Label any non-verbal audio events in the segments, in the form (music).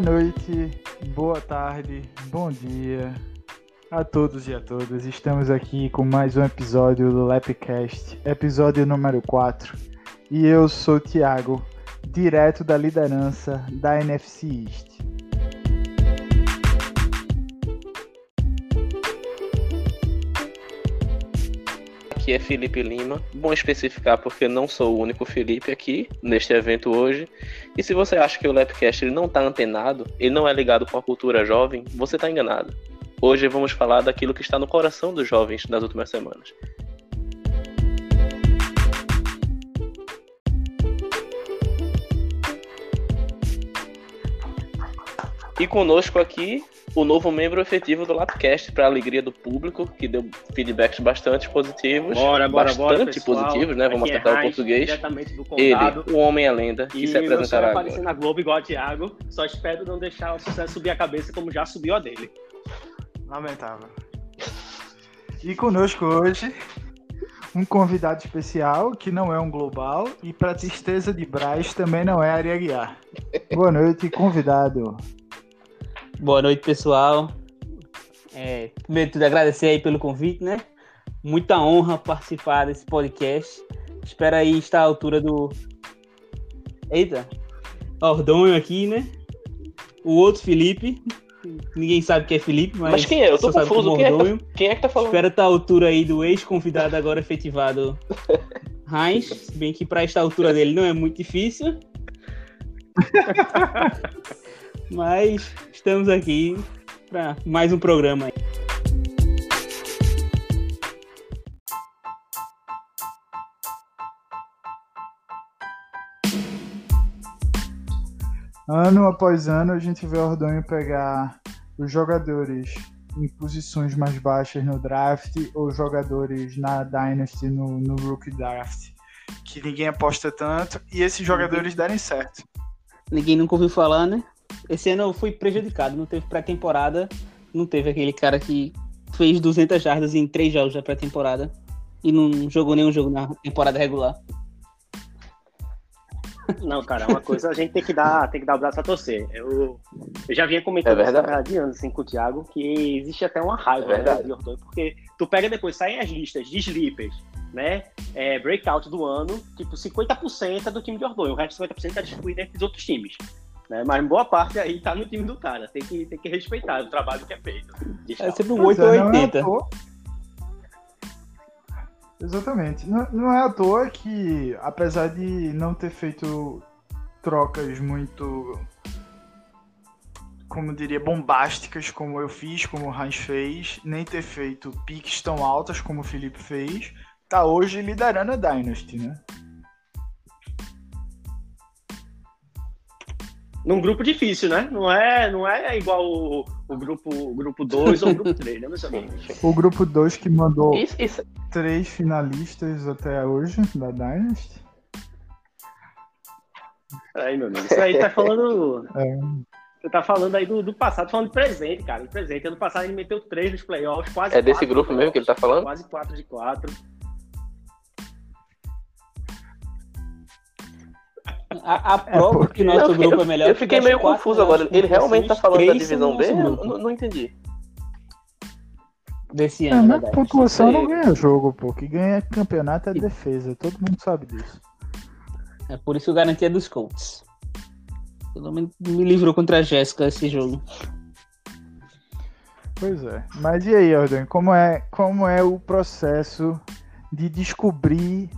Boa noite, boa tarde, bom dia a todos e a todas. Estamos aqui com mais um episódio do Lapcast, episódio número 4. E eu sou o Thiago, direto da liderança da NFC East. Aqui é Felipe Lima. Bom especificar porque não sou o único Felipe aqui neste evento hoje. E se você acha que o Lapcast ele não está antenado, ele não é ligado com a cultura jovem, você está enganado. Hoje vamos falar daquilo que está no coração dos jovens nas últimas semanas. E conosco aqui o novo membro efetivo do Lapcast, para a alegria do público, que deu feedbacks bastante positivos. Bora, bora, bastante bora, positivos, né? Vamos é acertar o Heinz, português. Ele, o homem é lenda, que E se apresentará é agora. aparecer na Globo igual a Thiago. Só espero não deixar o sucesso subir a cabeça como já subiu a dele. Lamentável. E conosco hoje um convidado especial que não é um global e para tristeza de Braz também não é Aria Guiar. Boa noite, convidado. Boa noite, pessoal. É, primeiro de tudo, agradecer aí pelo convite, né? Muita honra participar desse podcast. Espero aí estar à altura do. Eita! Ordonho aqui, né? O outro Felipe. Ninguém sabe que é Felipe, mas. Mas quem é? Eu tô confuso. Quem é, que tá, quem é que tá falando? Espero estar à altura aí do ex-convidado agora efetivado (laughs) Heinz. Se bem que para esta altura dele não é muito difícil. (laughs) Mas estamos aqui para mais um programa aí. Ano após ano a gente vê o Ordonho pegar os jogadores em posições mais baixas no draft ou jogadores na Dynasty no, no Rookie Draft que ninguém aposta tanto e esses jogadores darem certo. Ninguém nunca ouviu falar, né? Esse ano eu fui prejudicado, não teve pré-temporada, não teve aquele cara que fez 200 jardas em três jogos da pré-temporada e não jogou nenhum jogo na temporada regular. Não, cara, é uma coisa a gente tem que dar, tem que dar o braço a torcer. Eu, eu já vinha comentando É de anos assim, com o Thiago, que existe até uma raiva É verdade. né, de porque tu pega depois, saem as listas de sleepers, né? É, breakout do ano, tipo, 50% é do time de Ordonho, o resto 50% é distribuído entre os outros times. Né? Mas boa parte aí tá no time do cara. Tem que, tem que respeitar o trabalho que é feito. É sempre um Pois 8 ou é, não é à 80. toa- Exatamente. Não, não é à toa que, apesar de não ter feito trocas muito, como diria, bombásticas, como eu fiz, como o Heinz fez, nem ter feito piques tão altas como o Felipe fez, tá hoje liderando a Dynasty, né? Num grupo difícil, né? Não é, não é igual o, o grupo 2 o grupo dois ou o grupo 3, né, meus amigos? O grupo 2 que mandou Isso, isso- três finalistas até hoje da Dynasty. Aí, meu amigo, isso aí tá falando. É. Você tá falando aí do, do passado, falando de presente, cara. De presente. Ano passado ele meteu três nos playoffs, quase. É desse quatro grupo mesmo que ele tá falando? Quase 4 de 4. A, a prova porque- que nosso Não, grupo eu, é melhor. eu fiquei que meio confuso agora. melhores Ele realmente tá falando da divisão B? não, não entendi. Desse É, ano, mas verdade. pontuação não ganha jogo, pô. Que ganha campeonato é defesa. Todo mundo sabe disso. É por isso que eu garantia dos Colts. Pelo menos me livrou contra a Jéssica esse jogo. Pois é. Mas e aí, Ordem? Como é, como é o processo de descobrir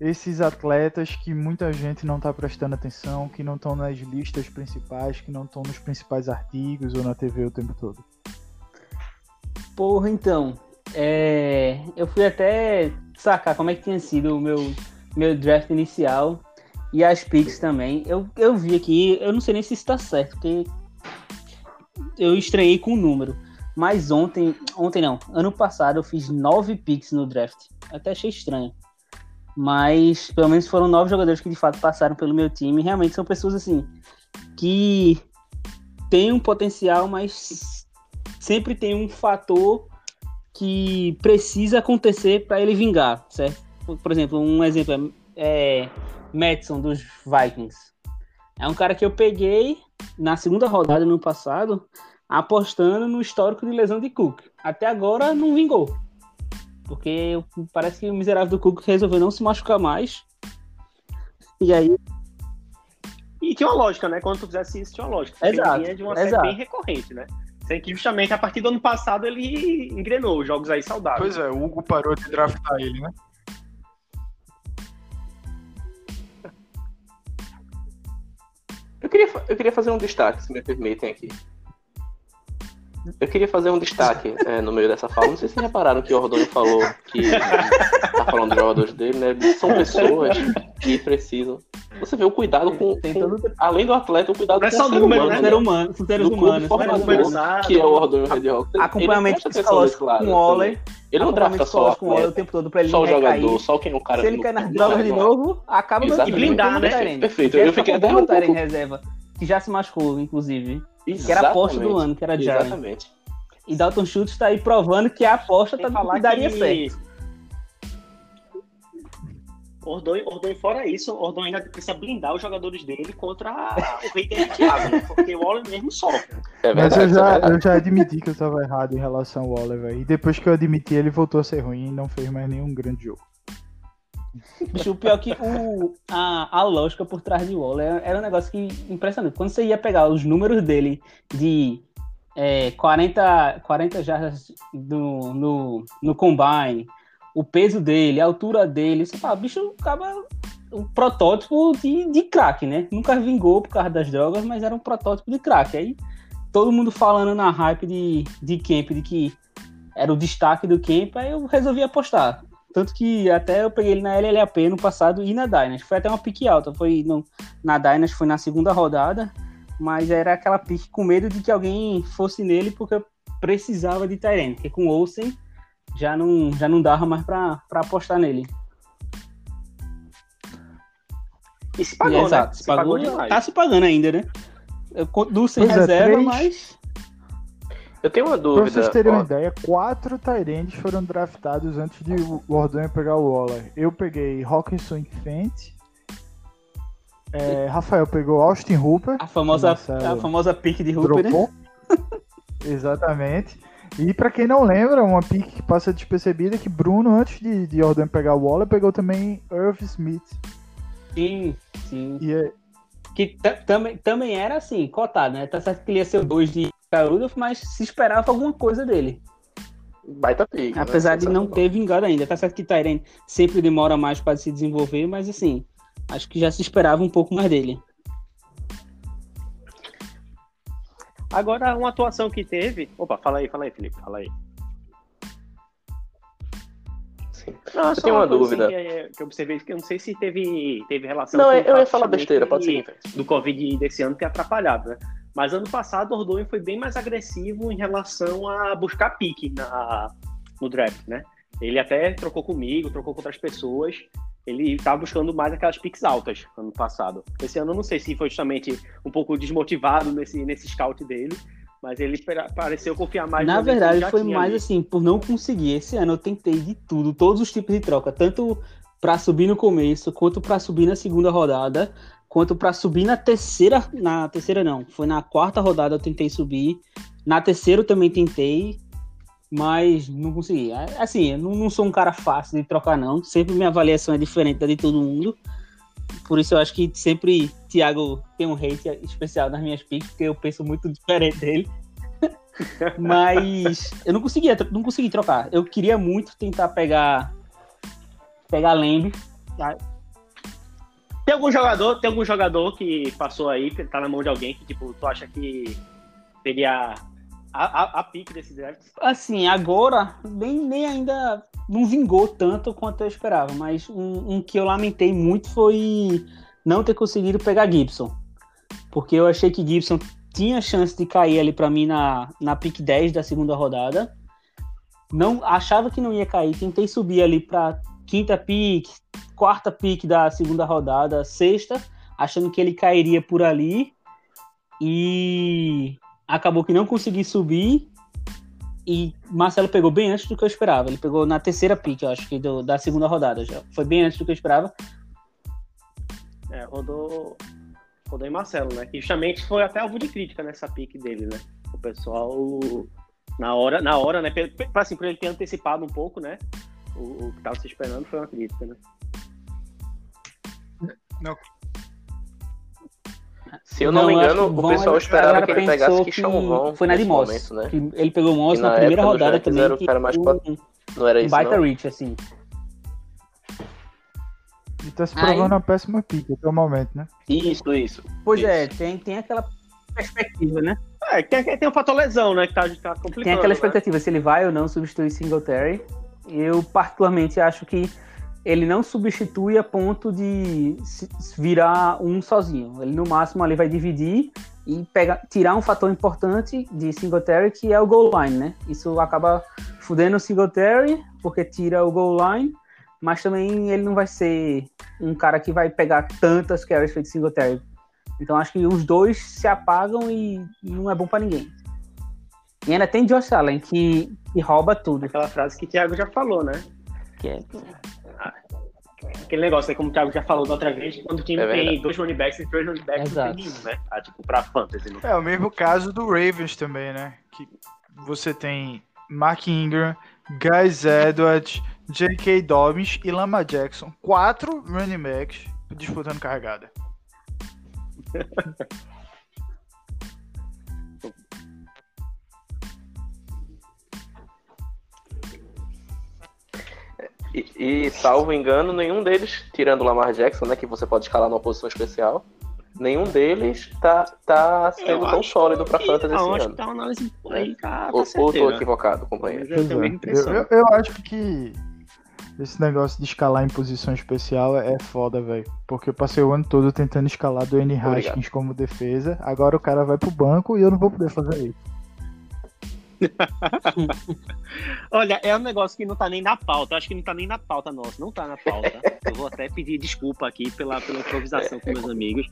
esses atletas que muita gente não tá prestando atenção, que não estão nas listas principais, que não estão nos principais artigos ou na TV o tempo todo? Porra, então. é, Eu fui até sacar como é que tinha sido o meu, meu draft inicial e as picks também. Eu, eu vi aqui, eu não sei nem se isso tá certo, porque eu estranhei com o número. Mas ontem, ontem não, ano passado eu fiz nove picks no draft. Até achei estranho. Mas pelo menos foram nove jogadores que de fato passaram pelo meu time. Realmente são pessoas assim que têm um potencial, mas sempre tem um fator que precisa acontecer para ele vingar, certo? Por- exemplo, um exemplo é, é Madison dos Vikings. É um cara que eu peguei na segunda rodada no passado, apostando no histórico de lesão de Cook. Até agora não vingou. Porque parece que o miserável do Cook resolveu não se machucar mais. E aí. E tinha uma lógica, né? Quando tu fizesse isso, tinha uma lógica. Exato, Vinha de uma série bem recorrente, né? Sendo que justamente a partir do ano passado ele engrenou os jogos aí saudáveis. Pois é, o Hugo parou de draftar ele, né? Eu queria, eu queria fazer um destaque, se me permitem aqui. Eu queria fazer um destaque é, no meio dessa fala. Não sei se vocês repararam que o Ordonho falou que tá falando dos jogadores dele, né? São pessoas que precisam. Você vê o cuidado com, com- todo além do atleta, o cuidado Não é com só o ser número, humano, né? né? ser humano, são seres Do clube humanos. formador, que é o Ordonho Red. Ele- Acompanhamento psicológico lado com o. Waller. Ele não drafta só com o Waller o tempo todo pra ele só o jogador, só quem é o cara Se ele cair nas não drogas de novo, acaba Exatamente. E blindar, né? Perfeito. Eu fiquei até um reserva, que já se machucou, inclusive. Que era a aposta do Exatamente. ano, que era Jaren. Exatamente. E Dalton Schultz tá aí provando que a aposta tá, falar daria que... certo. Ordonho, Ordonho, fora isso, Ordonho ainda precisa blindar os jogadores dele contra o de Thiago, né? Porque o Waller mesmo sofre. É Mas verdade, eu isso é já, verdade. eu já admiti que eu tava errado em relação ao Waller, velho. E depois que eu admiti, ele voltou a ser ruim e não fez mais nenhum grande jogo. Bicho, o pior que o, a, a lógica por trás de Waller era um negócio que impressionante. Quando você ia pegar os números dele de é, 40, 40 jardas do, no, no combine, o peso dele, a altura dele, você fala, bicho, acaba um protótipo de, de crack, né? Nunca vingou por causa das drogas, mas era um protótipo de crack. Aí todo mundo falando na hype de, de camp, de que era o destaque do camp, aí eu resolvi apostar. Tanto que até eu peguei ele na LLAP no passado e na Dynasty. Foi até uma pique alta. Foi no, na Dynasty, foi na segunda rodada. Mas era aquela pique com medo de que alguém fosse nele, porque eu precisava de Tyrene. Porque com o Olsen já não, já não dava mais pra, pra apostar nele. E se pagou, E, né? exato, se pagou, demais. tá se pagando ainda, né? Eu continuo sem Pois é, reserva, três- mas. Eu tenho uma Pra dúvida. vocês terem ó, uma ideia, quatro Tyrands foram draftados antes de o Ordonho pegar o Waller. Eu peguei Hawkinson Fent. É, Rafael pegou Austin Hooper. A famosa, a famosa pique de Hooper, né? Dropou. (laughs) Exatamente. E pra quem não lembra, uma pick que passa despercebida é que Bruno, antes de, de Ordonho pegar o Waller, pegou também Irv Smith. Sim, sim. E é, Que ta- também, também era assim, cotado, né? Tá certo que ele ia ser o 2 de Rudolph, mas se esperava alguma coisa dele. Baita pique. né? Apesar de não ter vingado ainda. Tá certo que Tyrene sempre demora mais para se desenvolver, mas assim, acho que já se esperava um pouco mais dele. Agora, uma atuação que teve. Opa, fala aí, fala aí, Felipe, fala aí. Sim. Não, Eu tenho uma coisa, dúvida. assim, que, que eu observei que eu não sei se teve, teve relação Não, com o eu ia falar besteira, pode frente. do Covid desse ano ter atrapalhado, né? Mas ano passado o Ordonho foi bem mais agressivo em relação a buscar pique na, no draft, né? Ele até trocou comigo, trocou com outras pessoas. Ele estava buscando mais aquelas piques altas ano passado. Esse ano eu não sei se foi justamente um pouco desmotivado nesse, nesse scout dele, mas ele pareceu confiar mais Na verdade, foi mais ali. assim, por não conseguir. Esse ano eu tentei de tudo, todos os tipos de troca, tanto para subir no começo, quanto para subir na segunda rodada, quanto para subir na terceira, na terceira não, foi na quarta rodada eu tentei subir, na terceira eu também tentei, mas não consegui. Assim, eu não, sou um cara fácil de trocar não, sempre minha avaliação é diferente da de todo mundo. Por isso eu acho que sempre Thiago tem um hate especial nas minhas picks, porque eu penso muito diferente dele. (laughs) Mas eu não conseguia, não consegui trocar. Eu queria muito tentar pegar pegar Lembe. Tem algum jogador, tem algum jogador que passou aí, que tá na mão de alguém que, tipo, tu acha que seria a, a, a pique desse draft? Assim, agora nem, nem ainda não vingou tanto quanto eu esperava, mas um, um que eu lamentei muito foi não ter conseguido pegar Gibson. Porque eu achei que Gibson tinha chance de cair ali pra mim na, na pick 10 da segunda rodada. Não achava que não ia cair, tentei subir ali pra quinta pick, quarta pick da segunda rodada, sexta, achando que ele cairia por ali. E acabou que não consegui subir. E Marcelo pegou bem antes do que eu esperava. Ele pegou na terceira pick, eu acho que do- da segunda rodada já. Foi bem antes do que eu esperava. É, rodou. Rodon e Marcelo, né? Que justamente foi até alvo de crítica nessa pique dele, né? O pessoal, na hora, na hora né? Pra, assim, por ele ter antecipado um pouco, né? O, o que tava se esperando foi uma crítica, né? Não. Se eu não, Não, me engano, o pessoal a esperava que ele pegasse que Kishon Von Foi na de Moss. né? ele pegou o Moss na, na primeira rodada também. era o que cara mais um, Não era um isso, baita não? reach, assim. Ele tá se Aí- provando uma péssima pick até o momento, né? Isso, isso. Pois Isso. é, tem, tem aquela perspectiva, né? É, tem, tem o fator lesão, né? Que tá, tá complicando. Tem aquela né? expectativa se ele vai ou não substituir Singletary. Eu, particularmente, acho que ele não substitui a ponto de virar um sozinho. Ele, no máximo, ali vai dividir e pega, tirar um fator importante de Singletary, que é o goal line, né? Isso acaba fudendo o Singletary, porque tira o goal line, mas também ele não vai ser um cara que vai pegar tantas carries feito Singletary. Então acho que os dois se apagam e não é bom pra ninguém. E ainda tem Josh Allen, que, que rouba tudo. Aquela frase que o Thiago já falou, né? Que é, Aquele negócio, né, como o Thiago já falou da outra vez, quando o time É tem dois running backs e três running backs, não Exato. tem nenhum, né? Ah, tipo, pra fantasy. Não. É o mesmo caso do Ravens também, né? Que você tem Mark Ingram, Guys Edwards, J.K. Dobbins e Lama Jackson. Quatro running backs disputando carregada. (laughs) E, e, salvo engano, nenhum deles, tirando o Lamar Jackson, né? Que você pode escalar numa posição especial. Nenhum deles tá, tá sendo tão sólido pra fantasy esse acho ano. que tá uma análise aí, tá, tá Ou, ou tô equivocado, companheiro? Eu eu, eu, eu acho que esse negócio de escalar em posição especial é foda, velho. Porque eu passei o ano todo tentando escalar do N. Obrigado. Haskins como defesa. Agora o cara vai pro banco e eu não vou poder fazer isso. Olha, é um negócio que não tá nem na pauta. Acho que não tá nem na pauta nossa. Não tá na pauta. Eu vou até pedir desculpa aqui pela, pela improvisação com meus amigos.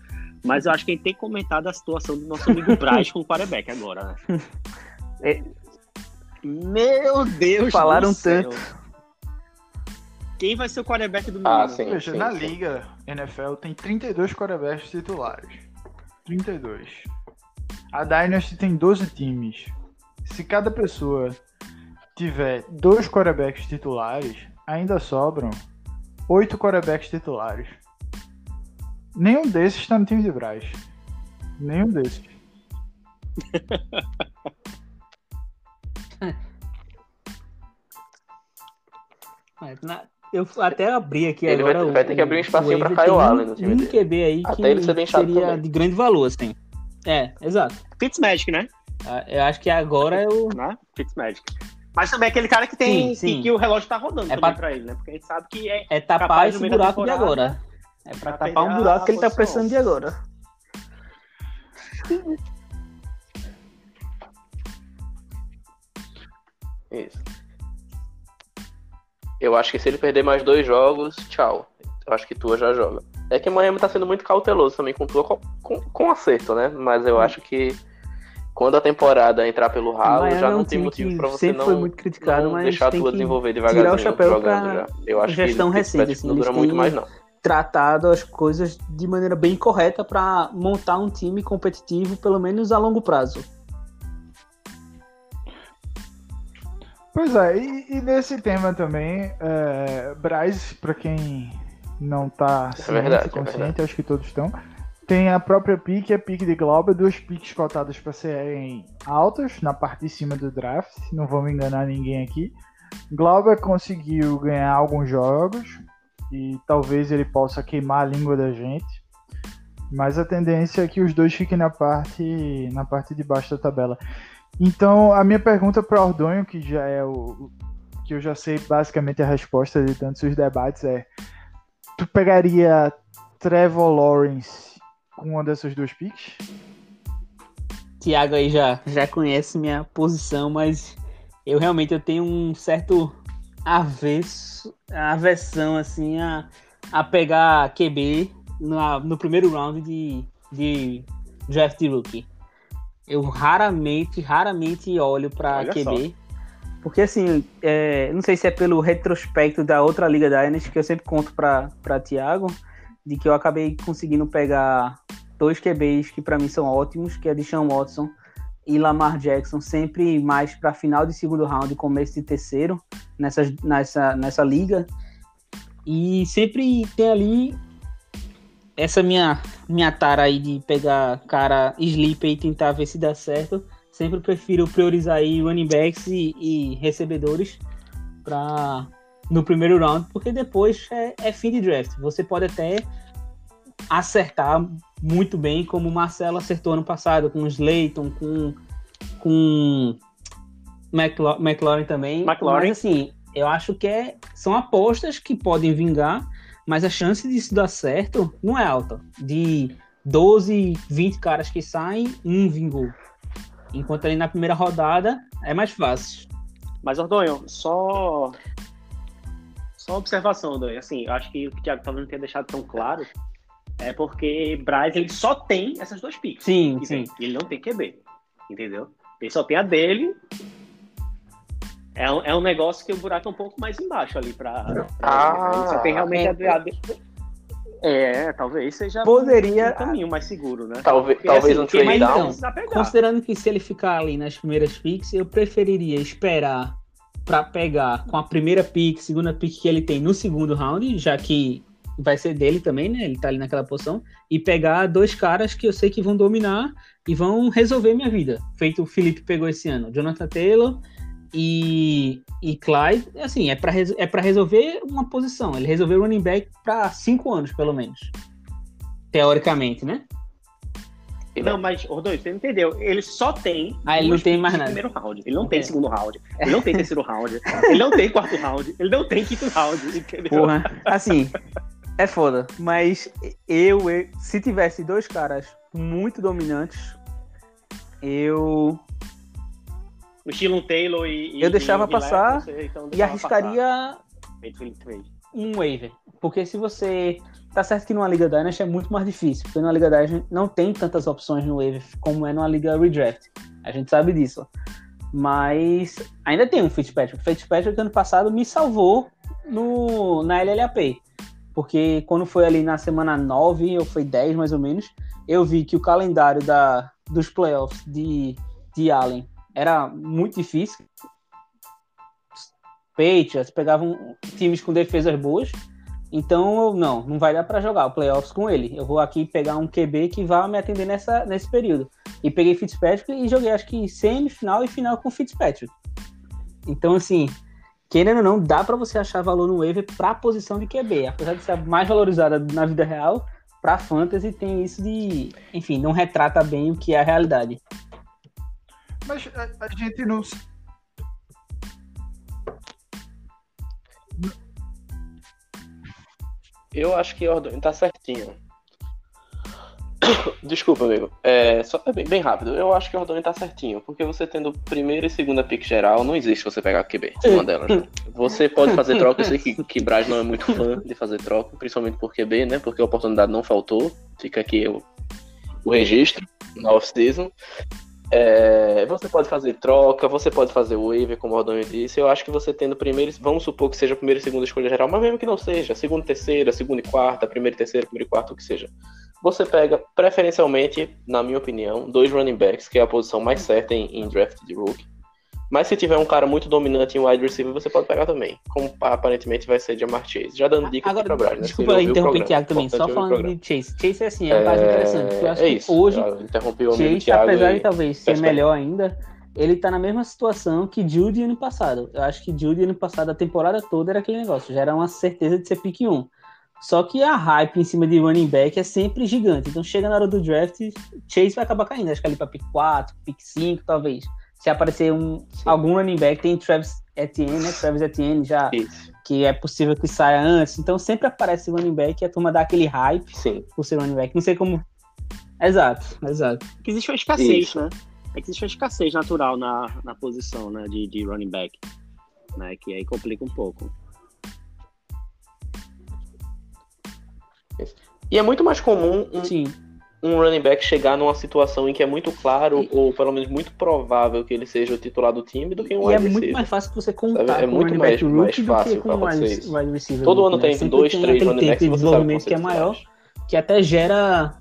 Mas eu acho que a gente tem que comentar da situação do nosso amigo Braz com o quarterback agora, né? É. Meu Deus Falaram do céu. tanto. Quem vai ser o quarterback do menino? Ah, sim. Veja, sim, na sim. liga NFL tem 32 quarterbacks titulares. 32. A Dynasty tem 12 times. Se cada pessoa tiver dois quarterbacks titulares, ainda sobram 8 quarterbacks titulares. Nenhum desses está no time de Braz. Nenhum desses. (laughs) Eu até abri aqui Ele vai- agora. o- vai ter que abrir um espacinho Waiver, Kyle Allen no time um dele. QB aí Até que ele ser bem chato seria também. de grande valor, assim. É, exato. Fitzmagic, né? Eu acho que agora é o. né? Fitzmagic. Mas também é aquele cara que tem Sim, sim. Que, que o relógio tá rodando É pra- pra ele, né? Porque a gente sabe que é É tapar esse buraco de agora. É pra pra tapar um buraco que ele tá precisando de agora. (laughs) Isso. Eu acho que se ele perder mais dois jogos, tchau. Eu acho que Tua já joga. É que o Miami tá sendo muito cauteloso também com Tua, com, com, com acerto, né? Mas eu acho que quando a temporada entrar pelo ralo, Miami já é não um tem motivo que pra você não, foi muito criticado, não mas deixar a Tua que desenvolver tirar o devagarzinho chapéu jogando pra já. Eu acho gestão que recente, Fitzpatrick assim, não dura muito mais não. tratado as coisas de maneira bem correta pra montar um time competitivo, pelo menos a longo prazo. Pois é, e, e nesse tema também, é, Braz, pra quem não tá ciente, verdade, é consciente, verdade. acho que todos estão, tem a própria pique, a pique de Glauber, duas piques cotadas para serem altas na parte de cima do draft, não vamos enganar ninguém aqui. Glauber conseguiu ganhar alguns jogos e talvez ele possa queimar a língua da gente, mas a tendência é que os dois fiquem na parte, na parte de baixo da tabela. Então, a minha pergunta para Ordonho, que já é o que eu já sei basicamente a resposta de tantos os debates é: tu pegaria Trevor Lawrence com uma dessas duas picks? Tiago aí já, já conhece minha posição, mas eu realmente eu tenho um certo avesso, aversão assim a, a pegar QB na- no primeiro round de, de draft rookie. Eu raramente, raramente olho para QB. Porque assim, é, não sei se é pelo retrospecto da outra Liga Dynasty que eu sempre conto para Thiago, de que eu acabei conseguindo pegar dois QBs que para mim são ótimos, que é de Sean Watson e Lamar Jackson, sempre mais para final de segundo round, começo de terceiro nessa, nessa, nessa liga. E sempre tem ali essa minha minha tara aí de pegar cara sleeper e tentar ver se dá certo. Sempre prefiro priorizar aí running backs e, e recebedores para no primeiro round, porque depois é, é, fim de draft. Você pode até acertar muito bem, como o Marcelo acertou ano passado, com o Slayton, com, com McLaurin também. McLaurin. Mas assim, eu acho que é, são apostas que podem vingar, mas a chance disso dar certo não é alta. De 12, 20 caras que saem, um vingou. Enquanto ali na primeira rodada é mais fácil. Mas, Ordonho, só. Só uma observação, Ordonho. Assim, eu acho que o que o Thiago talvez não tenha deixado tão claro é porque Braz ele só tem essas duas picks. Sim, sim. Ele não tem QB. Entendeu? Ele só tem a dele. É um, é um negócio que o buraco é um pouco mais embaixo ali pra. pra ah, ele só tem realmente é, a, dele. É, talvez seja Poderia... um caminho mais seguro, né? Talvez, Porque, talvez assim, um trade down. Considerando que se ele ficar ali nas primeiras picks, eu preferiria esperar para pegar com a primeira pick, segunda pick que ele tem no segundo round, já que vai ser dele também, né? Ele tá ali naquela posição, e pegar dois caras que eu sei que vão dominar e vão resolver minha vida. Feito o Felipe pegou esse ano, Jonathan Taylor e, e Clyde, assim, é para é resolver uma posição. Ele resolveu running back para cinco anos, pelo menos. Teoricamente, né? Não, mas, Ordonho, você não entendeu. Ele só tem. Ah, ele não tem mais nada. primeiro round. Ele não tem É. segundo round. (laughs) Ele não tem terceiro round. Ele não tem quarto round. Ele não tem quinto round. Entendeu? Porra, assim, é foda. Mas eu, eu- se tivesse dois caras muito dominantes, eu O estilo Taylor e. e Eu deixava e passar você, então, e deixava arriscaria passar. Um waiver. Porque se você. Tá certo que numa Liga Dynasty é muito mais difícil, porque numa Liga Dynasty não tem tantas opções no waiver como é numa Liga Redraft. A gente sabe disso. Mas ainda tem um Fitzpatrick. Fitzpatrick ano passado me salvou no, na LLAP. Porque quando foi ali na semana 9, ou foi 10 mais ou menos, eu vi que o calendário da, dos playoffs de, de Allen era muito difícil. Patriots pegavam times com defesas boas. Então, não, não vai dar para jogar o playoffs com ele. Eu vou aqui pegar um QB que vá me atender nessa, nesse período. E peguei Fitzpatrick e joguei, acho que semifinal e final com Fitzpatrick. Então, assim, querendo ou não, dá para você achar valor no waiver para posição de QB. Apesar de ser mais valorizada na vida real, para fantasy tem isso de, enfim, não retrata bem o que é a realidade. Mas a, a gente não. Eu acho que Ordonho tá certinho. (coughs) Desculpa, amigo. É, só é bem, bem rápido. Eu acho que o Ordonho tá certinho. Porque você tendo primeira e segunda pick geral, não existe você pegar QB. (laughs) Uma delas. né? Você pode fazer troca. Eu sei que, que Braz não é muito fã de fazer troca, principalmente por QB, né? Porque a oportunidade não faltou. Fica aqui o, o registro na off-season. É, você pode fazer troca, você pode fazer waiver, como o Ordonho disse. Eu acho que você tendo primeiro, vamos supor que seja a primeira e segunda escolha geral, mas mesmo que não seja, segunda e terceira, segunda e quarta, primeira e terceira, primeira e quarta, o que seja. Você pega, preferencialmente, na minha opinião, dois running backs, que é a posição mais certa em, em draft de rookie. Mas se tiver um cara muito dominante em wide receiver, você pode pegar também. Como aparentemente vai ser Jamar Chase. Já dando dicas Agora, pra Braz, né? desculpa o interromper programa, Thiago também, só o falando de Chase. Chase é assim, é um caso interessante. Eu acho é que isso. hoje o amigo Chase, apesar e- de talvez ser melhor ainda, ele tá na mesma situação que Judy ano passado. Eu acho que Judy ano passado, a temporada toda era aquele negócio, já era uma certeza de ser pick 1. Só que a hype em cima de running back é sempre gigante. Então chega na hora do draft, Chase vai acabar caindo. Acho que ali pra pick 4, pick 5, talvez. Se aparecer um, Sim. algum running back, tem Travis Etienne, né? Travis Etienne já, Isso. que é possível que saia antes. Então sempre aparece running back e a turma dá aquele hype Sim. por ser running back. Não sei como. Exato, exato. que existe uma escassez, Isso. né? É que existe uma escassez natural na, na posição né, de, de running back. Né, que aí complica um pouco. E é muito mais comum um, Sim. Um running back chegar numa situação em que é muito claro, E- ou pelo menos muito provável que ele seja o titular do time, do que um E é wide muito receiver. mais fácil que você contar Sabe? É com muito mais- back mais rookie do fácil que com wide, wide receiver. Todo ano né? tem Sempre dois, tem três running tempo backs de que você sabe que vão desenvolvimento que é maior, que até gera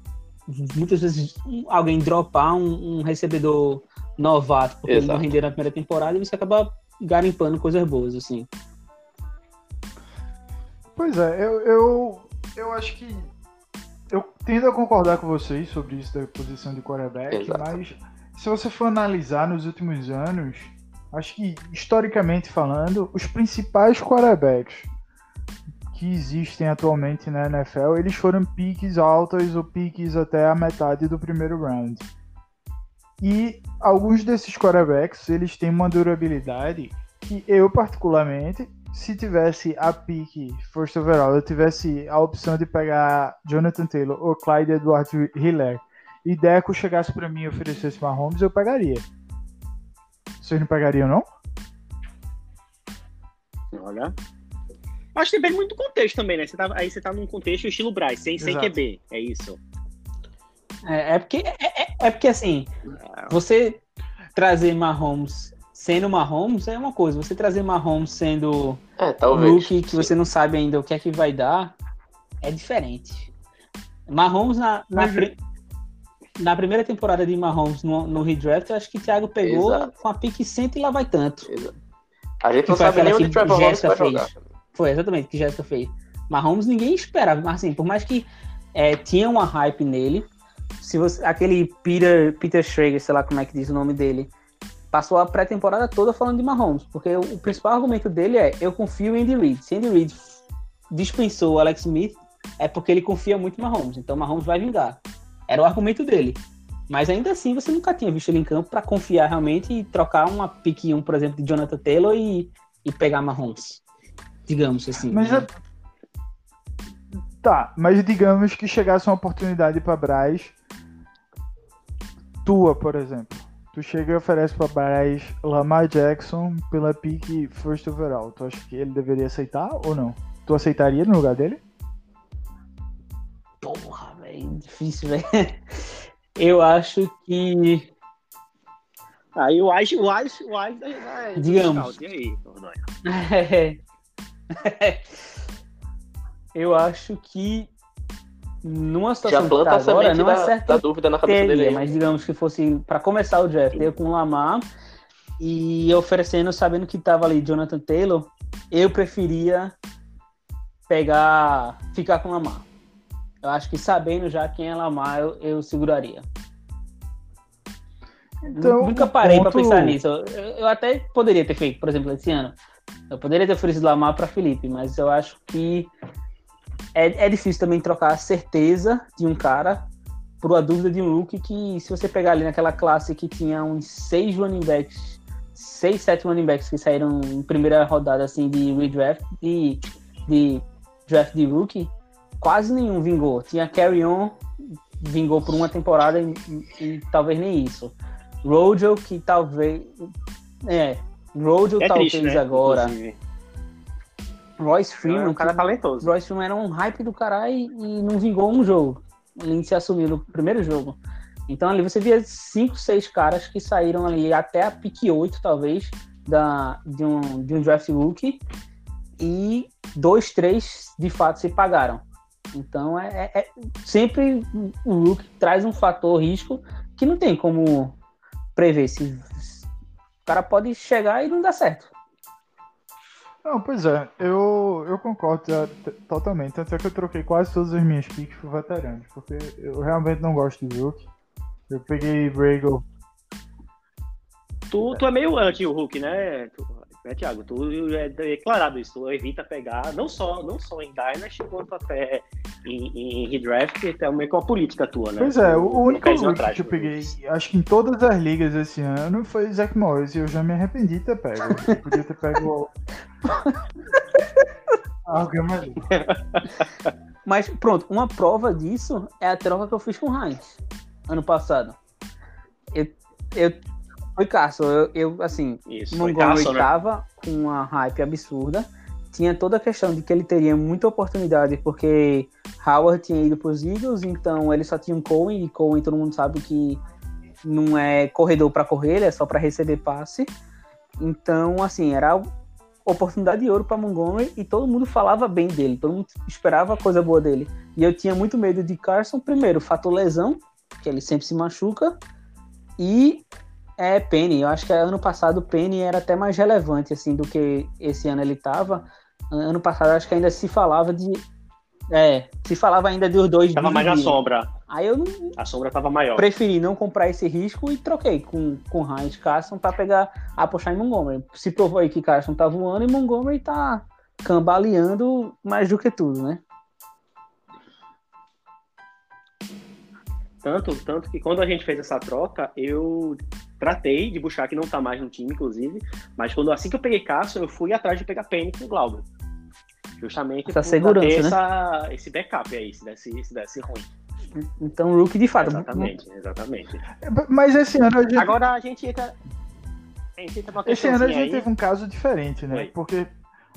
muitas vezes alguém dropar um, um recebedor novato, porque ele não Exato. rendeu na primeira temporada e você acaba garimpando coisas boas, assim. Pois é, eu, eu, eu acho que. Eu tendo a concordar com vocês sobre isso da posição de quarterback, Exato. mas se você for analisar nos últimos anos, acho que historicamente falando, os principais quarterbacks que existem atualmente na NFL, eles foram piques altas ou piques até a metade do primeiro round. E alguns desses quarterbacks, eles têm uma durabilidade que eu particularmente se tivesse a pique first overall, eu tivesse a opção de pegar Jonathan Taylor ou Clyde Edwards Hiller e Deco chegasse pra mim e oferecesse Mahomes, eu pegaria. Vocês não pegariam, não? Olha. Acho que depende muito do contexto também, né? Você tá, aí você tá num contexto estilo Bryce, sem, sem. QB. É isso. É, é porque, é, é- é porque assim, você trazer Mahomes sendo Mahomes é uma coisa, você trazer Mahomes sendo É, talvez. rookie que Sim. você não sabe ainda o que é que vai dar, é diferente. Mahomes na, na, pri- na primeira temporada de Mahomes no, no redraft, eu acho que o Thiago pegou Exato. com a pique cento e lá vai tanto. A gente Que não sabe nem onde que Trevor Lawrence Jéssica vai fez. jogar. Foi exatamente o que Jéssica fez. Mahomes ninguém esperava, mas assim, por mais que é, tinha uma hype nele, se você, aquele Peter, Peter Schrager, sei lá como é que diz o nome dele, passou a pré-temporada toda falando de Mahomes, porque o, o principal argumento dele é eu confio em Andy Reid. Se Andy Reid dispensou o Alex Smith, é porque ele confia muito em Mahomes, então Mahomes vai vingar. Era o argumento dele. Mas ainda assim, você nunca tinha visto ele em campo para confiar realmente e trocar uma pique 1, por exemplo, de Jonathan Taylor e, e pegar Mahomes. Digamos assim. Mas né? Tá, mas digamos que chegasse uma oportunidade pra Braz. Tua, por exemplo. Tu chega e oferece pra Braz Lamar Jackson pela pique first overall. Tu acha que ele deveria aceitar ou não? Tu aceitaria no lugar dele? Porra, velho, difícil, velho. (laughs) Eu acho que. Aí o Ais, o Ais, o Ais da, da, do Digamos. E aí? (laughs) Eu acho que numa Já situação que tá a agora, não é certo da dúvida na cabeça dele. teria, aí. mas digamos que fosse para começar o draft, eu com o Lamar e oferecendo, sabendo que tava ali Jonathan Taylor, eu preferia pegar, ficar com o Lamar. Eu acho que sabendo já quem é Lamar, eu, eu seguraria. Então, Nunca parei pra ponto- pensar nisso. Eu, eu até poderia ter feito, por exemplo, esse ano. Eu poderia ter oferecido Lamar para Felipe, mas eu acho que é, é difícil também trocar a certeza de um cara por uma dúvida de um look que, se você pegar ali naquela classe que tinha uns seis running backs, seis, sete running backs que saíram em primeira rodada assim de redraft, de, de draft de rookie, quase nenhum vingou. Tinha Carry On, vingou por uma temporada e, e- e talvez nem isso. Rojo, que talvez. É, Rojo É talvez triste, né? agora. Inclusive. Royce É Freeman, um cara talentoso. Royce Freeman era um hype do caralho e, e não vingou um jogo. Ele se assumiu no primeiro jogo. Então ali você via cinco, seis caras que saíram ali até a pique 8, talvez, da, de, um, de um draft rookie. E dois, três, de fato, se pagaram. Então é, é- é- sempre o rookie traz um fator risco que não tem como prever. Se, o cara pode chegar e não dar certo. Não, pois é, eu, eu concordo t- totalmente. Tanto é que eu troquei quase todas as minhas picks por veteranos, porque eu realmente não gosto de Rook. Eu peguei Brago. Tu, tu é meio anti o Hulk, né, né Thiago? Tu é declarado isso, tu evita pegar, não só, não só em Dynasty, quanto até em, em redraft, que é meio que uma política tua, né? Pois é, o, o único atrás, que eu peguei, menos. acho que em todas as ligas esse ano, foi Zach Morris, e eu já me arrependi de ter pego. Eu podia ter pego o- (laughs) alguém mais. Mas pronto, uma prova disso é a troca que eu fiz com o Heinz ano passado. Eu, eu foi Cássio, eu, eu assim, Isso, Montgomery Carson, né? com uma hype absurda. Tinha toda a questão de que ele teria muita oportunidade, porque Howard tinha ido para os Eagles, então ele só tinha um Cohen, e Cohen todo mundo sabe que não é corredor para correr, ele é só para receber passe. Então, assim, era oportunidade de ouro para Montgomery e todo mundo falava bem dele, todo mundo esperava coisa boa dele. E eu tinha muito medo de Carson, primeiro, fator lesão, que ele sempre se machuca, e é Penny. Eu acho que ano passado o Penny era até mais relevante assim do que esse ano ele estava. Ano passado acho que ainda se falava de é, se falava ainda dos dois. Tava mais na sombra. Aí eu não. A sombra tava maior. Preferi não comprar esse risco e troquei com, com Heinz Carson para pegar, apostar em Montgomery. Se provou aí que Carson tá voando e Montgomery tá cambaleando mais do que tudo, né? Tanto, tanto que quando a gente fez essa troca, eu tratei de buscar que não tá mais no time, inclusive. Mas quando assim que eu peguei Carson, eu fui atrás de pegar Penny com o Glauber. Justamente essa segurança, ter né? essa, esse backup aí, se desse, se desse ruim. Então, Rook de fato. Exatamente, exatamente. Mas esse ano a gente... Agora a gente entra. A gente entra esse ano a gente aí. teve um caso diferente, né? Oi. Porque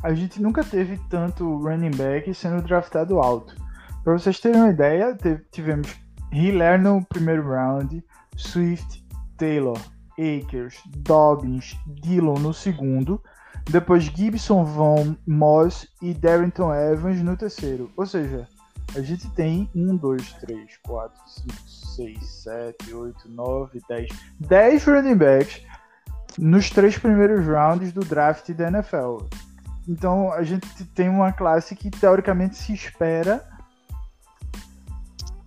a gente nunca teve tanto running back sendo draftado alto. Pra vocês terem uma ideia, tivemos Hiller no primeiro round, Swift, Taylor, Akers, Dobbins, Dillon no segundo, depois Gibson, Von, Moss e Darrington Evans no terceiro. Ou seja, a gente tem 1, 2, 3, 4, 5, 6, 7, 8, 9, 10. 10 running backs nos três primeiros rounds do draft da NFL. Então a gente tem uma classe que teoricamente se espera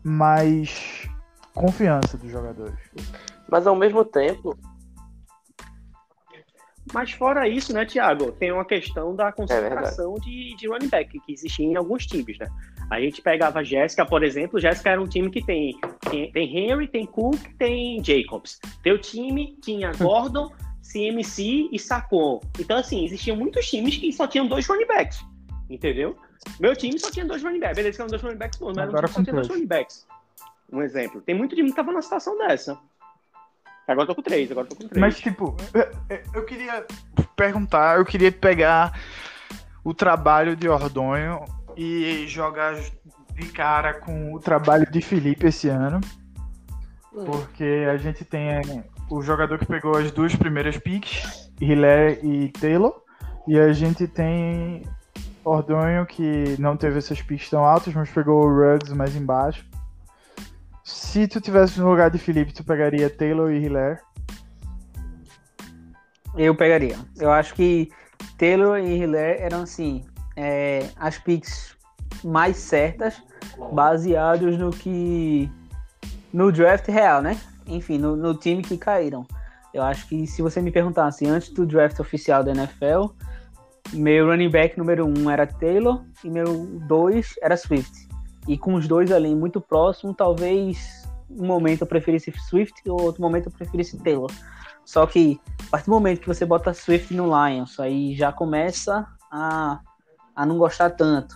mais confiança dos jogadores. Mas ao mesmo tempo, mas fora isso, né, Thiago, tem uma questão da concentração é de, de running back que existia em alguns times, né? A gente pegava a Jéssica, por exemplo, Jéssica era um time que tem, tem, tem Henry, tem Cook, tem Jacobs. Teu time tinha Gordon, CMC e Sacon. Então, assim, existiam muitos times que só tinham dois running backs, entendeu? Meu time só tinha dois running backs. Beleza, que eram dois running backs, mas Agora só tinha dois running backs. Um exemplo. Tem muito time que tava numa situação dessa. Agora eu tô com três, agora eu tô com três. Mas, tipo, eu, eu queria perguntar, eu queria pegar o trabalho de Ordonho e jogar de cara com o trabalho de Felipe esse ano. Hum. Porque a gente tem o jogador que pegou as duas primeiras picks, Hiller e Taylor. E a gente tem Ordonho que não teve essas picks tão altas, mas pegou o Ruggs mais embaixo. Se tu tivesse no lugar de Felipe, tu pegaria Taylor e Hiller? Eu pegaria. Eu acho que Taylor e Hiller eram assim é, as picks mais certas, baseados no que no draft real, né? Enfim, no, no time que caíram. Eu acho que se você me perguntasse antes do draft oficial da NFL, meu running back número um era Taylor e meu dois era Swift. E com os dois ali muito próximo, talvez um momento eu preferisse Swift e outro momento eu preferisse Taylor. Só que a partir do momento que você bota Swift no Lions, aí já começa a, a não gostar tanto.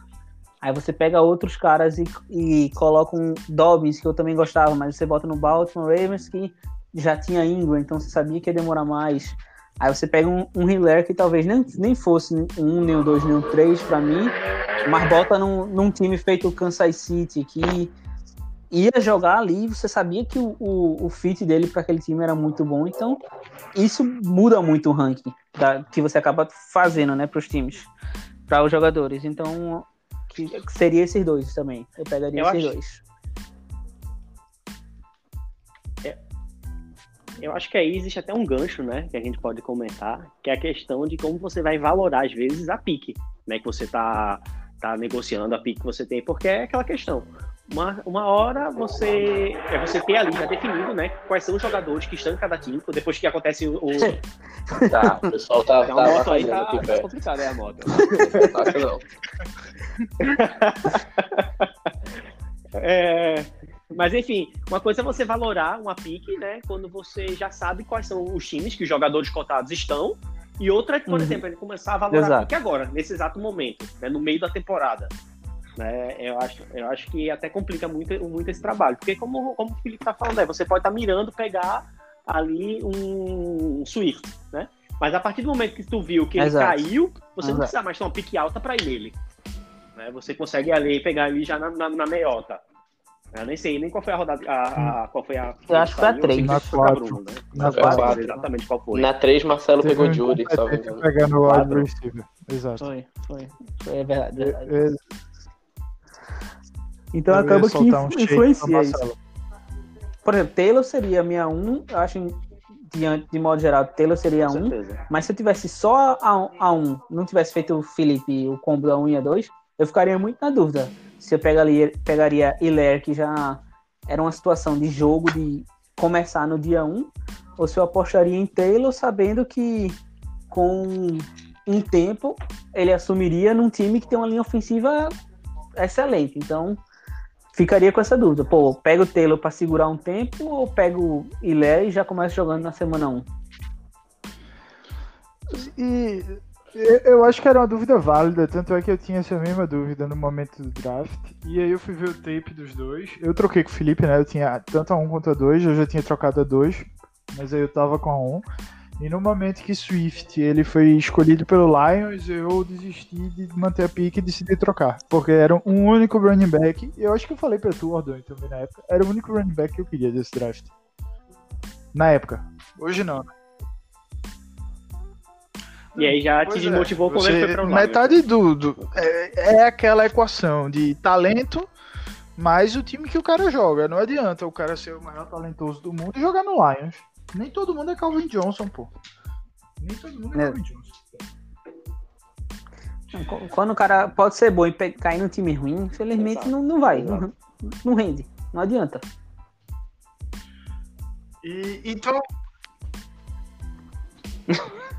Aí você pega outros caras e, e coloca um Dobbins, que eu também gostava, mas você bota no Baltimore Ravens, que já tinha Ingram, então você sabia que ia demorar mais. Aí você pega um, um Hiller que talvez nem, nem fosse um, nem o dois, nem o três para mim, mas bota num, num time feito Kansas City que ia jogar ali, você sabia que o, o, o fit dele para aquele time era muito bom, então isso muda muito o ranking da, que você acaba fazendo, né, para os times, para os jogadores. Então, que, seria esses dois também. Eu pegaria eu esses acho... dois. Eu acho que aí existe até um gancho, né, que a gente pode comentar, que é a questão de como você vai valorar, às vezes, a pique, né, que você tá, tá negociando a pique que você tem, porque é aquela questão. Uma, uma hora você é você ter ali já definido, né, quais são os jogadores que estão em cada time, depois que acontece o... Tá, o pessoal tá... Então, tá a moto aí tá, tá complicado, é a moto. Não, não. (laughs) é... Mas enfim, uma coisa é você valorar uma pique, né? Quando você já sabe quais são os times que os jogadores cotados estão. E outra é, por uhum. exemplo, ele começar a valorar exato. a pique agora, nesse exato momento, né? no meio da temporada. Né? Eu, acho, eu acho que até complica muito, muito esse trabalho. Porque como, como o Felipe tá falando, né? você pode estar tá mirando pegar ali um Swift, né? Mas a partir do momento que tu viu que ele Exato. caiu, você Exato. não precisa mais ter uma pique alta para ir nele. Né? Você consegue ali pegar ali já na, na, na meiota. Eu nem sei nem qual foi a rodada. A, a- qual foi a. Eu acho que foi a saiu, três. sei Na que foi pra quatro. Bruno, né? Na Eu quatro. não sei exatamente qual foi. Na 3, Marcelo Teve pegou um Judy, engano. pegando o wide receiver. Exato. Foi, foi. Foi, é verdade. é. Eu- eu- Então eu acaba que um influencia isso. Por exemplo, Taylor seria minha 1, eu acho, de, de modo geral, Taylor seria Com 1. certeza. Mas se eu tivesse só a, a 1, não tivesse feito o Felipe o combo da 1 e a 2, eu ficaria muito na dúvida. Se eu pegaria, pegaria Hilaire, que já era uma situação de jogo de começar no dia 1, ou se eu apostaria em Taylor, sabendo que com um tempo ele assumiria num time que tem uma linha ofensiva excelente. Então, ficaria com essa dúvida. Pô, pego o Taylor para segurar um tempo ou pego Hilaire e já começo jogando na semana 1? E eu- acho que era uma dúvida válida, tanto é que eu tinha essa mesma dúvida no momento do draft. E aí eu fui ver o tape dos dois. Eu troquei com o Felipe, né? Eu tinha tanto a 1 quanto a 2, eu já tinha trocado a 2, mas aí eu tava com a 1. E no momento que Swift ele foi escolhido pelo Lions, eu desisti de manter a pique e decidi trocar. Porque era um único running back. E eu acho que eu falei pra tu, Ordon, também na época. Era o único running back que eu queria desse draft. Na época. Hoje não. né? E aí já te Pois é, desmotivou quando você- ele foi pra um lado. Metade do. do- é, é aquela equação de talento mais o time que o cara joga. Não adianta o cara ser o maior talentoso do mundo e jogar no Lions. Nem todo mundo é Calvin Johnson, pô. Nem todo mundo é, É. Calvin Johnson. Qu- Quando o cara pode ser bom e cair num time ruim, infelizmente não, não vai. Não, não rende. Não adianta. E, então, (laughs)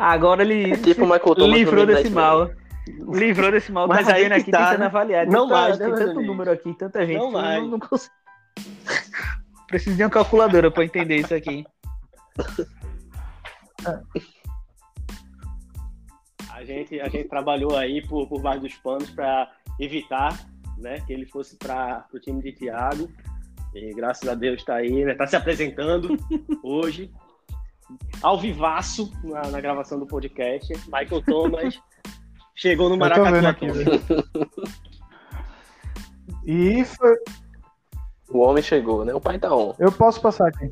Agora ele É tipo Michael Thomas livrou desse mal. Livrou desse mal. Mas tá aí aqui tá, tentando né? avaliar. Não vai, né, Tem meus tanto número aqui, tanta gente. Não vai. Não, não consigo. Preciso de uma calculadora pra entender isso aqui. A gente, a gente trabalhou aí por, por baixo dos panos para evitar né, que ele fosse para o time de Thiago. E graças a Deus está aí, né? Está se apresentando (laughs) hoje, ao vivaço, na, na gravação do podcast. Michael Thomas (laughs) chegou no Maracatu. aqui, e foi- O homem chegou, né? O pai tá on. eu posso passar aqui.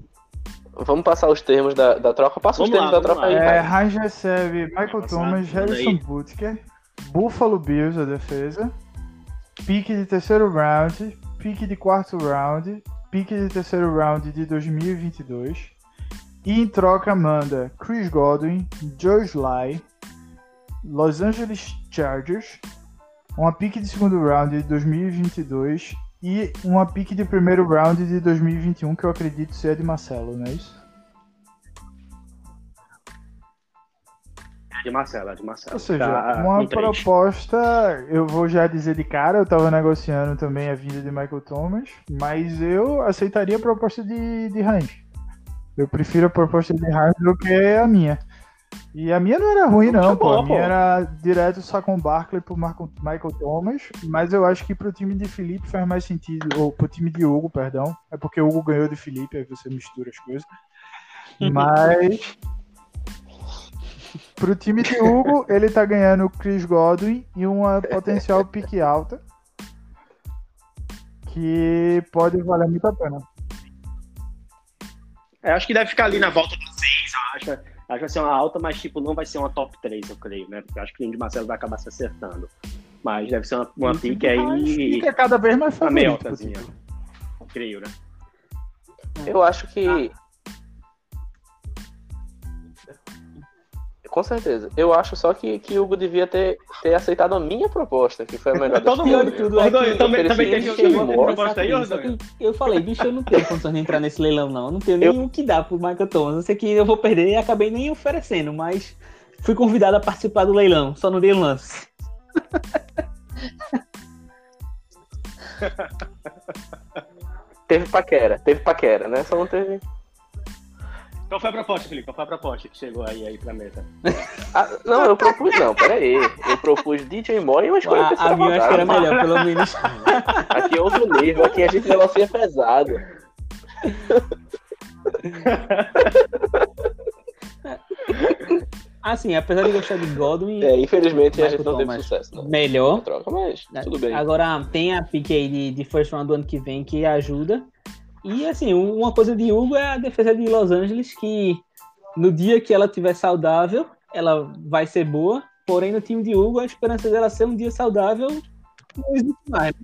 Vamos passar os termos da, da troca. Passa os termos lá, da troca aí, lá. É, pai. Heinz recebe Michael Passar, Thomas, Harrison aí. Butker, Buffalo Bills, a defesa, pique de terceiro round, pique de quarto round, pique de terceiro round de 2022. E em troca manda Chris Godwin, Joe Sly, Los Angeles Chargers, uma pique de segundo round de 2022 e uma pique de primeiro round de 2021 que eu acredito ser a de Marcelo, não é isso? De Marcelo, de Marcelo. Ou seja, Tá uma proposta, eu vou já dizer de cara, eu tava negociando também a vinda de Michael Thomas, mas eu aceitaria a proposta de, de Heinz. Eu prefiro a proposta de Heinz do que a minha. E a minha não era ruim, Não, não, pô. bom, A minha pô. era direto Sacon Barkley pro Marco, Michael Thomas, mas eu acho que pro time de Felipe faz mais sentido, ou pro time de Hugo, perdão. É porque o Hugo ganhou de Felipe, aí você mistura as coisas. Mas pro time de Hugo, ele tá ganhando o Chris Godwin e uma potencial pique alta. Que pode valer muito a pena. É, acho que deve ficar ali na volta da 6, eu acho. Acho que vai ser uma alta, mas tipo, não vai ser uma top 3, eu creio, né? Porque eu acho que o de Marcelo vai acabar se acertando. Mas deve ser uma, uma E pique aí. Fica cada vez mais Uma favorito. time. Creio, né? Eu acho que. Com certeza. Eu acho só que, que o Hugo devia ter, ter aceitado a minha proposta, que foi a melhor (laughs) Todo mundo. de tudo é que também, eu tem que chegou tem a proposta aí, eu falei, bicho, eu não tenho condições de entrar nesse leilão, não. Eu não tenho nem o que dar pro Michael Thomas. Eu sei que eu vou perder e acabei nem oferecendo, mas fui convidado a participar do leilão, só não dei um lance. Teve paquera, teve paquera, né? Só não teve. Qual foi a proposta, Felipe? Qual foi a proposta que chegou aí, aí pra meta? Ah, não, eu propus. Não, peraí. Eu propus DJ Moore e uma escolha A, terceira a minha eu acho que era melhor, pelo menos. (laughs) Aqui é outro nível, aqui a gente negocia pesado. (laughs) Assim, apesar de gostar de Godwin, É, infelizmente a gente não teve sucesso né? melhor. troca, mas tudo bem. Agora tem a pique aí de, de first round do ano que vem que ajuda. E assim, uma coisa de Hugo é a defesa de Los Angeles, que no dia que ela tiver saudável, ela vai ser boa. Porém, no time de Hugo, a esperança dela ser um dia saudável não existe mais.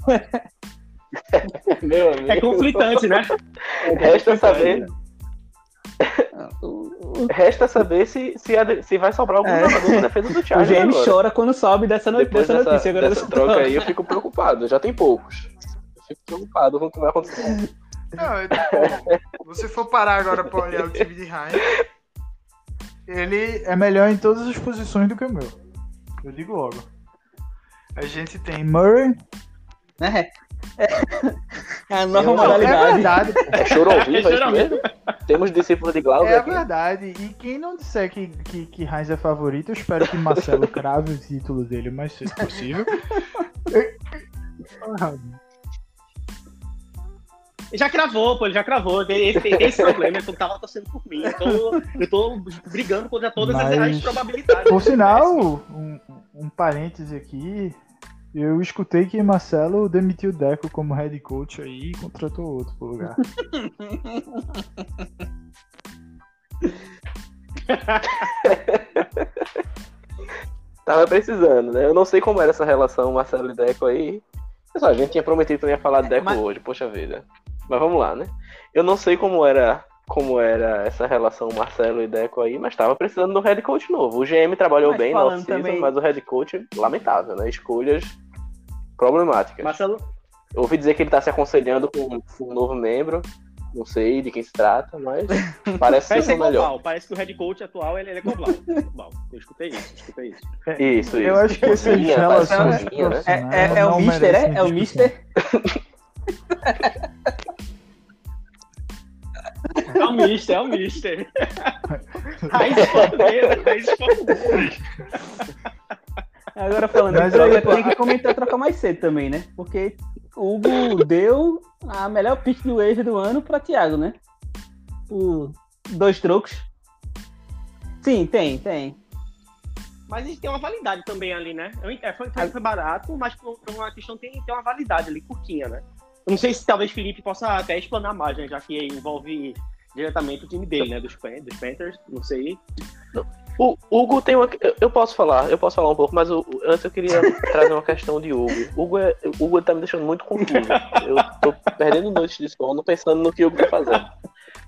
(laughs) Meu amigo. É conflitante, né? (laughs) Resta saber, resta saber se, se, a- se vai sobrar algum É. jogador na defesa do o Chargers GM agora. chora quando sobe dessa, no, dessa dessa, notícia. Agora dessa dessa troca aí, eu fico preocupado. Já tem poucos. Eu fico preocupado com o que vai acontecer. Não, tipo, você for parar agora pra olhar o time de Heinz, ele é melhor em todas as posições do que o meu. Eu digo logo. A gente tem Murray. É, é, (laughs) é a nova Eu- Não, é modalidade. verdade. pô. É choro ao vivo, é Choro isso mesmo? Temos discípulos de Glauber É aqui. verdade. E quem não disser que, que, que Heinz é favorito, eu espero que Marcelo (laughs) crave o título dele o mais cedo possível. Já cravou, pô, ele já cravou. Tem esse problema, ele tava torcendo por mim. Eu tô, eu tô brigando contra todas as- Mas, as probabilidades. Por sinal, um, um parêntese aqui. Eu escutei que Marcelo demitiu o Deco como head coach aí e contratou outro pro lugar. (laughs) Tava precisando, né? Eu não sei como era essa relação Marcelo e Deco aí. Pessoal, a gente tinha prometido que não ia falar de Deco mas- hoje, poxa vida. Mas vamos lá, né? Eu não sei como era como era essa relação Marcelo e Deco aí, mas tava precisando do head coach novo. O GM trabalhou Mas bem na off-season, também- mas o head coach, lamentável, né? Escolhas problemáticas. Marcelo, Eu ouvi dizer que ele tá se aconselhando com, com um novo membro. Não sei de quem se trata, mas (laughs) parece parece ser ser o melhor. global. Parece que o head coach atual ele, ele é global. (laughs) global. Eu escutei isso, escutei isso. Isso, isso. Eu acho que essas Fofinha, relações né? É, é, é o Mister, é? É o. Mister? (laughs) É o Mister, é o Mister. (laughs) Raiz portuguesa, raiz portuguesa. Agora falando Mas em troca, tem que comentar a troca mais cedo também, né? Porque o Hugo deu a melhor pick do wave do ano pra Thiago, né? Por dois trocos. Sim, tem, tem. Mas isso tem uma validade também ali, né? Eu é, foi, foi, foi barato, mas por, por uma questão tem, tem uma validade ali, curtinha, né? Eu não sei se talvez Felipe possa até explanar mais, né? Já que envolve diretamente o time dele, né? Dos, dos Panthers, não sei. O Hugo tem uma. eu- Eu posso falar, eu posso falar um pouco, mas o- antes eu queria (laughs) trazer uma questão de Hugo. Hugo, é, Hugo tá me deixando muito confuso. Eu tô perdendo noites de sono pensando no que o Hugo tá fazendo.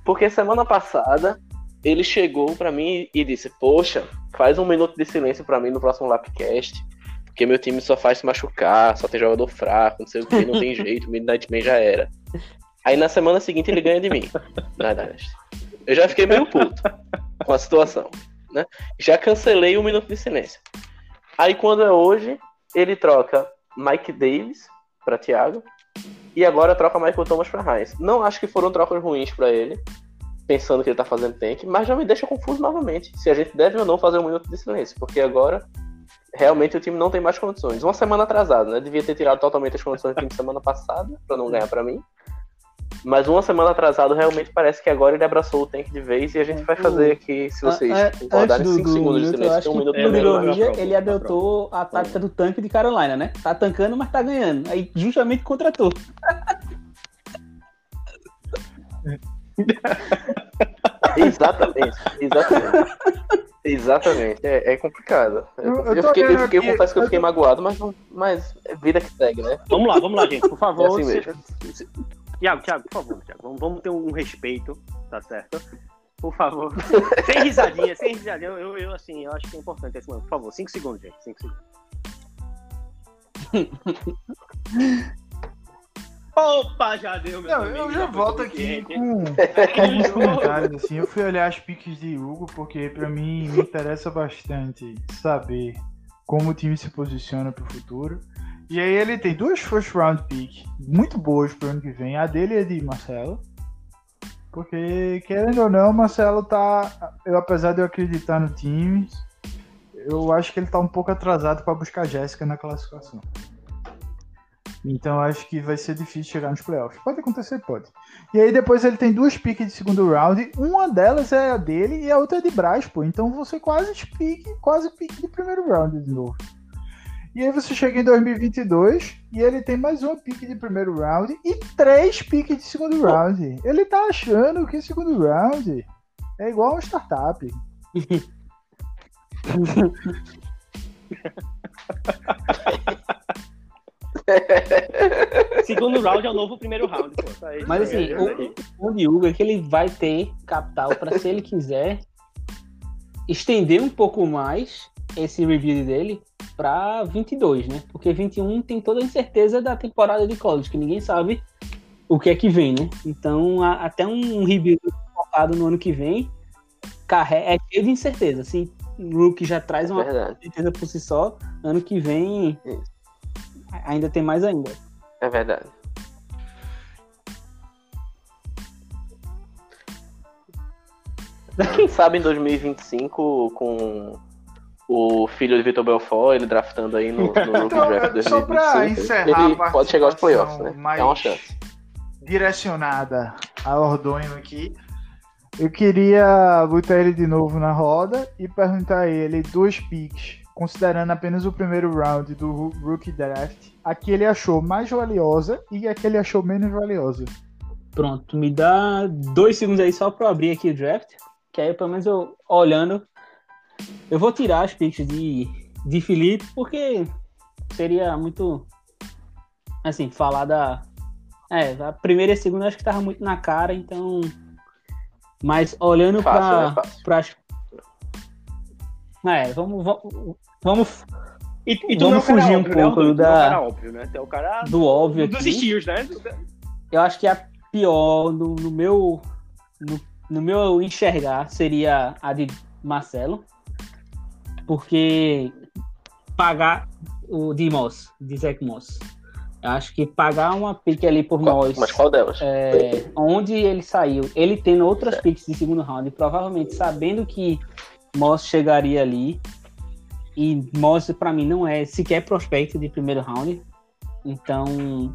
Porque semana passada ele chegou pra mim e disse: Poxa, faz um minuto de silêncio pra mim no próximo Lapcast. Porque meu time só faz se machucar, só tem jogador fraco, não sei o que, não tem (laughs) jeito, o Midnight Man já era. Aí na semana seguinte ele ganha de mim. Na Dynasty. Eu já fiquei meio puto com a situação né? Já cancelei o minuto de silêncio. Aí quando é hoje, ele troca Mike Davis para Thiago e agora troca Michael Thomas para Heinz. Não acho que foram trocas ruins para ele, pensando que ele tá fazendo tank, mas já me deixa confuso novamente se a gente deve ou não fazer um minuto de silêncio, porque agora realmente o time não tem mais condições. Uma semana atrasada, né? Devia ter tirado totalmente as condições do time semana passada para não ganhar para mim. Mas uma semana atrasado, realmente parece que agora ele abraçou o tank de vez e a gente vai fazer aqui, se vocês A- a- concordarem, antes 5 segundos de silêncio. um minuto é, e né? ironia, acho. ele adotou a tática do tanque de Carolina, né? Tá tancando, mas tá ganhando. Aí justamente contratou. (laughs) Exatamente, exatamente. Exatamente, é, é complicado. Eu, Eu- eu fiquei, eu, fiquei- confesso que eu eu fiquei magoado, mas, mas é vida que segue, né? Vamos lá, vamos lá, gente, por É favor. assim se- mesmo. se- Tiago, Tiago, por favor, Tiago, vamos, vamos ter um respeito, tá certo? Por favor. (laughs) sem risadinha, sem risadinha. Eu, eu, eu, assim, eu acho que é importante esse momento. Por favor, 5 segundos, gente. 5 segundos. (laughs) Opa, já deu, meu Não, amigo, eu já volto aqui (laughs) com alguns comentários. Assim, eu fui olhar as piques de Hugo porque pra mim me interessa bastante saber como o time se posiciona pro futuro. E aí ele tem duas first round picks muito boas pro ano que vem. A dele é de Marcelo. Porque, querendo ou não, Marcelo tá. Eu, apesar de eu acreditar no time, eu acho que ele tá um pouco atrasado pra buscar a Jéssica na classificação. Então acho que vai ser difícil chegar nos playoffs. Pode acontecer, pode. E aí depois ele tem duas piques de segundo round. Uma delas é a dele e a outra é de Braz, pô. Então você quase pique, quase pique de primeiro round de novo. E aí você chega em 2022 e ele tem mais uma pique de primeiro round e três piques de segundo round. Ele tá achando que segundo round é igual uma startup. (laughs) (laughs) Segundo round é o novo primeiro round. Pô. Tá aí, Mas tá assim, o, o é que ele vai ter capital para se ele quiser estender um pouco mais esse review dele para 22, né? Porque 21 tem toda a incerteza da temporada de college, que ninguém sabe o que é que vem, né? Então, a- até um review focado no ano que vem carre- é cheio de incerteza. Se o Rookie já traz uma Verdade. certeza por si só, ano que vem Isso. Ainda tem mais ainda. É verdade. Quem sabe em 2025, com o filho de Vitor Belfort, ele draftando aí no, no Rookie Então, Draft só pra 2025, encerrar ele pode chegar aos playoffs, né? É uma chance. direcionada a Ordonho aqui. Eu queria botar ele de novo na roda e perguntar a ele duas picks, considerando apenas o primeiro round do Rookie Draft, a que ele achou mais valiosa e a que ele achou menos valiosa. Pronto, me dá dois segundos aí só pra eu abrir aqui o draft. Que aí, pelo menos, eu olhando. Eu vou tirar as picks de, de Felipe, porque seria muito. Assim, falar da. É, a primeira e a segunda acho que tava muito na cara, então. Mas olhando Fácil, pra. né? Pras- É, vamos. Vamos. Vamos E, e tu Vamos não é cara fugir um óbvio, né, pouco Rodolfo? Tu não é o da- cara óbvio, né? É o cara do óbvio dos estilos, né? Eu acho que a pior no, no meu no, no meu enxergar seria a de Marcelo, porque pagar o de Moss, de Zach Moss. Eu acho que pagar uma pique ali por Qual- nós, Mas qual delas? é, onde ele saiu, ele tendo outras picks de segundo round, provavelmente sabendo que Moss chegaria ali, e Moss pra mim não é sequer prospecto de primeiro round, então,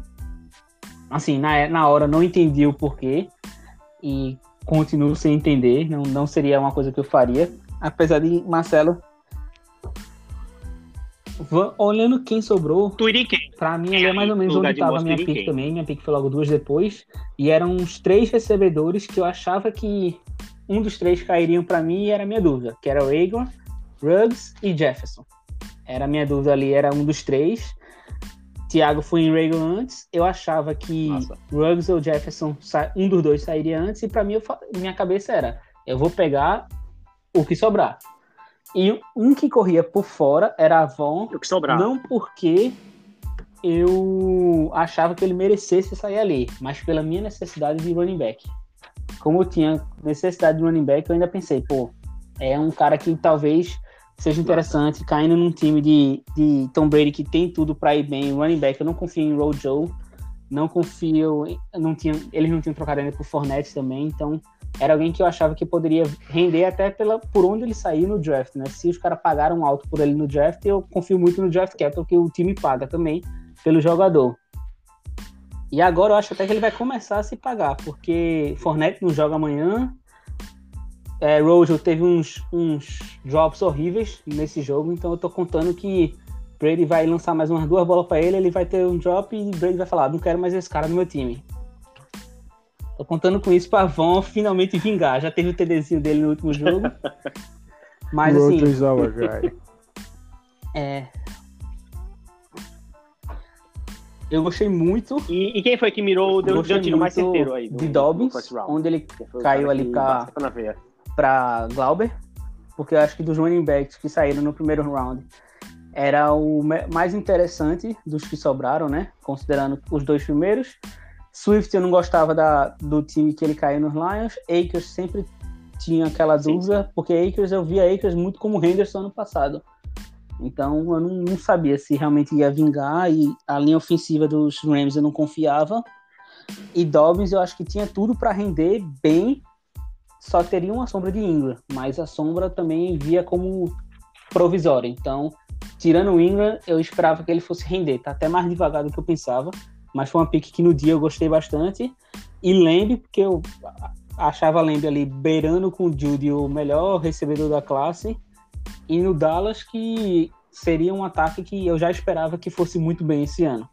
assim, na, na hora não entendi o porquê, e continuo sem entender, não, não seria uma coisa que eu faria, apesar de Marcelo. Olhando quem sobrou, quem? Pra mim, é mais ou menos onde de estava a minha pick também. Minha pick foi logo duas depois. E eram uns três recebedores que eu achava que um dos três cairiam pra mim e era a minha dúvida. Que era o Egon, Ruggs e Jefferson. Era a minha dúvida ali, era um dos três. Thiago foi em Reagan antes. Eu achava que Massa. Ruggs ou Jefferson, um dos dois sairia antes. E pra mim, eu minha cabeça era, eu vou pegar o que sobrar. E um que corria por fora era a Von, O que sobrar. não porque eu achava que ele merecesse sair ali, mas pela minha necessidade de running back. Como eu tinha necessidade de running back, eu ainda pensei, pô, é um cara que talvez seja interessante, caindo num time de, de Tom Brady que tem tudo pra ir bem, running back, eu não confio em Rojo, não confio, não tinha, eles não tinham trocado ainda por Fournette também, então era alguém que eu achava que poderia render até pela, por onde ele saiu no draft, né? Se os caras pagaram alto por ele no draft, eu confio muito no draft capital que o time paga também pelo jogador. E agora eu acho até que ele vai começar a se pagar, porque Fournette não joga amanhã. É, Rojo teve uns, uns drops horríveis nesse jogo, então eu tô contando que Brady vai lançar mais umas duas bolas pra ele, ele vai ter um drop e Brady vai falar: não quero mais esse cara no meu time. Tô contando com isso pra Von finalmente vingar. Já teve o TDzinho dele no último jogo. (laughs) Mas assim, (laughs) é. Eu gostei muito E, e quem foi que mirou, deu, deu o tiro mais certeiro aí? do- de do Dobbins, onde ele caiu ali pra- bateu na veia? Para Glauber, porque eu acho que dos running backs que saíram no primeiro round era o mais interessante dos que sobraram, né? Considerando os dois primeiros. Swift eu não gostava da, do time que ele caiu nos Lions. Akers sempre tinha aquela Sim, dúvida, porque Akers eu via Akers muito como Henderson ano passado. Então eu não, não sabia se realmente ia vingar e a linha ofensiva dos Rams eu não confiava. E Dobbins eu acho que tinha tudo para render bem, só teria uma sombra de Ingram, mas a sombra também via como provisória. Então tirando o Ingram, eu esperava que ele fosse render. Tá até mais devagar do que eu pensava. Mas foi uma pick que no dia eu gostei bastante. E Lembre, porque eu achava Lembre ali beirando com o Judy o melhor recebedor da classe. E no Dallas, que seria um ataque que eu já esperava que fosse muito bem esse ano.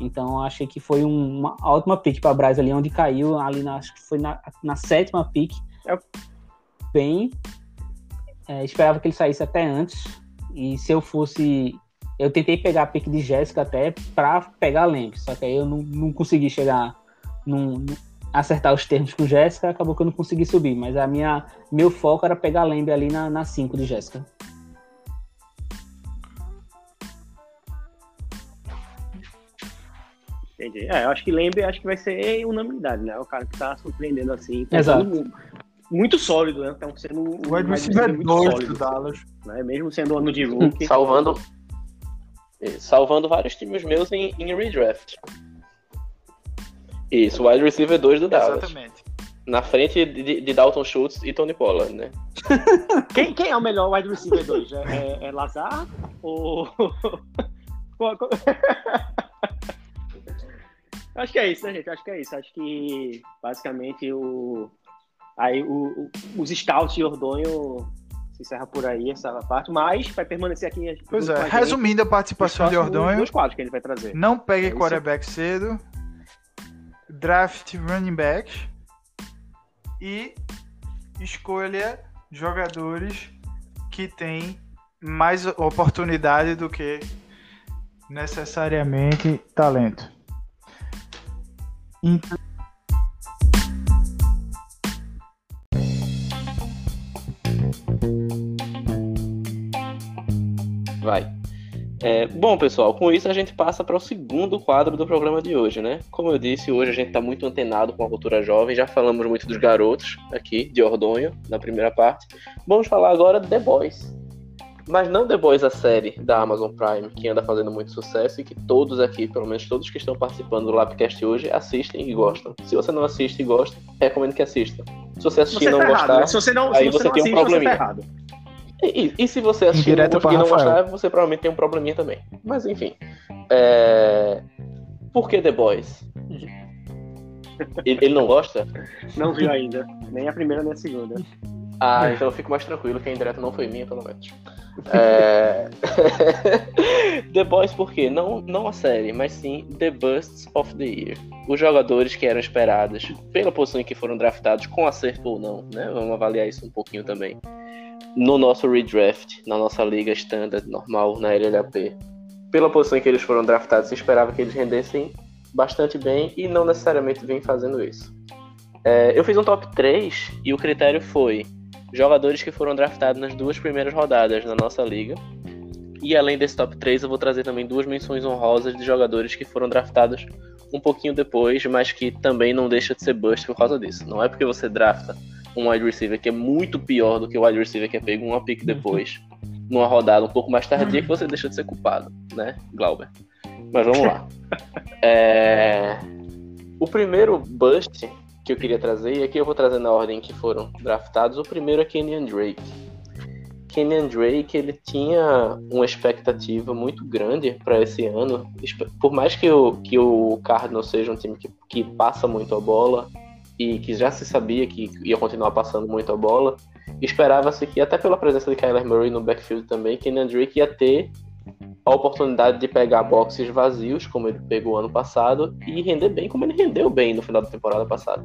Então achei que foi uma ótima pick para Braz ali, onde caiu, ali na, acho que foi na, na sétima pick. É. Bem, é, esperava que ele saísse até antes. E se eu fosse. Eu tentei pegar a pick de Jéssica até para pegar a Lemp, só que aí eu não, não consegui chegar num, acertar os termos com Jéssica, acabou que eu não consegui subir. Mas a minha meu foco era pegar a Lemb ali na 5 de Jéssica. Entendi. É, eu acho que Lembre acho que vai ser unanimidade, né? O cara que tá surpreendendo assim. Exato. Muito sólido, né? Então sendo o wide receiver muito sólido, do Dallas. Né? Mesmo sendo ano de rookie. (laughs) Salvando, salvando vários times meus em, em redraft. Isso, wide receiver 2 do Dallas. Exatamente. Na frente de, de, Dalton Schultz e Tony Pollard, né? (laughs) quem, quem é o melhor wide receiver 2? É, é, é Lazar ou. (laughs) Acho que é isso, né, gente? Acho que é isso. Acho que basicamente o. Aí o, o, os scouts de Ordonho se encerra por aí essa parte, mas vai permanecer aqui. Pois é, resumindo a participação de Ordonho. Dois quadros que ele vai trazer. Não pegue é quarterback cedo. Draft running back. E escolha jogadores que têm mais oportunidade do que necessariamente talento. Então... Vai. É, bom, pessoal, com isso a gente passa para o segundo quadro do programa de hoje, né? Como eu disse, hoje a gente está muito antenado com a cultura jovem, já falamos muito dos garotos aqui, de Ordonho, na primeira parte. Vamos falar agora de The Boys, mas não The Boys, a série da Amazon Prime, que anda fazendo muito sucesso e que todos aqui, pelo menos todos que estão participando do Lapcast hoje, assistem e gostam. Se você não assiste e gosta, recomendo que assista. Se você assistir e não tá gostar, errado, né? se você não, aí se você, você não tem assiste, um probleminha. Tá e, e, se você assistir e não gostar, você provavelmente tem um probleminha também. Mas enfim. É... Por que The Boys? Ele, ele não gosta? Não viu ainda. Nem a primeira nem a segunda. Ah, então eu fico mais tranquilo que a indireta não foi minha, pelo menos. É... (laughs) The Boys, por quê? Não, não a série, mas sim The Busts of the Year. Os jogadores que eram esperados pela posição em que foram draftados, com acerto ou não, né? Vamos avaliar isso um pouquinho também. No nosso redraft, na nossa liga standard normal, na LLAP. Pela posição em que eles foram draftados, se esperava que eles rendessem bastante bem e não necessariamente vem fazendo isso. É, eu fiz um top 3 e o critério foi jogadores que foram draftados nas duas primeiras rodadas na nossa liga. E além desse top 3, eu vou trazer também duas menções honrosas de jogadores que foram draftados um pouquinho depois, mas que também não deixa de ser bust por causa disso. Não é porque você drafta um wide receiver que é muito pior do que o wide receiver que é pego uma pick depois, numa rodada um pouco mais tardia, que você deixa de ser culpado, né, Glauber? Mas vamos lá. (laughs) É... O primeiro bust que eu queria trazer, e aqui eu vou trazer na ordem que foram draftados. O primeiro é Kenyan Drake. Kenyan Drake ele tinha uma expectativa muito grande para esse ano. Por mais que o, que o Cardinals seja um time que, que passa muito a bola e que já se sabia que ia continuar passando muito a bola, esperava-se que, até pela presença de Kyler Murray no backfield também, Kenyan Drake ia ter a oportunidade de pegar boxes vazios, como ele pegou ano passado, e render bem como ele rendeu bem no final da temporada passada.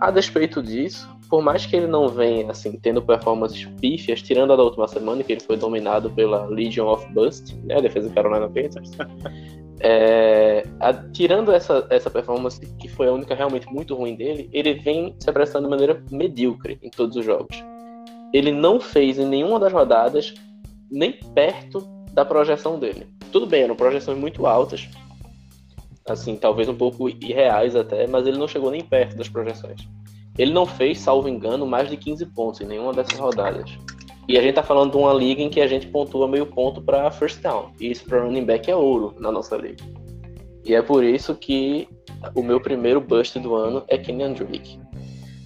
A despeito disso, por mais que ele não venha assim tendo performances pífias, tirando a da última semana, que ele foi dominado pela Legion of Bust, né, a defesa do Carolina Panthers, (laughs) é, a, tirando essa, essa performance, que foi a única realmente muito ruim dele, ele vem se apresentando de maneira medíocre em todos os jogos. Ele não fez em nenhuma das rodadas nem perto da projeção dele. Tudo bem, eram projeções muito altas, assim, talvez um pouco irreais até, mas ele não chegou nem perto das projeções. Ele não fez, salvo engano, mais de 15 pontos em nenhuma dessas rodadas. E a gente tá falando de uma liga em que a gente pontua meio ponto para first down. E isso para running back é ouro na nossa liga. E é por isso que o meu primeiro bust do ano é Kenyan Drake.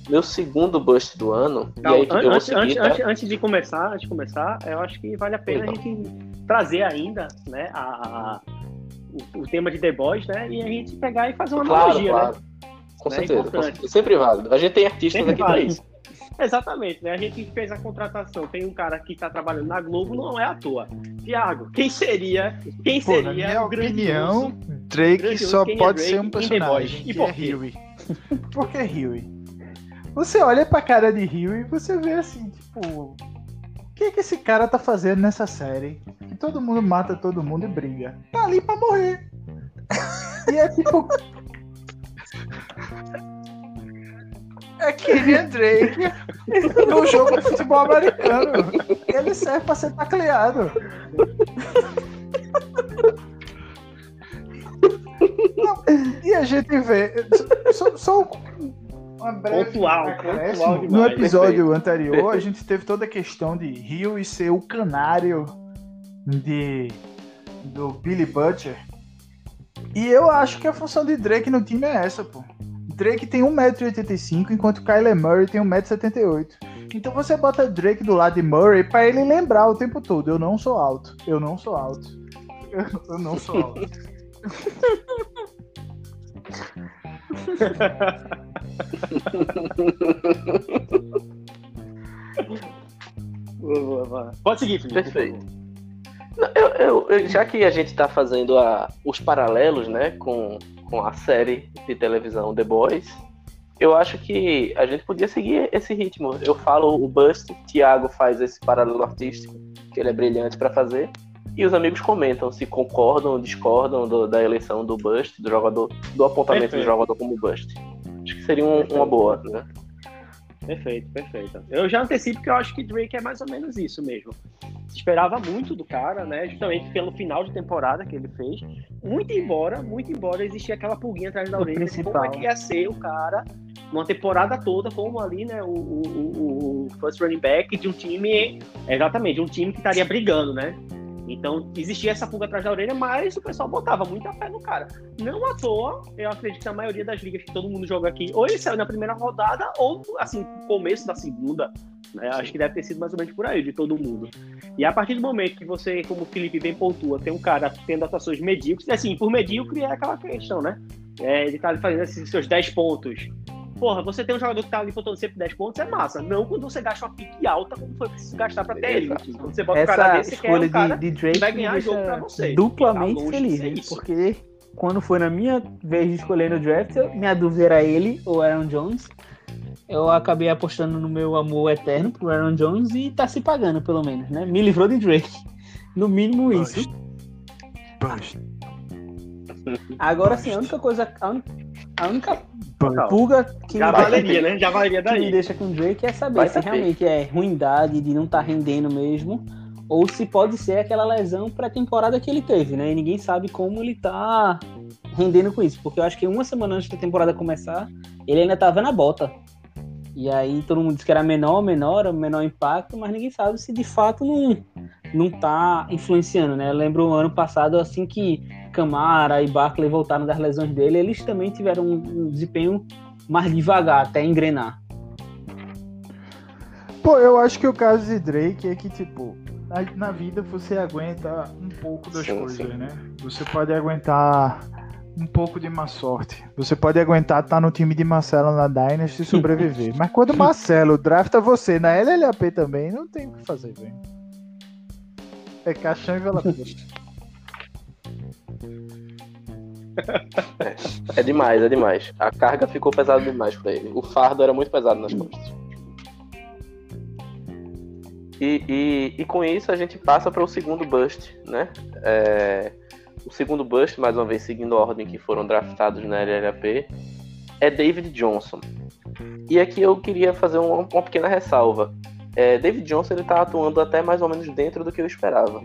Meu segundo bust do ano. Não, aí, antes, seguir, antes, tá? antes, antes, de começar, antes de começar, eu acho que vale a pena então. a gente trazer ainda, né, a, a- o, o tema de The Boys, né, e a gente pegar e fazer uma Claro, analogia, claro. né? Com É certeza. com- sempre válido. A gente tem artistas Sempre aqui pra isso. Exatamente, né? A gente fez a contratação, tem um cara que tá trabalhando na Globo, não é à toa. Tiago, quem seria, quem Pô, na seria minha o opinião, Drake grandioso só é pode Drake ser um personagem. E que por é quê? Huey. (laughs) Por que Huey? Você olha pra cara de Huey e você vê assim, tipo... O que, é que esse cara tá fazendo nessa série? Que todo mundo mata todo mundo e briga. Tá ali pra morrer. (laughs) E é tipo... É Kenyan Drake no jogo de futebol americano. Ele serve pra ser tacleado. Não, e a gente vê. Só, só uma breve Pontual, pontual No demais, episódio anterior, a Perfeito. (laughs) gente teve toda a questão de Rio e ser o canário de do Billy Butcher. E eu acho que a função de Drake no time é essa, pô. Drake tem 1,85m, enquanto Kyler Murray tem 1,78m. Então você bota Drake do lado de Murray pra ele lembrar o tempo todo: eu não sou alto, eu não sou alto, eu, (laughs) eu não sou alto. Pode seguir, Felipe. Perfeito. eu- eu- eu- já que a gente tá fazendo a- os paralelos, né, com, com a série de televisão The Boys, eu acho que a gente podia seguir esse ritmo. Eu falo o Bust, Thiago faz esse paralelo artístico, que ele é brilhante pra fazer, e os amigos comentam se concordam ou discordam do- da eleição do Bust, do jogador, do apontamento Perfeito. do jogador como Bust. Acho que seria um- uma boa, né? Perfeito, perfeito. Eu já antecipo que eu acho que Drake é mais ou menos isso mesmo. Se esperava muito do cara, né? Justamente pelo final de temporada que ele fez. Muito embora, muito embora existia aquela pulguinha atrás da orelha de como é que ia ser o cara numa temporada toda, como ali, né? O, o, o- o first running back de um time. Exatamente, de um time que estaria brigando, né? Então existia essa pulga atrás da orelha, mas o pessoal botava muita fé no cara. Não à toa, eu acredito que na maioria das ligas que todo mundo joga aqui, ou ele saiu na primeira rodada, ou assim, no começo da segunda. Né? Acho que deve ter sido mais ou menos por aí, de todo mundo. E a partir do momento que você, como o Felipe bem pontua, tem um cara tendo atuações medíocres, assim, por medíocre é aquela questão, né? É, ele tá ali fazendo esses seus 10 pontos. Porra, você tem um jogador que tá ali botando sempre 10 pontos, é massa. Não quando você gasta uma pique alta, como foi preciso gastar pra ter elite. Quando você bota um cara Essa desse, escolha um cara de, de Drake vai ganhar jogo pra você. duplamente Tá feliz, hein? porque quando foi na minha vez de escolher no draft, eu- minha dúvida era ele ou Aaron Jones. Eu acabei apostando no meu amor eterno pro Aaron Jones e tá se pagando, pelo menos, né? Me livrou de Drake. No mínimo isso. Bust, Agora sim, a única coisa. A, un- a única bust. pulga que Já me deixa- valeria, né? Já valeria que me daí. deixa com Drake é saber Vai se saber. realmente é ruindade de não estar rendendo mesmo, ou se pode ser aquela lesão pré-temporada que ele teve, né? E ninguém sabe como ele tá rendendo com isso, porque eu acho que uma semana antes da temporada começar, ele ainda tava na bota. E aí todo mundo disse que era menor, menor, menor impacto, mas ninguém sabe se de fato não, não tá influenciando, né? Eu lembro o ano passado, assim que Camara e Barkley voltaram das lesões dele, eles também tiveram um, um desempenho mais devagar até engrenar. Pô, eu acho que o caso de Drake é que, tipo, na, na vida você aguenta um pouco das Sim, coisas, sim. né? Você pode aguentar um pouco de má sorte. Você pode aguentar estar no time de Marcelo na Dynasty e sobreviver. Mas quando o (laughs) Marcelo drafta você na LLAP também, não tem o que fazer, velho. É caixão e vela É demais, é demais. A carga ficou pesada demais pra ele. O fardo era muito pesado nas costas. E, e, e com isso a gente passa para o segundo bust, né? É, o segundo bust, mais uma vez seguindo a ordem que foram draftados na LLAP, é David Johnson. E aqui eu queria fazer uma, uma pequena ressalva. É, David Johnson ele tá atuando até mais ou menos dentro do que eu esperava.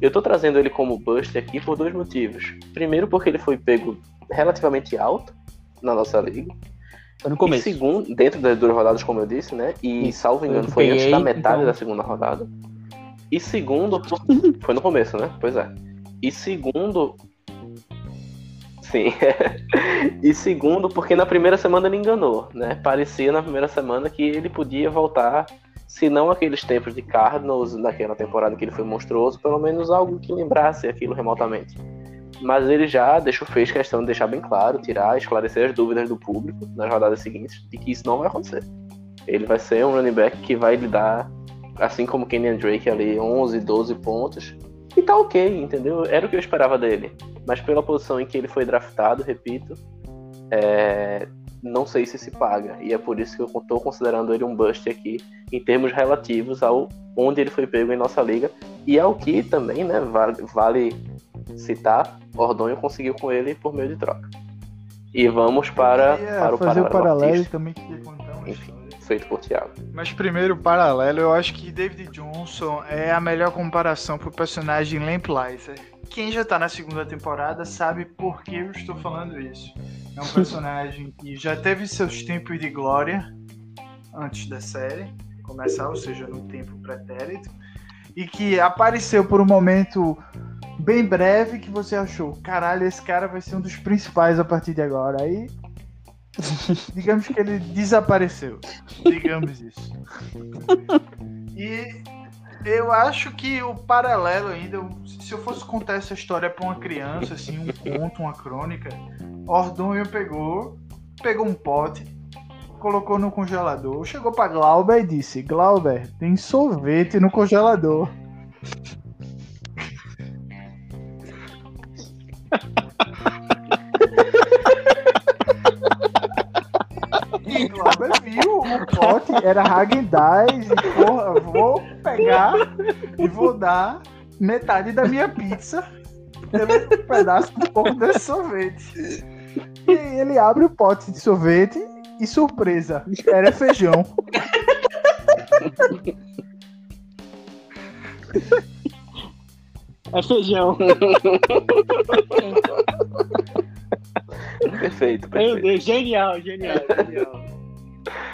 Eu tô trazendo ele como bust aqui por dois motivos. Primeiro, porque ele foi pego relativamente alto na nossa liga. No E começo. segundo, dentro das duas rodadas, como eu disse, né? E salvo engano, foi antes da metade então- da segunda rodada. E segundo, (laughs) foi no começo, né? Pois é. E segundo. Sim. (laughs) e segundo, porque na primeira semana ele enganou, né? Parecia na primeira semana que ele podia voltar se não aqueles tempos de Cardinals naquela temporada que ele foi monstruoso, pelo menos algo que lembrasse aquilo remotamente. Mas ele já deixou, fez questão de deixar bem claro, tirar, esclarecer as dúvidas do público nas rodadas seguintes de que isso não vai acontecer. Ele vai ser um running back que vai lhe dar, assim como Kenyan Drake ali, 11, 12 pontos. E tá ok, entendeu? Era o que eu esperava dele. Mas pela posição em que ele foi draftado, repito, é, não sei se se paga. E é por isso que eu estou considerando ele um bust aqui, em termos relativos ao onde ele foi pego em nossa liga. E ao que também, né, vale, vale citar, Ordonho conseguiu com ele por meio de troca. E vamos para, para o fazer o paralelo também queria contar uma Enfim. Feito por Thiago. Mas primeiro, paralelo, eu acho que David Johnson é a melhor comparação pro personagem Lamplighter. Quem já tá na segunda temporada sabe por que eu estou falando isso. É um (laughs) personagem que já teve seus tempos de glória antes da série começar, ou seja, no tempo pretérito, e que apareceu por um momento bem breve que você achou, caralho, esse cara vai ser um dos principais a partir de agora. Aí digamos que ele desapareceu. Digamos isso. E eu acho que o paralelo ainda, se eu fosse contar essa história pra uma criança, assim, um conto, uma crônica, Ordonho pegou, pegou um pote, colocou no congelador, chegou pra Glauber e disse: Glauber, tem sorvete no congelador. E Glauber viu o pote, era Hagen-Dazs, e porra, vou pegar e vou dar metade da minha pizza pelo pedaço um pouco desse sorvete. E aí ele abre o pote de sorvete e surpresa, era feijão. É feijão. (laughs) (laughs) Perfeito, Meu perfeito. Deus, genial, genial, genial.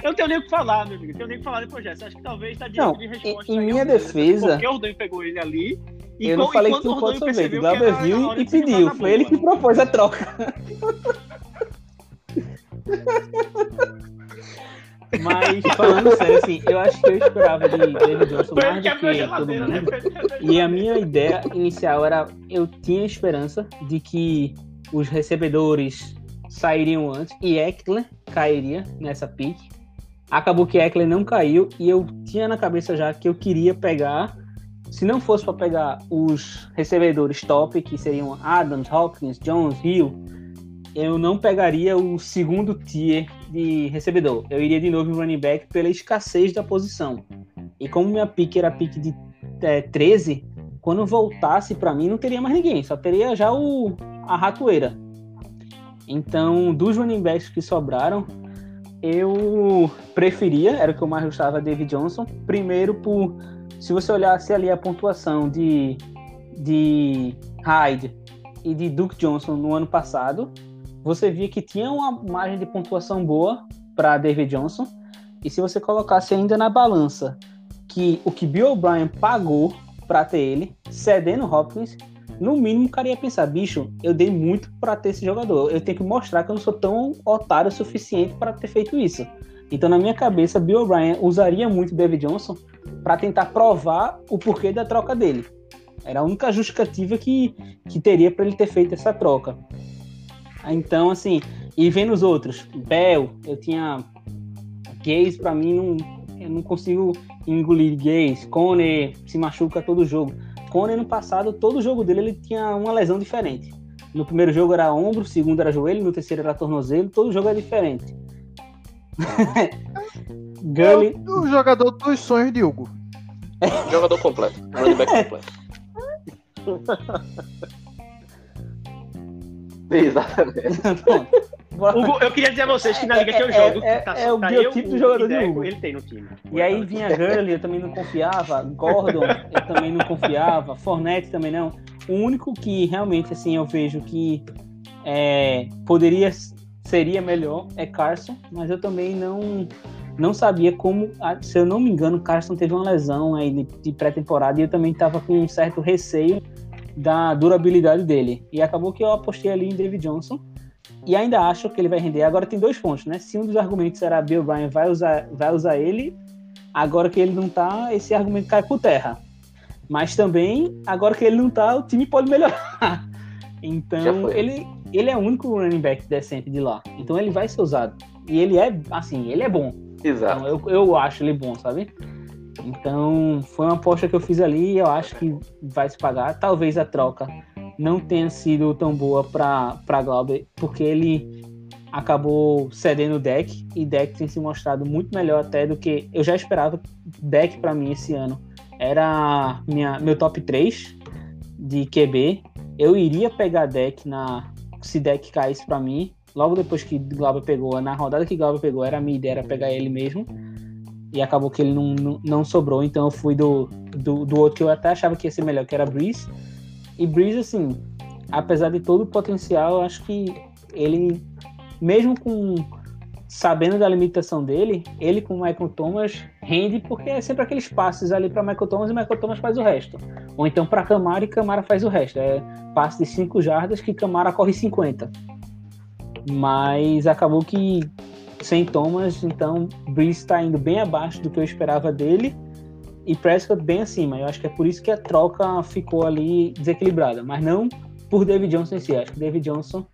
Eu não tenho nem o que falar, meu amigo. Eu tenho nem o que falar depois dessa. Acho que talvez tá diante Não, de resposta. em- em minha defesa- Porque o pegou ele ali. E eu não falei que de Ordonho sorvete. percebeu O Glauber viu e de pediu. na Foi ele que propôs a troca. Mas, falando sério, assim, eu acho que eu esperava de David Johnson mais que do que todo né? mundo. A E a minha ideia inicial era, eu tinha esperança de que os recebedores sairiam antes e Eckler cairia nessa pick. Acabou que Eckler não caiu e eu tinha na cabeça já que eu queria pegar, se não fosse para pegar os recebedores top, que seriam Adams, Hopkins, Jones, Hill, eu não pegaria o segundo tier de recebedor. Eu iria de novo em running back pela escassez da posição. E como minha pick era pick de é, 13, quando voltasse pra mim não teria mais ninguém, só teria já o a ratoeira. Então, dos running backs que sobraram, eu preferia, era o que eu mais gostava, David Johnson. Primeiro por, se você olhasse ali a pontuação de, de Hyde e de Duke Johnson no ano passado, você via que tinha uma margem de pontuação boa para David Johnson. E se você colocasse ainda na balança que o que Bill O'Brien pagou para ter ele, cedendo Hopkins, no mínimo o cara ia pensar, bicho, eu dei muito para ter esse jogador. Eu tenho que mostrar que eu não sou tão otário o suficiente para ter feito isso. Então, na minha cabeça, Bill O'Brien usaria muito David Johnson para tentar provar o porquê da troca dele. Era a única justificativa que, que teria para ele ter feito essa troca. Então, assim, e vendo os outros, Bell, eu tinha Gaze, para mim, não, eu não consigo engolir Gaze. Conner se machuca todo jogo. Conner no passado, todo jogo dele ele tinha uma lesão diferente. No primeiro jogo era ombro, no segundo era joelho, no terceiro era tornozelo, todo jogo é diferente. (laughs) Gully, É o, o jogador dos sonhos de Hugo. Jogador completo. Running back completo. (laughs) Exatamente. (laughs) Eu queria dizer a vocês que na liga que eu É, jogo, é, tá, é o tá biotipo eu, do jogador de Hugo. Ele tem no time. E aí vinha Gurley, eu também não confiava. Gordon, eu também não confiava. Fournette também não. O único que realmente assim eu vejo que é, poderia seria melhor é Carson, mas eu também não não sabia como, ah, se eu não me engano, Carson teve uma lesão aí de, de pré-temporada e eu também estava com um certo receio da durabilidade dele. E acabou que eu apostei ali em David Johnson. E ainda acho que ele vai render. Agora tem dois pontos, né? Se um dos argumentos era Bill Bryan vai usar, vai usar ele, Agora que ele não tá, esse argumento cai por terra. Mas também, agora que ele não tá, o time pode melhorar. (laughs) Então, ele, ele é o único running back decente de lá. Então ele vai ser usado. E ele é, assim, ele é bom. Exato. Então, eu, eu acho ele bom, sabe? Então, foi uma aposta que eu fiz ali e eu acho que vai se pagar. Talvez a troca não tenha sido tão boa para Glauber, porque ele acabou cedendo o deck e deck tem se mostrado muito melhor até do que eu já esperava. Deck para mim esse ano era minha, meu top 3 de QB. Eu iria pegar deck na se deck caísse para mim. Logo depois que Glauber pegou, na rodada que Glauber pegou, era a minha ideia era pegar ele mesmo. E acabou que ele não, não, não sobrou, então eu fui do, do, do, outro que eu até achava que ia ser melhor, que era Breeze. E Breeze, assim, apesar de todo o potencial, eu acho que ele, mesmo com sabendo da limitação dele, ele com o Michael Thomas rende porque é sempre aqueles passes ali para Michael Thomas e Michael Thomas faz o resto. Ou então para Camara e Camara faz o resto. É passe de 5 jardas que Camara corre 50. Mas acabou que sem Thomas, então Breeze está indo bem abaixo do que eu esperava dele e Prescott bem acima. Eu acho que é por isso que a troca ficou ali desequilibrada, mas não por David Johnson em si. Acho que David Johnson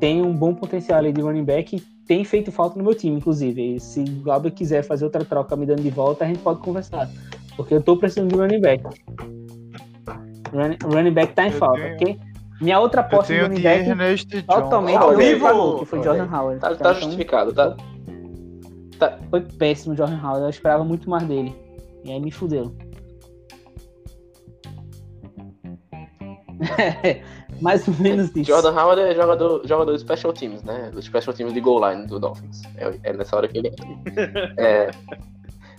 tem um bom potencial ali de running back e tem feito falta no meu time, inclusive. E se o Glauber quiser fazer outra troca me dando de volta, a gente pode conversar. Porque eu tô precisando de running back. Running, running back tá em eu falta, tenho... ok? Minha outra aposta de running back totalmente ao vivo, pagou, que foi Jordan Howard. Tá, tá justificado, tá? tá? Foi péssimo o Jordan Howard, eu esperava muito mais dele. E aí me fudeu. (laughs) Mais ou menos isso. Jordan Howard é jogador, jogador de special teams, né? Do special teams de goal line do Dolphins. É, é nessa hora que ele entra. (laughs) É,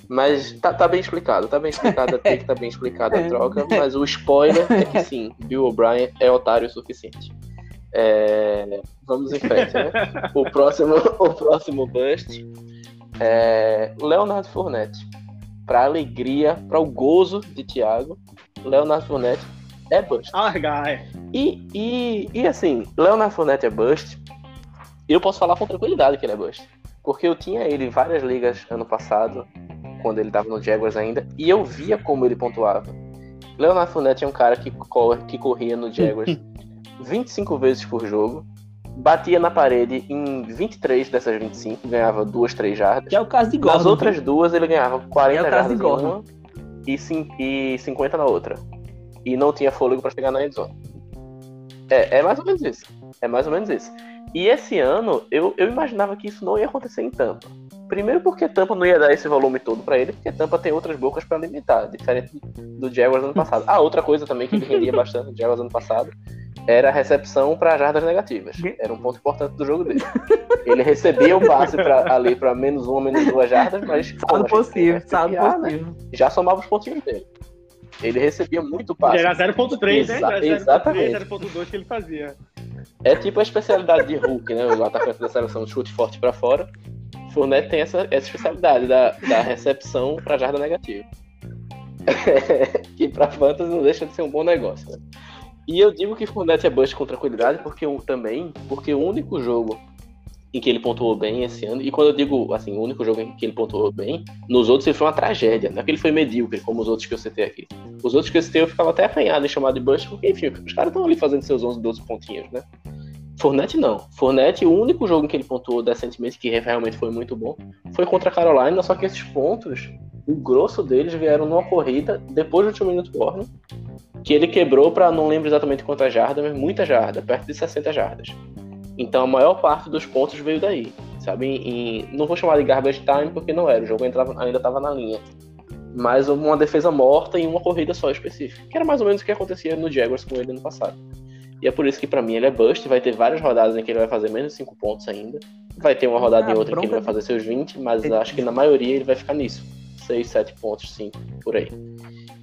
mas tá, tá, bem explicado, tá bem explicado, tem que tá bem explicada a é. (laughs) troca, mas o spoiler é que sim, Bill O'Brien é otário o suficiente. É, vamos em frente, né? O próximo, o próximo bust é Leonardo Fournette. Para alegria, para o gozo de Thiago, Leonardo Fournette é bust. Ah. E, e, e assim, Leonardo Fournette é bust. Eu posso falar com tranquilidade que ele é bust. Porque eu tinha ele em várias ligas ano passado quando ele estava no Jaguars ainda, e eu via como ele pontuava. Leonardo Fournette é um cara que, corre, que corria no Jaguars (laughs) 25 vezes por jogo, batia na parede em 23 dessas 25, ganhava duas, três jardas. Que é o caso de Gordon. Nas outras duas ele ganhava 40 é jardas em uma e, e 50 na outra. E não tinha fôlego para chegar na endzone. É, é mais ou menos isso. É mais ou menos isso. E esse ano eu, eu imaginava que isso não ia acontecer em Tampa. Primeiro porque Tampa não ia dar esse volume todo para ele, porque Tampa tem outras bocas para alimentar, diferente do Jaguars ano passado. Ah, outra coisa também que ele rendia bastante no Jaguars ano passado era a recepção para jardas negativas. Era um ponto importante do jogo dele. Ele recebia o passe pra, ali para menos uma, menos duas jardas, mas saldo possível, saldo possível. Né? Já somava os pontinhos dele. Ele recebia muito passe. Era 0.3, né? Era exatamente. 0.2 que ele fazia. É tipo a especialidade de Hulk, né? O atacante da seleção chute forte para fora. Fournette tem essa, essa especialidade da, da recepção para jarda negativa. (laughs) que para Fantasy não deixa de ser um bom negócio. Né? E eu digo que Fournette é bust com tranquilidade porque também porque o único jogo em que ele pontuou bem esse ano, e quando eu digo assim, o único jogo em que ele pontuou bem, nos outros ele foi uma tragédia, não é que ele foi medíocre, como os outros que eu citei aqui. Os outros que eu citei eu ficava até apanhado em chamar de bust, porque enfim, os caras estão ali fazendo seus 11, 12 pontinhos, né? Fournette não. Fournette, o único jogo em que ele pontuou decentemente, que realmente foi muito bom, foi contra a Carolina, só que esses pontos, o grosso deles vieram numa corrida depois do último minuto warning, que ele quebrou para não lembro exatamente quantas jardas, mas muita jarda, perto de 60 jardas. Então a maior parte dos pontos veio daí, sabe? Em, não vou chamar de garbage time porque não era, o jogo entrava, ainda estava na linha. Mas uma defesa morta em uma corrida só específica, que era mais ou menos o que acontecia no Jaguars com ele no passado. E é por isso que para mim ele é bust. Vai ter várias rodadas em que ele vai fazer menos de 5 pontos ainda. Vai ter uma rodada ah, em outra em que ele vai fazer seus 20, mas acho que na maioria ele vai ficar nisso. 6, 7 pontos, 5, por aí.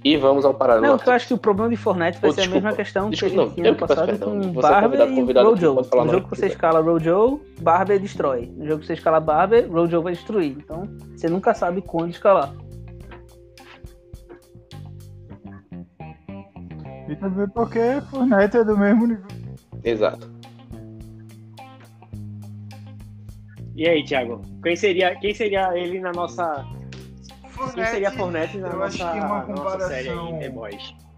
E vamos ao paralelo. Não, eu acho que o problema de Fortnite vai oh, ser desculpa, a mesma questão desculpa, que a gente tinha no passado com Barber e Rojo. No jogo que você escala Rojo, Barber destrói. No jogo que você escala Barber, Rojo vai destruir. Então, você nunca sabe quando escalar. E também porque Fortnite é do mesmo nível. Exato. E aí, Thiago? Quem seria, quem seria ele na nossa Quem seria Fournette na eu nossa, acho que uma comparação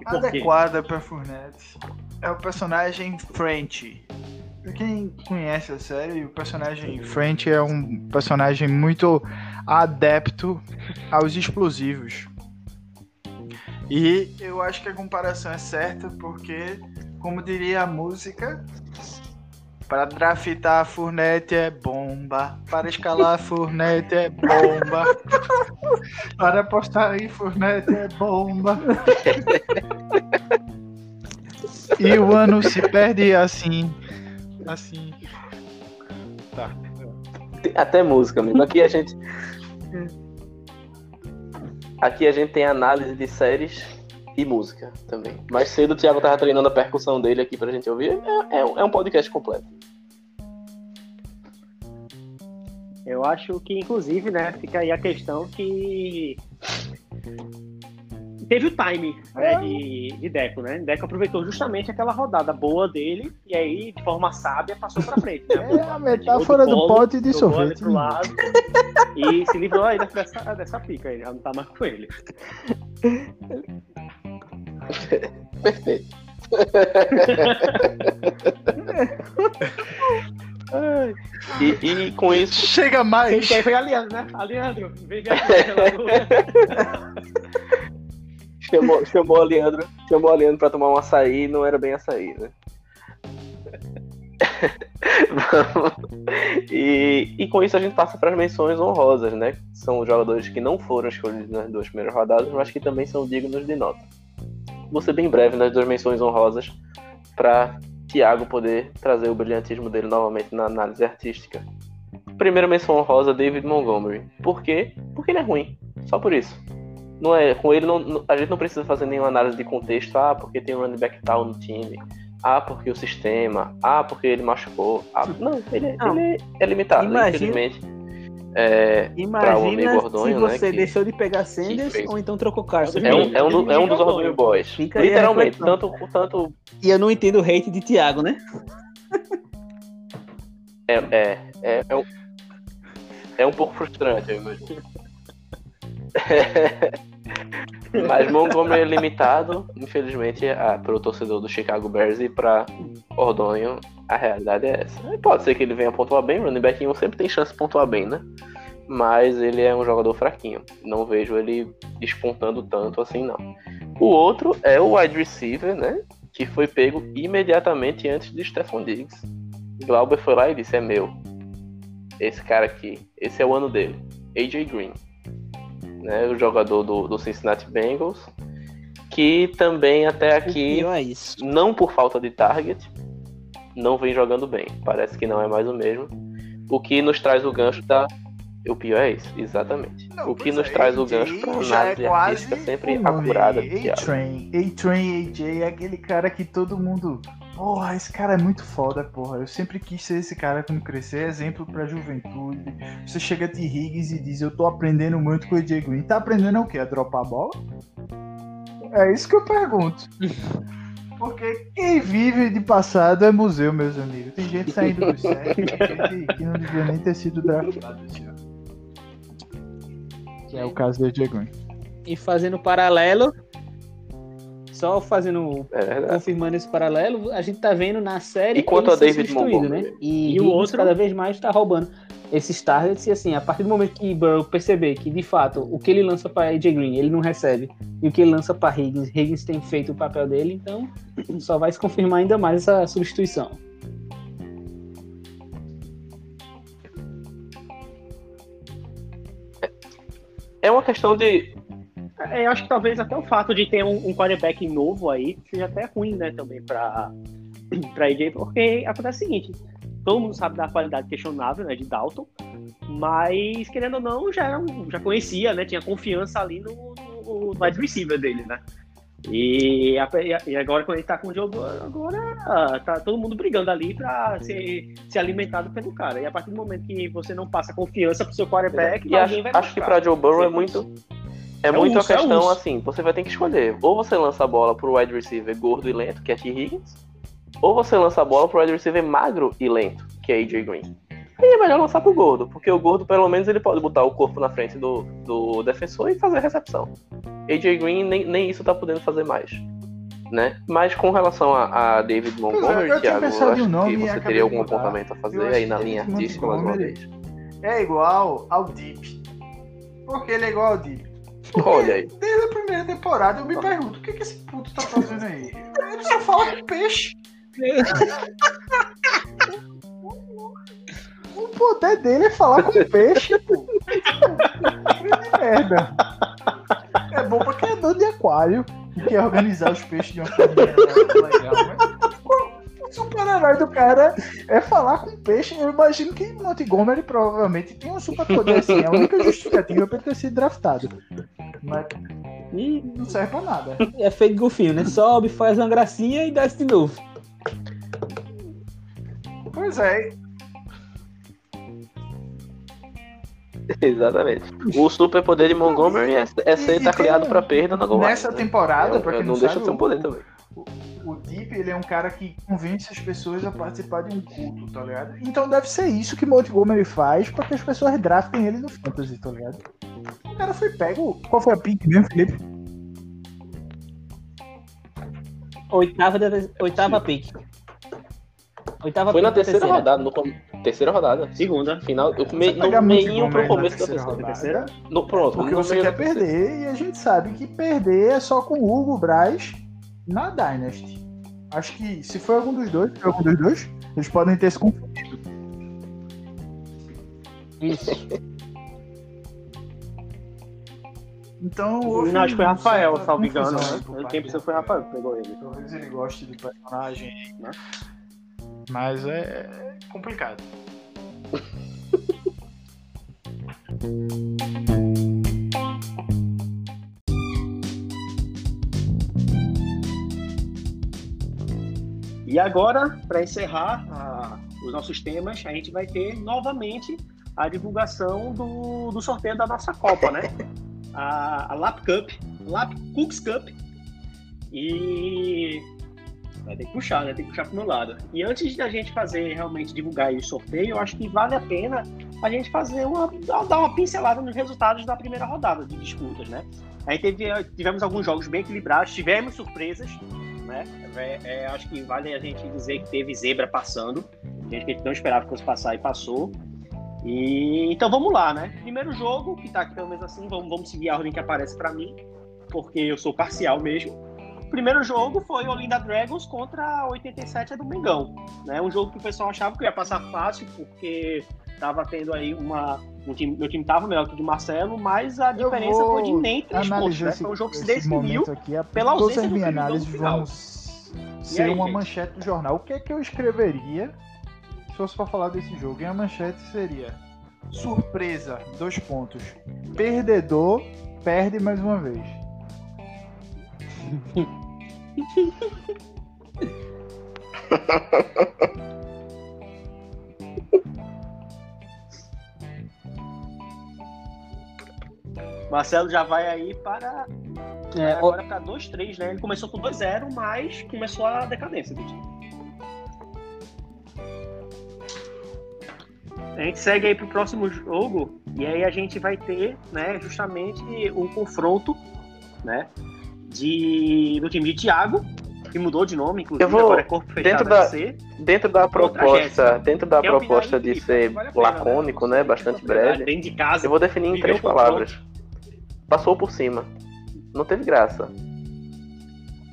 adequada pra Fournette é o personagem French. Pra quem conhece a série, o personagem French é um personagem muito adepto aos explosivos. E eu acho que a comparação é certa porque, como diria a música, para draftar a Fournette é bomba, para escalar a Fournette é bomba, para apostar em Fournette é bomba. E o ano se perde assim, assim. Tá. Tem até música mesmo. Aqui a gente. Aqui a gente tem análise de séries e música também. Mais cedo o Thiago tava treinando a percussão dele aqui pra gente ouvir. É, é é um podcast completo. Eu acho que, inclusive, né, fica aí a questão que teve o time né, de, de Deco, né? Deco aproveitou justamente aquela rodada boa dele e aí, de forma sábia, passou pra frente. Né? (laughs) É a metáfora do Polo, pote de sorvete. pro lado e se livrou aí dessa, dessa pica aí, já não tá mais com ele. Perfeito. (laughs) (laughs) E, e com isso, Chega Quem mais! quer foi a Leandro, né? A Leandro, vem ver aqui. (laughs) chamou, chamou, a Leandro, chamou a Leandro pra tomar um açaí e não era bem açaí, né? (laughs) E, e com isso a gente passa para as menções honrosas, né? São jogadores que não foram escolhidos nas duas primeiras rodadas, mas que também são dignos de nota. Vou ser bem breve nas duas menções honrosas para Thiago poder trazer o brilhantismo dele novamente na análise artística. Primeira menção honrosa, David Montgomery. Por quê? Porque ele é ruim. Só por isso. Não é, com ele não- a gente não precisa fazer nenhuma análise de contexto. Ah, porque tem um running back tal no time. Ah, porque o sistema. Ah, porque ele machucou. Ah, não, ele, é- Não. ele é limitado, Imagina- infelizmente. É, Imagina amigo Ordonho, se né, você que- deixou de pegar Sanders ou então trocou Carson. é um, é um, do- é um dos Ordonho Boys. Fica Literalmente, tanto, tanto E eu não entendo o hate de Thiago, né? É, é, é, é, um, é um pouco frustrante, eu imagino. (laughs) Mas Montgomery é limitado, infelizmente, para o torcedor do Chicago Bears e para Ordonho, a realidade é essa. Pode ser que ele venha pontuar bem, running back 1 sempre tem chance de pontuar bem, né? Mas ele é um jogador fraquinho. Não vejo ele despontando tanto assim, não. O outro é o wide receiver, né? Que foi pego imediatamente antes de Stephon Diggs. Glauber foi lá e disse: É meu. Esse cara aqui. Esse é o ano dele. AJ Green. Né, o jogador do, do Cincinnati Bengals. Que também até aqui, é não por falta de target, não vem jogando bem. Parece que não é mais o mesmo. O que nos traz o gancho da. O pior é isso, exatamente. Não, o que nos é, traz o AJ gancho para já análise é artística sempre o nome, Thiago. A-Train. A-Train AJ é aquele cara que todo mundo. Porra, esse cara é muito foda, porra. Eu sempre quis ser esse cara quando crescer, exemplo pra juventude. Você chega de Higgins e diz: Eu tô aprendendo muito com o AJ Green. Tá aprendendo o quê? A dropar a bola? É isso que eu pergunto. (laughs) Porque quem vive de passado é museu, meus amigos. Tem gente saindo do set, tem gente que não devia nem ter sido draftado esse ano. Que é o caso do Green. E fazendo paralelo, só fazendo, É confirmando esse paralelo, a gente tá vendo na série E quanto ele a David né? E, E o outro? cada vez mais tá roubando esses targets e assim, a partir do momento que Burrow perceber que de fato o que ele lança para AJ Green, ele não recebe, e o que ele lança para Higgins, Higgins tem feito o papel dele, então (coughs) só vai se confirmar ainda mais essa substituição. É uma questão de. É, eu acho que talvez até o fato de ter um, um quarterback novo aí seja até ruim, né, também pra (coughs) AJ, porque acontece o seguinte, todo mundo sabe da qualidade questionável, né, de Dalton, mas, querendo ou não, já, era já conhecia, né, tinha confiança ali no, no, no wide receiver dele, né. E, a- e agora, quando ele tá com o Joe Burrow, agora ah, tá todo mundo brigando ali pra ser, ser alimentado pelo cara. E a partir do momento que você não passa confiança pro seu quarterback, E acho, acho que pra Joe Burrow é muito. É, É muito urso, a é questão urso. assim, você vai ter que escolher. Ou você lança a bola pro wide receiver gordo e lento, que é T. Higgins, ou você lança a bola pro wide receiver magro e lento, que é AJ Green. Aí é melhor lançar pro gordo, porque o gordo, pelo menos, ele pode botar o corpo na frente do, do defensor e fazer a recepção. AJ Green nem, nem isso tá podendo fazer mais. Né? Mas com relação a, a David é, Montgomery, eu Thiago, eu acho no nome que você teria algum de apontamento a fazer aí na linha artística mais uma vez. É igual ao Deep. Por que ele é igual ao Deep? Olha aí. Desde a primeira temporada eu me pergunto o que, que esse puto tá fazendo aí? Ele só fala com peixe. O poder dele é falar com peixe, pô. Merda. É bom pra quem é dono de aquário e quer organizar os peixes de uma forma legal, mas o super-herói do cara é falar com peixe. Eu imagino que Montgomery provavelmente tem um superpoder assim. É a única justificativa pra ele ter sido draftado. Mas E não serve pra nada. é feito golfinho, né? Sobe, faz uma gracinha e desce de novo. Pois é, (laughs) Exatamente. O superpoder de Montgomery é, é ser tem tacleado um- pra perda na goal nessa né? temporada, É, pra quem não, não, deixa sabe, de ser um o- poder também. O Deep, ele é um cara que convence as pessoas a participar de um culto, tá ligado? Então deve ser isso que Montgomery faz pra que as pessoas draftem ele no Fantasy, tá ligado? O cara foi pego. Qual foi a pick mesmo, Felipe? Oitava, oitava pick. Oitava Foi na da terceira rodada, no com- terceira rodada. Segunda. Final, eu, me, Você no meinho Montgomery pro começo da terceira terceira. No, pronto, Porque no você quer terceira. perder e a gente sabe que perder é só com o Hugo Braz na Dynasty. Acho que se foi algum dos dois, foi algum dos dois, eles podem ter se confundido. Isso. (laughs) Então, Não, acho que foi Rafael, salvo engano, né? parte pensou do foi Rafael que pegou ele. Talvez ele goste do personagem, Né? Mas é complicado. E agora, para encerrar ah, os nossos temas, a gente vai ter novamente a divulgação do, do sorteio da nossa Copa, né? (laughs) A, a Lap Cup, Lap Cooks Cup. E vai ter que puxar, né? Tem que puxar pro meu lado. E antes da gente fazer realmente divulgar o sorteio, eu acho que vale a pena a gente fazer uma dar uma pincelada nos resultados da primeira rodada de disputas, né? Aí teve, tivemos alguns jogos bem equilibrados, tivemos surpresas, né? É, é, acho que vale a gente dizer que teve zebra passando, gente que a gente não esperava que fosse passar e passou. E então vamos lá, né? Primeiro jogo, que tá aqui pelo menos assim, vamos, vamos seguir a ordem que aparece para mim, porque eu sou parcial mesmo. Primeiro jogo foi Olinda Dragons contra a 87 do Mengão, né? Um jogo que o pessoal achava que ia passar fácil, porque tava tendo aí uma um time, meu time tava melhor que o de Marcelo, mas a diferença foi de nem três pontos, né? Foi um jogo que se momento aqui, pela ausência do minhas Filipão no análises final. vão s- ser aí, uma gente? manchete do jornal. O que é que eu escreveria se fosse pra falar desse jogo? E a manchete seria surpresa, dois pontos. Perdedor perde mais uma vez. (laughs) Marcelo já vai aí para É, o- agora para 2-3, né? Ele começou com 2-0, mas começou a decadência do time. A gente segue aí pro próximo jogo e aí a gente vai ter, né, justamente um confronto, né, de do time de Thiago, que mudou de nome, inclusive Eu vou- agora é corpo fechado dentro da- FC. Dentro da proposta, dentro da é proposta de ser vale pena, né? lacônico, né, bastante Oportunidade breve, de casa. eu vou definir em três confronto. palavras. Passou por cima. Não teve graça.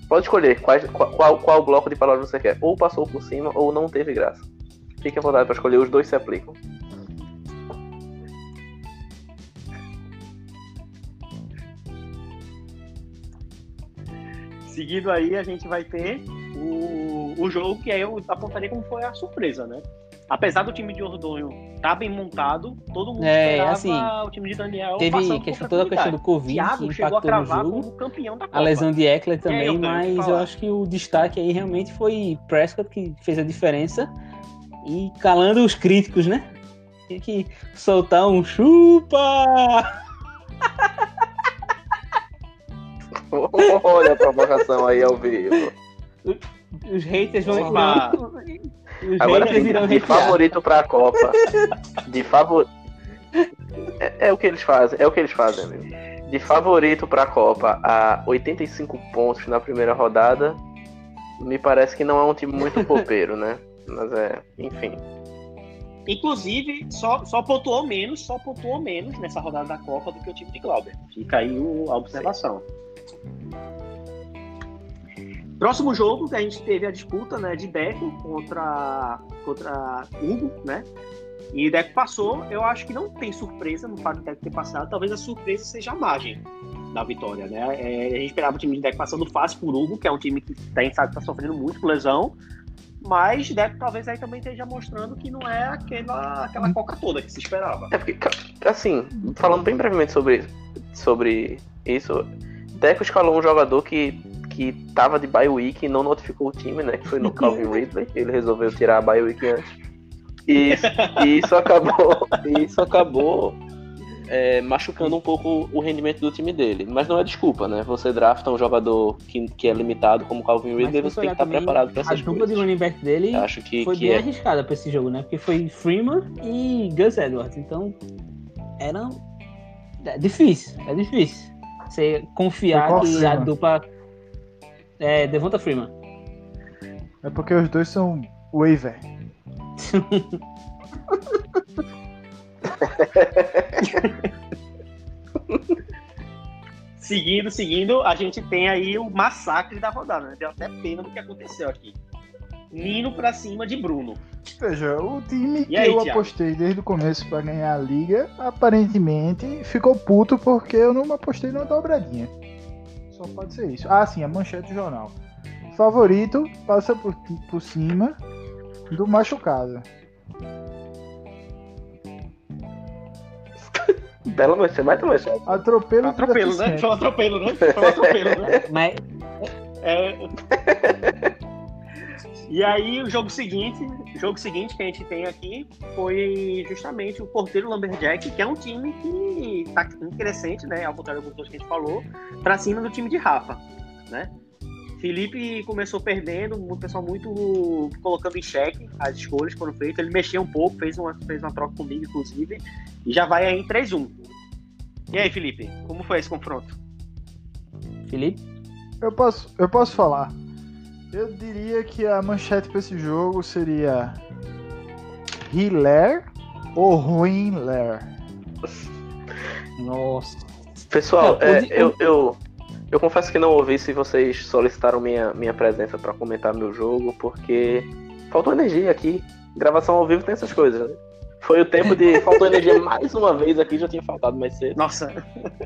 Pode escolher quais- qual, qual, qual bloco de palavras você quer. Ou passou por cima ou não teve graça. Fique à vontade para escolher, os dois se aplicam. Seguido aí, a gente vai ter o, o jogo que aí eu apontaria como foi a surpresa, né? Apesar do time de Ordonho estar tá bem montado, todo mundo É, esperava assim, o time de Daniel Teve questão, toda a questão do Covid Thiago que chegou a impactou no jogo. como campeão da Copa. A lesão de Eckler aí, também, Otávio, mas eu acho que o destaque aí realmente foi Prescott, que fez a diferença. E calando os críticos, né? Tem que soltar um chupa! (laughs) (laughs) Olha a provocação aí ao vivo. Os haters vão. Opa! Agora, irão de favorito pra Copa. De favor. É, é o que eles fazem, é o que eles fazem, amigo. De favorito pra Copa a 85 pontos na primeira rodada, me parece que não é um time muito (laughs) popeiro, né? Mas é, enfim. Inclusive, só, só pontuou menos, só pontuou menos nessa rodada da Copa do que o time de Glauber. Fica aí o- a observação. Próximo jogo que a gente teve a disputa né, de Deco contra, contra Hugo, né? E Deco passou. Eu acho que não tem surpresa no fato de Deco ter passado. Talvez a surpresa seja a margem da vitória, né? É, a gente esperava o time de Deco passando fácil por Hugo, que é um time que a gente sabe está sofrendo muito com lesão. Mas Deco talvez aí também esteja mostrando que não é aquela, aquela coca toda que se esperava. É porque, assim, falando bem brevemente sobre, sobre isso, Deco escalou um jogador que, que tava de bye week e não notificou o time, né? Que foi no (laughs) Calvin Ridley. Ele resolveu tirar a bye week antes. E, e isso acabou. (laughs) isso acabou é, machucando um pouco o rendimento do time dele. Mas não é desculpa, né? Você drafta um jogador que, que é limitado como Calvin Ridley, você tem que estar também, preparado para A essas dupla de coisas. running back dele acho que, foi que bem é arriscada pra esse jogo, né? Porque foi Freeman e Gus Edwards. Então, era é difícil, é difícil. Você confiar que a dupla é Devonta Freeman. É porque os dois são waiver. (laughs) Seguindo, seguindo, a gente tem aí o massacre da rodada, né? Deu até pena do que aconteceu aqui. Nino pra cima de Bruno. Veja, o time que aí, eu Thiago? apostei desde o começo pra ganhar a liga, aparentemente ficou puto porque eu não apostei na dobradinha. Só pode ser isso. Ah, sim, a manchete do jornal. Favorito passa por, por cima do machucado. (laughs) Bela manchete, vai ter manchete. Atropelo, Atropelo, né? Foi um atropelo, né? Foi um atropelo, né? (laughs) Mas É... (laughs) E aí, o jogo seguinte, o jogo seguinte que a gente tem aqui foi justamente o Porteiro Lumberjack, que é um time que tá em crescente, né? Ao contrário dos outros que a gente falou, pra cima do time de Rafa, né? Felipe começou perdendo, o pessoal muito colocando em xeque as escolhas que foram feitas. Ele mexeu um pouco, fez uma, fez uma troca comigo, inclusive, e já vai aí em 3-1. E aí, Felipe, como foi esse confronto? Felipe, Eu posso, eu posso falar. Eu diria que a manchete pra esse jogo seria Hiller ou Ruinler. nossa. Pessoal, É, é, eu, eu, eu confesso que não ouvi se vocês solicitaram minha, minha presença pra comentar meu jogo, porque faltou energia aqui. Gravação ao vivo tem essas coisas, né? Foi o tempo de. Faltou energia (laughs) mais uma vez aqui, já tinha faltado mais cedo. Nossa,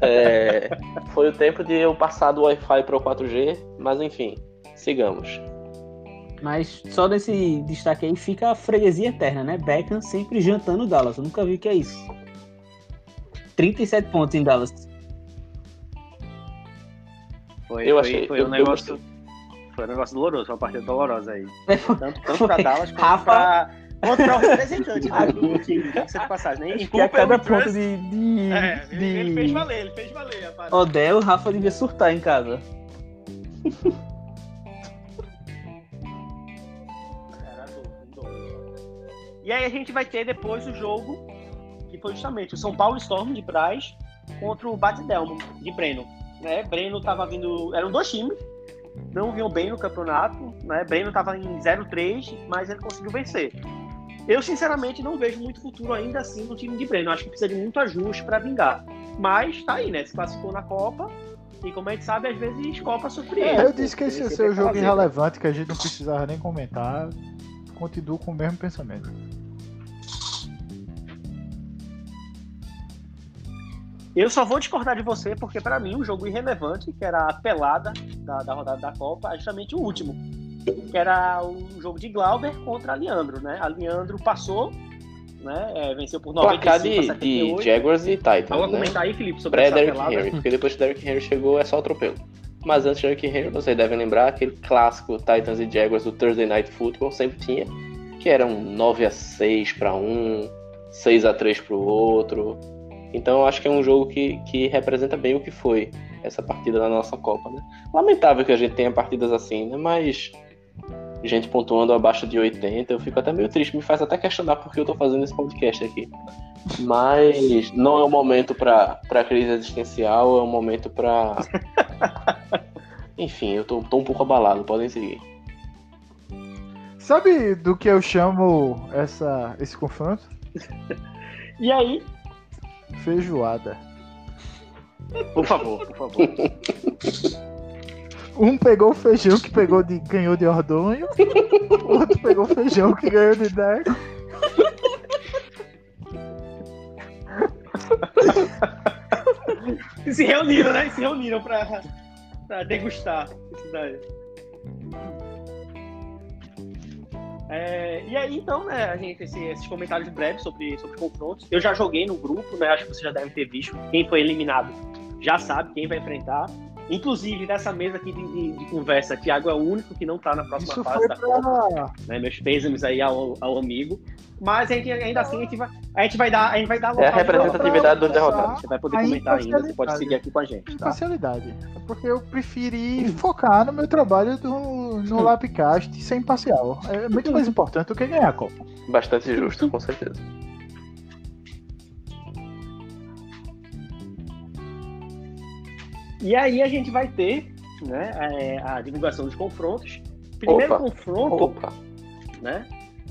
É, foi o tempo de eu passar do Wi-Fi para o 4G, mas enfim, sigamos. Mas só nesse destaque aí fica a freguesia eterna, né? Beckham sempre jantando o Dallas. Eu nunca vi o que é isso. 37 pontos em Dallas. Foi, Eu foi- achei- foi eu- um eu negócio. Foi um negócio doloroso, foi uma partida dolorosa aí. Tanto, tanto Foi. pra Dallas quanto Rafa- pra, quanto pra o representante do, do time, de passagem, né? Acho Em que a é cada o ponto de, de, É, ele, ele fez de valer, ele fez valer, rapaz. Odell, o Rafa devia surtar em casa. E aí a gente vai ter depois o jogo, que foi justamente o São Paulo Storm de Braz contra o Batidelmo de Breno. Né? Breno tava vindo. Eram dois times, não vinham bem no campeonato. Né? Breno tava em 0-3, mas ele conseguiu vencer. Eu, sinceramente, não vejo muito futuro ainda assim no time de Breno. Acho que precisa de muito ajuste para vingar. Mas tá aí, né? Se classificou na Copa. E como a gente sabe, às vezes Copa surpreende. É, eu disse que esse ia Sempre ser o é jogo fazer. irrelevante, que a gente não precisava nem comentar. Continuo com o mesmo pensamento. Eu só vou discordar de você porque, pra mim, o jogo irrelevante, que era a pelada da, da rodada da Copa, é justamente o último. Que era o jogo de Glauber contra a Leandro, né? A Leandro passou, né? é, venceu por 95 Placar a de, 78. de Jaguars e Titans, a né? comentar aí, Felipe, sobre essa Pré-Derrick pelada? Henry, porque depois que Derrick Henry chegou é só atropelo. Mas antes de Derrick Henry, vocês devem lembrar aquele clássico Titans e Jaguars do Thursday Night Football, sempre tinha, que era um 9 a 6 para um, 6 a 3 para o outro. Então eu acho que é um jogo que, que representa bem o que foi essa partida da nossa Copa, né? Lamentável que a gente tenha partidas assim, né? Mas gente pontuando abaixo de 80. Eu fico até meio triste, me faz até questionar por que eu tô fazendo esse podcast aqui. Mas não é um momento pra crise existencial, é um momento pra. (laughs) Enfim, eu tô, tô um pouco abalado, podem seguir. Sabe do que eu chamo essa, esse confronto? (laughs) E aí, Feijoada. por favor, por favor. (laughs) Um pegou o feijão que pegou de, ganhou de Ordonho, o (laughs) outro pegou o feijão que ganhou de Deco. E se reuniram, né? E se reuniram pra, pra degustar isso daí. É, e aí, então, né, a gente, esse- esses comentários breves sobre, sobre os confrontos. Eu já joguei no grupo, né? Acho que vocês já devem ter visto. Quem foi eliminado já sabe quem vai enfrentar. Inclusive, nessa mesa aqui de, de- de conversa, Thiago é o único que não tá na próxima Isso fase da Copa pra. né? Meus pêsames aí ao, ao amigo. Mas a gente, ainda assim a gente vai, a gente vai dar, a gente vai dar É a representatividade dos derrotados. Você vai poder comentar ainda, você pode seguir aqui com a gente, tá? Imparcialidade. É porque eu preferi focar no meu trabalho do, no Lapcast e ser imparcial. É muito mais importante do que ganhar a Copa. Bastante justo, com certeza. E aí a gente vai ter, né, a, a divulgação dos confrontos. Primeiro Opa. confronto, Opa. né?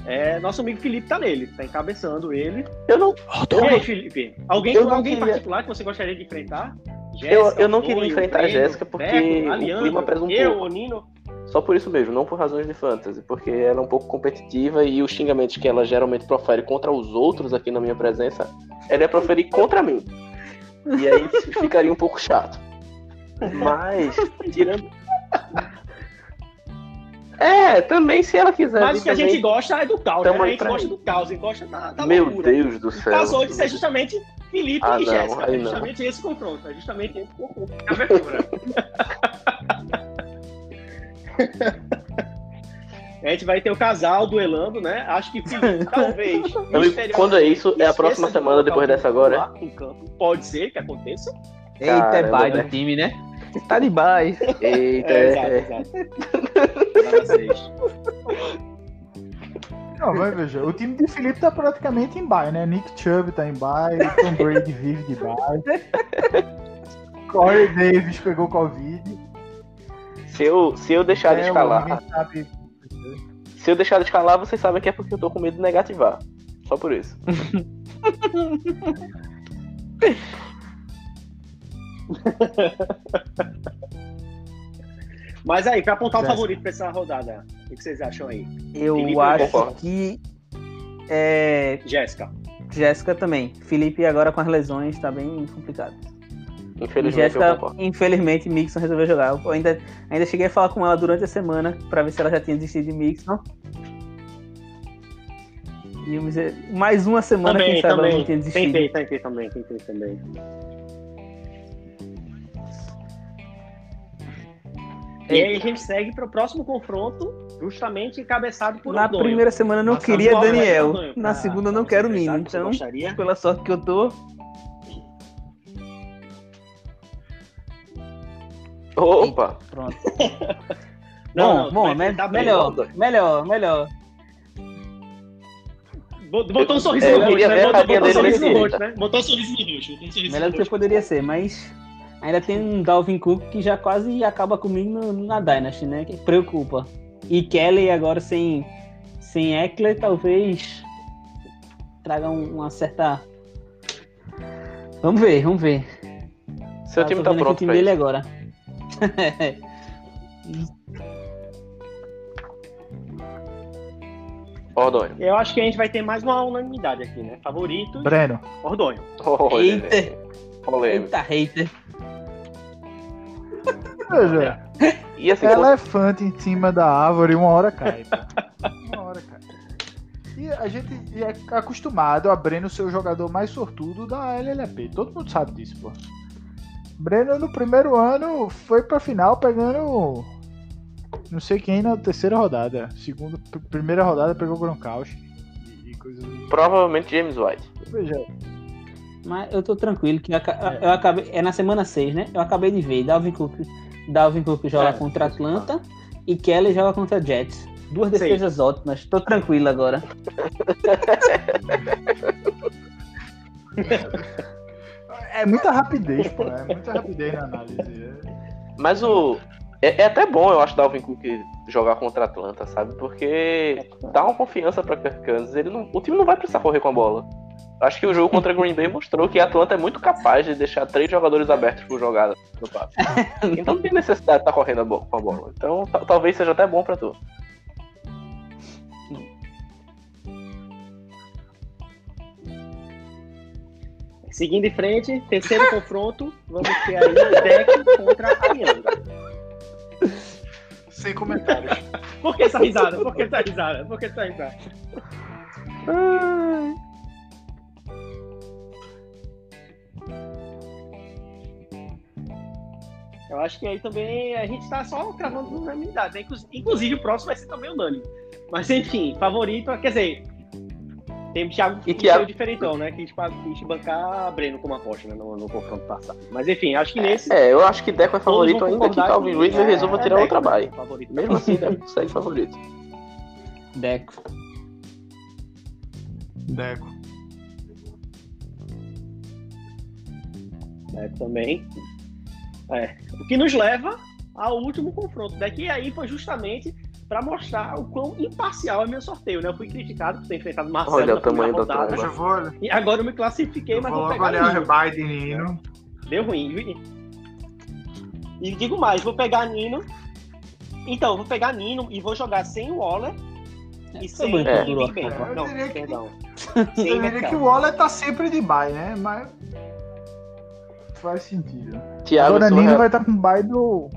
É, nosso amigo Felipe tá nele, tá encabeçando ele. Eu não, E aí, Felipe? Alguém, Eu alguém em queria- particular que você gostaria de enfrentar? Eu- eu não queria enfrentar a Jéssica porque Beto, o clima pesa um eu, pouco. o Nino. Só por isso mesmo, não por razões de fantasy, porque ela é um pouco competitiva e os xingamentos que ela geralmente profere contra os outros aqui na minha presença, ela ia proferir contra mim. E aí (laughs) ficaria um pouco chato. Mas, tirando. É, também se ela quiser. Mas o que a gente gosta é do caos, né? A gente gosta do caos, a gente gosta da, da Meu loucura. Deus do O céu. caso hoje é justamente Felipe Ah, e não, Jéssica. É não. justamente esse confronto. É justamente esse confronto. É a abertura. a gente vai ter o casal duelando, né? Acho que Felipe, (laughs) talvez. Quando é isso, é a próxima de semana colocar depois dessa agora, lá campo. Pode ser que aconteça. Eita, é Caramba, bye né? do time, né? Tá de bye. é? Eita, É, é, exato, exato. Não, mas veja, o time de Felipe tá praticamente em bye, né? Nick Chubb tá em bye, Tom Brady vive de bye. (laughs) Corey Davis pegou Covid. Se eu, se eu deixar de É, escalar, sabe. se eu deixar de escalar, vocês sabem que é porque eu tô com medo de negativar. Só por isso. (laughs) (laughs) Mas aí, pra apontar o Jéssica. favorito pra essa rodada, o que vocês acham aí? Eu Felipe, acho que é, Jéssica. Jéssica também. Felipe agora com as lesões tá bem complicado. Infelizmente Jéssica, infelizmente, Mixon resolveu jogar. Eu ainda, ainda cheguei a falar com ela durante a semana pra ver se ela já tinha desistido de Mixon. E mais uma semana, Também, quem sabe ela também. não tinha desistido. Tentei, tentei também, tentei também. E aí a gente segue pro próximo confronto, justamente encabeçado por Na Odonho. primeira semana eu não Nossa, queria é, Daniel. Odonho, Na pra- segunda eu pra não quero Nino. Então, gostaria? pela sorte que eu tô, Opa! pronto. (laughs) Não, bom, não, bom, vai me- enfrentar bem, melhor, melhor, melhor. Bot- Botou um sorriso É, no eu rosto, né? Botou, um sorriso no rosto, né? Botou um sorriso no rosto. Melhor do que poderia ser, mas ainda tem um Dalvin Cook que já quase acaba comigo no- na Dynasty, né? Que preocupa. E Kelly agora sem, sem Eckler talvez traga um- uma certa. Vamos ver, vamos ver. Seu time tá pronto o time pra dele isso. agora. Ordonho. Eu acho que a gente vai ter mais uma unanimidade aqui, né? Favorito, Breno, Ordonho. Eita. velho. Polêmico. Eita, hater. Veja, E assim, É elefante em cima da árvore, uma hora cai. Uma hora cai. E a gente é acostumado a Breno ser o jogador mais sortudo da LLP. Todo mundo sabe disso, pô. Breno no primeiro ano foi pra final pegando não sei quem na terceira rodada. Segunda, pr- primeira rodada pegou Gronkowski e, e coisas assim. provavelmente James White. Veja, Mas eu tô tranquilo que eu aca- eu acabei. É na semana 6, né? Eu acabei de ver. Dalvin Cook, Dalvin Cook joga É, contra Atlanta e Kelly joga contra Jets. Duas defesas ótimas. Tô tranquilo agora. É muita rapidez, pô. É muita rapidez na análise. Mas o. É, é até bom, eu acho, Dalvin Cook jogar contra a Atlanta, sabe? Porque dá uma confiança pra Kirk Cousins. Ele não, o time não vai precisar correr com a bola. Acho que o jogo contra Green Bay mostrou que a Atlanta é muito capaz de deixar três jogadores abertos por jogada no passe. (laughs) Então não tem necessidade de estar correndo a bo- com a bola. Então ta- talvez seja até bom pra tu. Seguindo em frente, terceiro (laughs) confronto, vamos ter aí o Deck contra a Yanga. Sem comentários. Por que essa risada? Por que essa risada? Por que essa risada? Eu acho que aí também a gente tá só cravando unanimidade. Né? Inclu- Inclusive o próximo vai ser também unânime. Mas enfim, favorito, quer dizer. Tem o Thiago E que Thiago- foi diferentão, né? Quis, pa- quis bancar Breno como aposta né? no, no confronto passado. Mas enfim, acho que nesse. É, eu acho que Deco é favorito ainda que Calvin Ridley é- resolva é tirar outra Deco, né? bye. Favorito. Mesmo assim, Deco segue favorito. Deco. Deco. É, também. É. O que nos leva ao último confronto. Daqui aí foi justamente para mostrar o quão imparcial é meu sorteio, né? Eu fui criticado por ter enfrentado Marcelo Olha na o tamanho primeira da rodada. Eu vou, E agora eu me classifiquei, eu mas vou vou pegar olhar o de Nino. Deu ruim. viu? E digo mais, vou pegar Nino. Então, eu vou pegar Nino e vou jogar sem o Waller e Foi sem o É. Não, que- perdão. Eu diria que o Waller tá sempre de bye, né? Mas. Faz sentido. Thiago Agora Nino vai estar com bye do,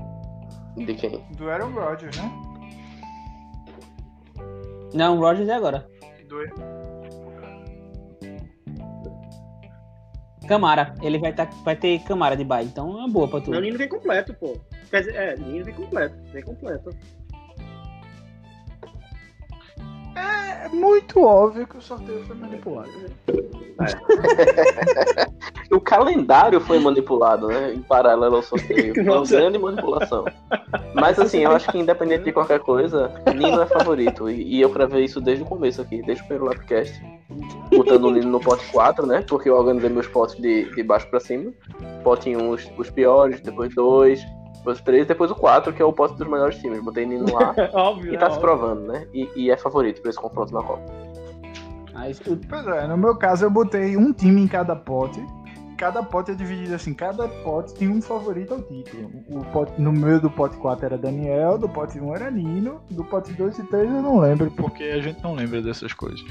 de quem? do Aaron Rodgers, né? Não, o Rogers é agora. Do... Camara. Ele vai, tá, vai ter Camara de bye, então é uma boa pra tu. Não, Nino vem completo, pô. Quer dizer, é, Nino vem completo. Vem completo. É muito óbvio que o sorteio foi manipulado. (laughs) O calendário foi manipulado, né? Em paralelo ao sorteio. Foi uma grande manipulação. Mas assim, eu acho que independente de qualquer coisa, Nino é favorito. E, e eu cravei isso desde o começo aqui, desde o primeiro Lapcast. Botando o Nino no pote 4, né? Porque eu organizei meus potes de, de baixo pra cima. Pote 1 os, os piores, depois 2, depois 3, depois o 4, que é o pote dos melhores times. Botei Nino lá (laughs) Óbvio, e né? tá se Óbvio. provando, né? E, e é favorito pra esse confronto na Copa. Mas o- Pois é, no meu caso eu botei um time em cada pote. Cada pote é dividido assim, cada pote tem um favorito ao título. O pote, no meu do pote 4 era Daniel, do pote 1 era Nino, do pote 2 e 3 eu não lembro, porque a gente não lembra dessas coisas.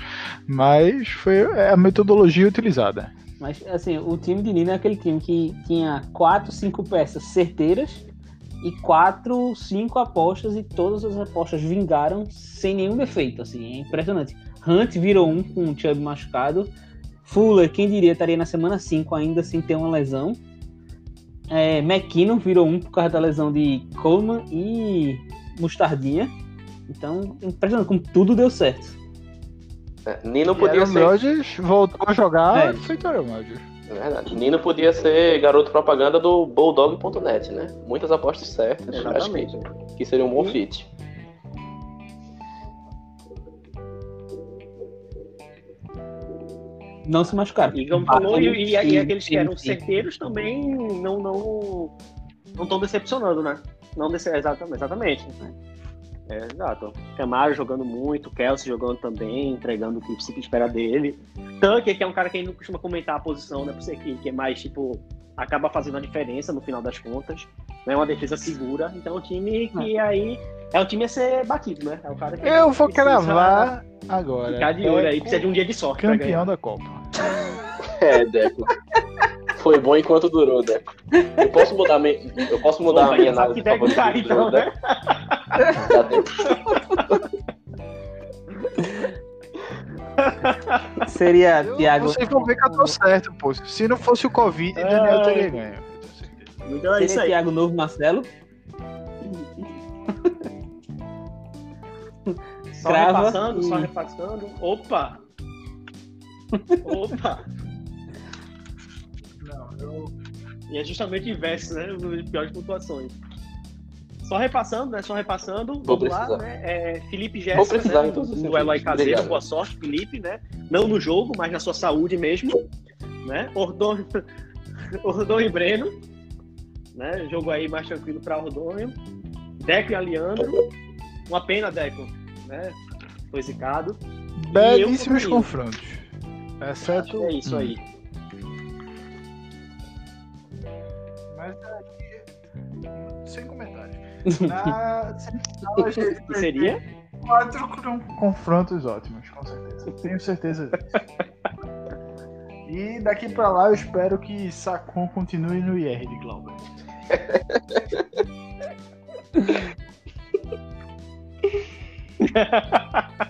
Mas foi a metodologia utilizada. Mas, assim, o time de Nino é aquele time que tinha quatro, cinco peças certeiras e quatro, cinco apostas e todas as apostas vingaram sem nenhum defeito, assim, é impressionante. Hunt virou um com o Chubb machucado. Fuller, quem diria, estaria na semana 5 ainda sem ter uma lesão. É, McKinnon virou um por causa da lesão de Coleman e Mostardinha. Então, impressionante como tudo deu certo. É, Nino podia ser. Rodgers voltou a jogar É. feito Aaron Rodgers. É verdade. Nino podia ser garoto propaganda do Bulldog.net, né? Muitas apostas certas. Acho Exatamente. que, que seria um bom fit. Não se machucaram. E como falou, e, e- e Sim, aqueles que eram sim. certeiros também não não não estão decepcionando, né? Não dece exatamente, exatamente. né? É, exato. Camaro jogando muito, Kelsey jogando também, entregando o que se espera dele. Tucker, que é um cara que não costuma comentar a posição, né? Por ser que, que é mais, tipo, acaba fazendo a diferença no final das contas. Não é uma defesa segura. Então, é um time que aí é um time a ser batido, né? É o cara que Eu vou cravar agora. Ficar de olho aí, É precisa de um dia de sorte. campeão ganhar. da Copa. (laughs) É, Deco. Foi bom enquanto durou, Deco. Eu posso mudar, me... eu posso mudar Opa, a minha análise que Deco tá, então, né? Seria Eu- Thiago. Vocês vão ver que eu tô certo, pô. Se não fosse o Covid, Daniel Ai. teria ganho. Então é isso Seria. Thiago Novo Marcelo. Só Crava repassando, e- só repassando. Opa! Opa! Não, eu... E é justamente inverso, né? Piores pontuações. Só repassando, né? Só repassando. Vou vamos lá, precisar. né? É, Felipe Vou Jéssica, precisar, né? então, aí Felipe. caseiro. Obrigado. Boa sorte, Felipe, né? Não no jogo, mas na sua saúde mesmo. Né? Ordônio, (laughs) Ordônio e Breno. Né? Jogo aí mais tranquilo para Ordônio. Deco e Aliandro. Uma pena, Deco. Né? Foi zicado. Belíssimos confrontos. Exceto. que é isso aí. Mas aqui, sem. Na Que (laughs) seria? quatro con- confrontos ótimos, com certeza. Tenho certeza disso. E daqui pra lá eu espero que Sacon continue no IR de Glauber. (laughs)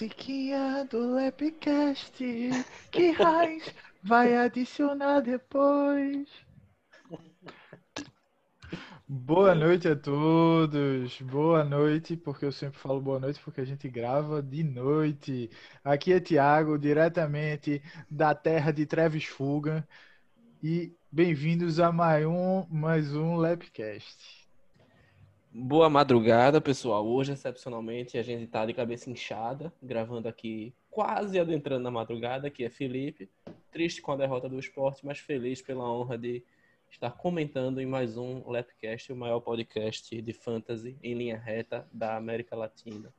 Musiquinha do Lepcast que Raiz vai adicionar depois. Boa noite a todos. Boa noite, porque eu sempre falo boa noite porque a gente grava de noite. Aqui é Thiago, diretamente da terra de Travis Fuga. E bem-vindos a mais um, mais um Lepcast. Boa madrugada, pessoal. Hoje, excepcionalmente, a gente tá de cabeça inchada, gravando aqui quase adentrando na madrugada, que é Felipe. Triste com a derrota do esporte, mas feliz pela honra de estar comentando em mais um Lapcast, o maior podcast de fantasy em linha reta da América Latina.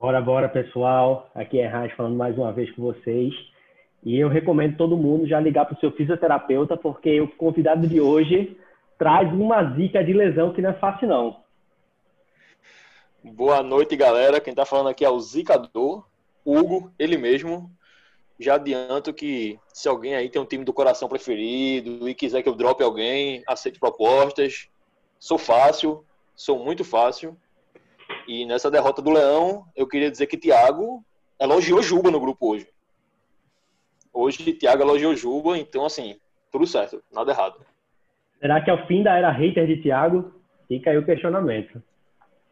Bora, bora, pessoal. Aqui é Raj falando mais uma vez com vocês. E eu recomendo todo mundo já ligar para o seu fisioterapeuta, porque o convidado de hoje traz uma zica de lesão que não é fácil, não. Boa noite, galera. Quem tá falando aqui é o Zicador, Hugo, ele mesmo. Já adianto que se alguém aí tem um time do coração preferido e quiser que eu drope alguém, aceito propostas. Sou fácil, sou muito fácil. E nessa derrota do Leão, eu queria dizer que Thiago elogiou Juba no grupo hoje. Hoje, Thiago elogiou Juba, então, assim, tudo certo, nada errado. Será que é o fim da era hater de Thiago? Fica aí o questionamento.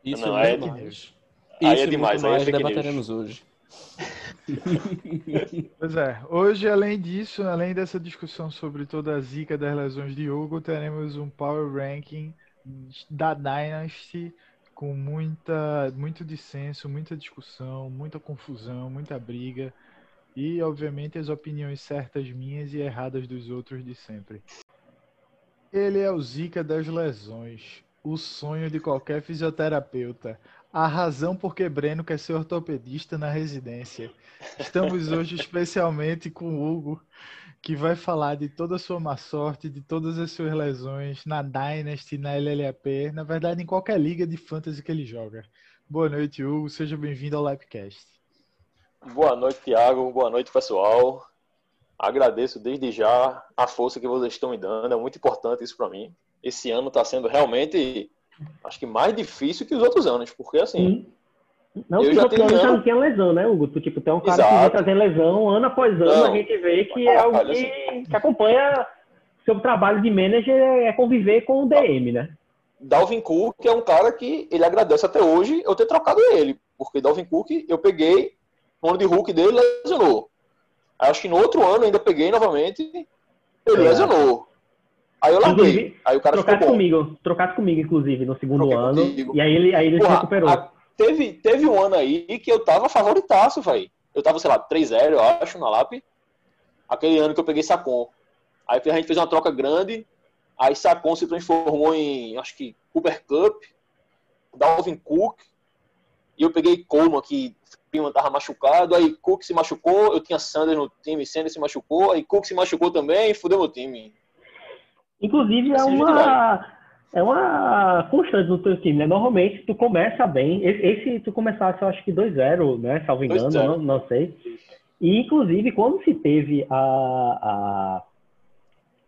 Isso Não, aí é muito demais. mais. Aí Isso é demais, aí é news. debateremos hoje. (laughs) Pois é, hoje, além disso, além dessa discussão sobre toda a zica das lesões de Hugo, teremos um Power Ranking da Dynasty com muita, muito dissenso, muita discussão, muita confusão, muita briga e, obviamente, as opiniões certas minhas e erradas dos outros de sempre. Ele é o Zika das lesões, o sonho de qualquer fisioterapeuta, a razão por que Breno quer ser ortopedista na residência. Estamos hoje especialmente com o Hugo, que vai falar de toda a sua má sorte, de todas as suas lesões na Dynasty, na LLAP, na verdade em qualquer liga de fantasy que ele joga. Boa noite, Hugo. Seja bem-vindo ao Livecast. Boa noite, Thiago. Boa noite, pessoal. Agradeço desde já a força que vocês estão me dando. É muito importante isso para mim. Esse ano está sendo realmente, acho que mais difícil que os outros anos, porque assim, Não Eu que já o plano tenho já ano- não tinha lesão, né, Hugo? Tu, tipo, tem um cara que Exato. vem trazendo lesão ano após ano, Não. a gente vê que é algo que, que acompanha seu trabalho de manager é conviver com o DM, né? Dalvin Cook é um cara que ele agradece até hoje eu ter trocado ele, porque Dalvin Cook eu peguei no ano de Hulk dele lesionou. Acho que no outro ano ainda peguei novamente, ele É. lesionou. Aí eu larguei. Inclusive, Aí o cara ficou Trocasse bom. comigo, trocasse comigo, inclusive, no segundo Troquei ano. contigo. E aí ele, aí ele se Porra, recuperou. a- teve, teve um ano aí que eu tava favoritaço, velho. Eu tava, sei lá, 3-0, eu acho, na LAP. Aquele ano que eu peguei Sacon. Aí a gente fez uma troca grande. Aí Sacon se transformou em, acho que, Cooper Cup, Dalvin Cook. E eu peguei Coleman, que Freeman tava machucado. Aí Cook se machucou, eu tinha Sanders no time, Sanders se machucou. Aí Cook se machucou também, fudeu meu time. Inclusive, é Assim uma, é uma constante no teu time, né? Normalmente, tu começa bem. Esse, esse tu começasse, eu acho que 2-0, né? Salvo engano, 2-0. não, não sei. E, inclusive, quando se teve a... a...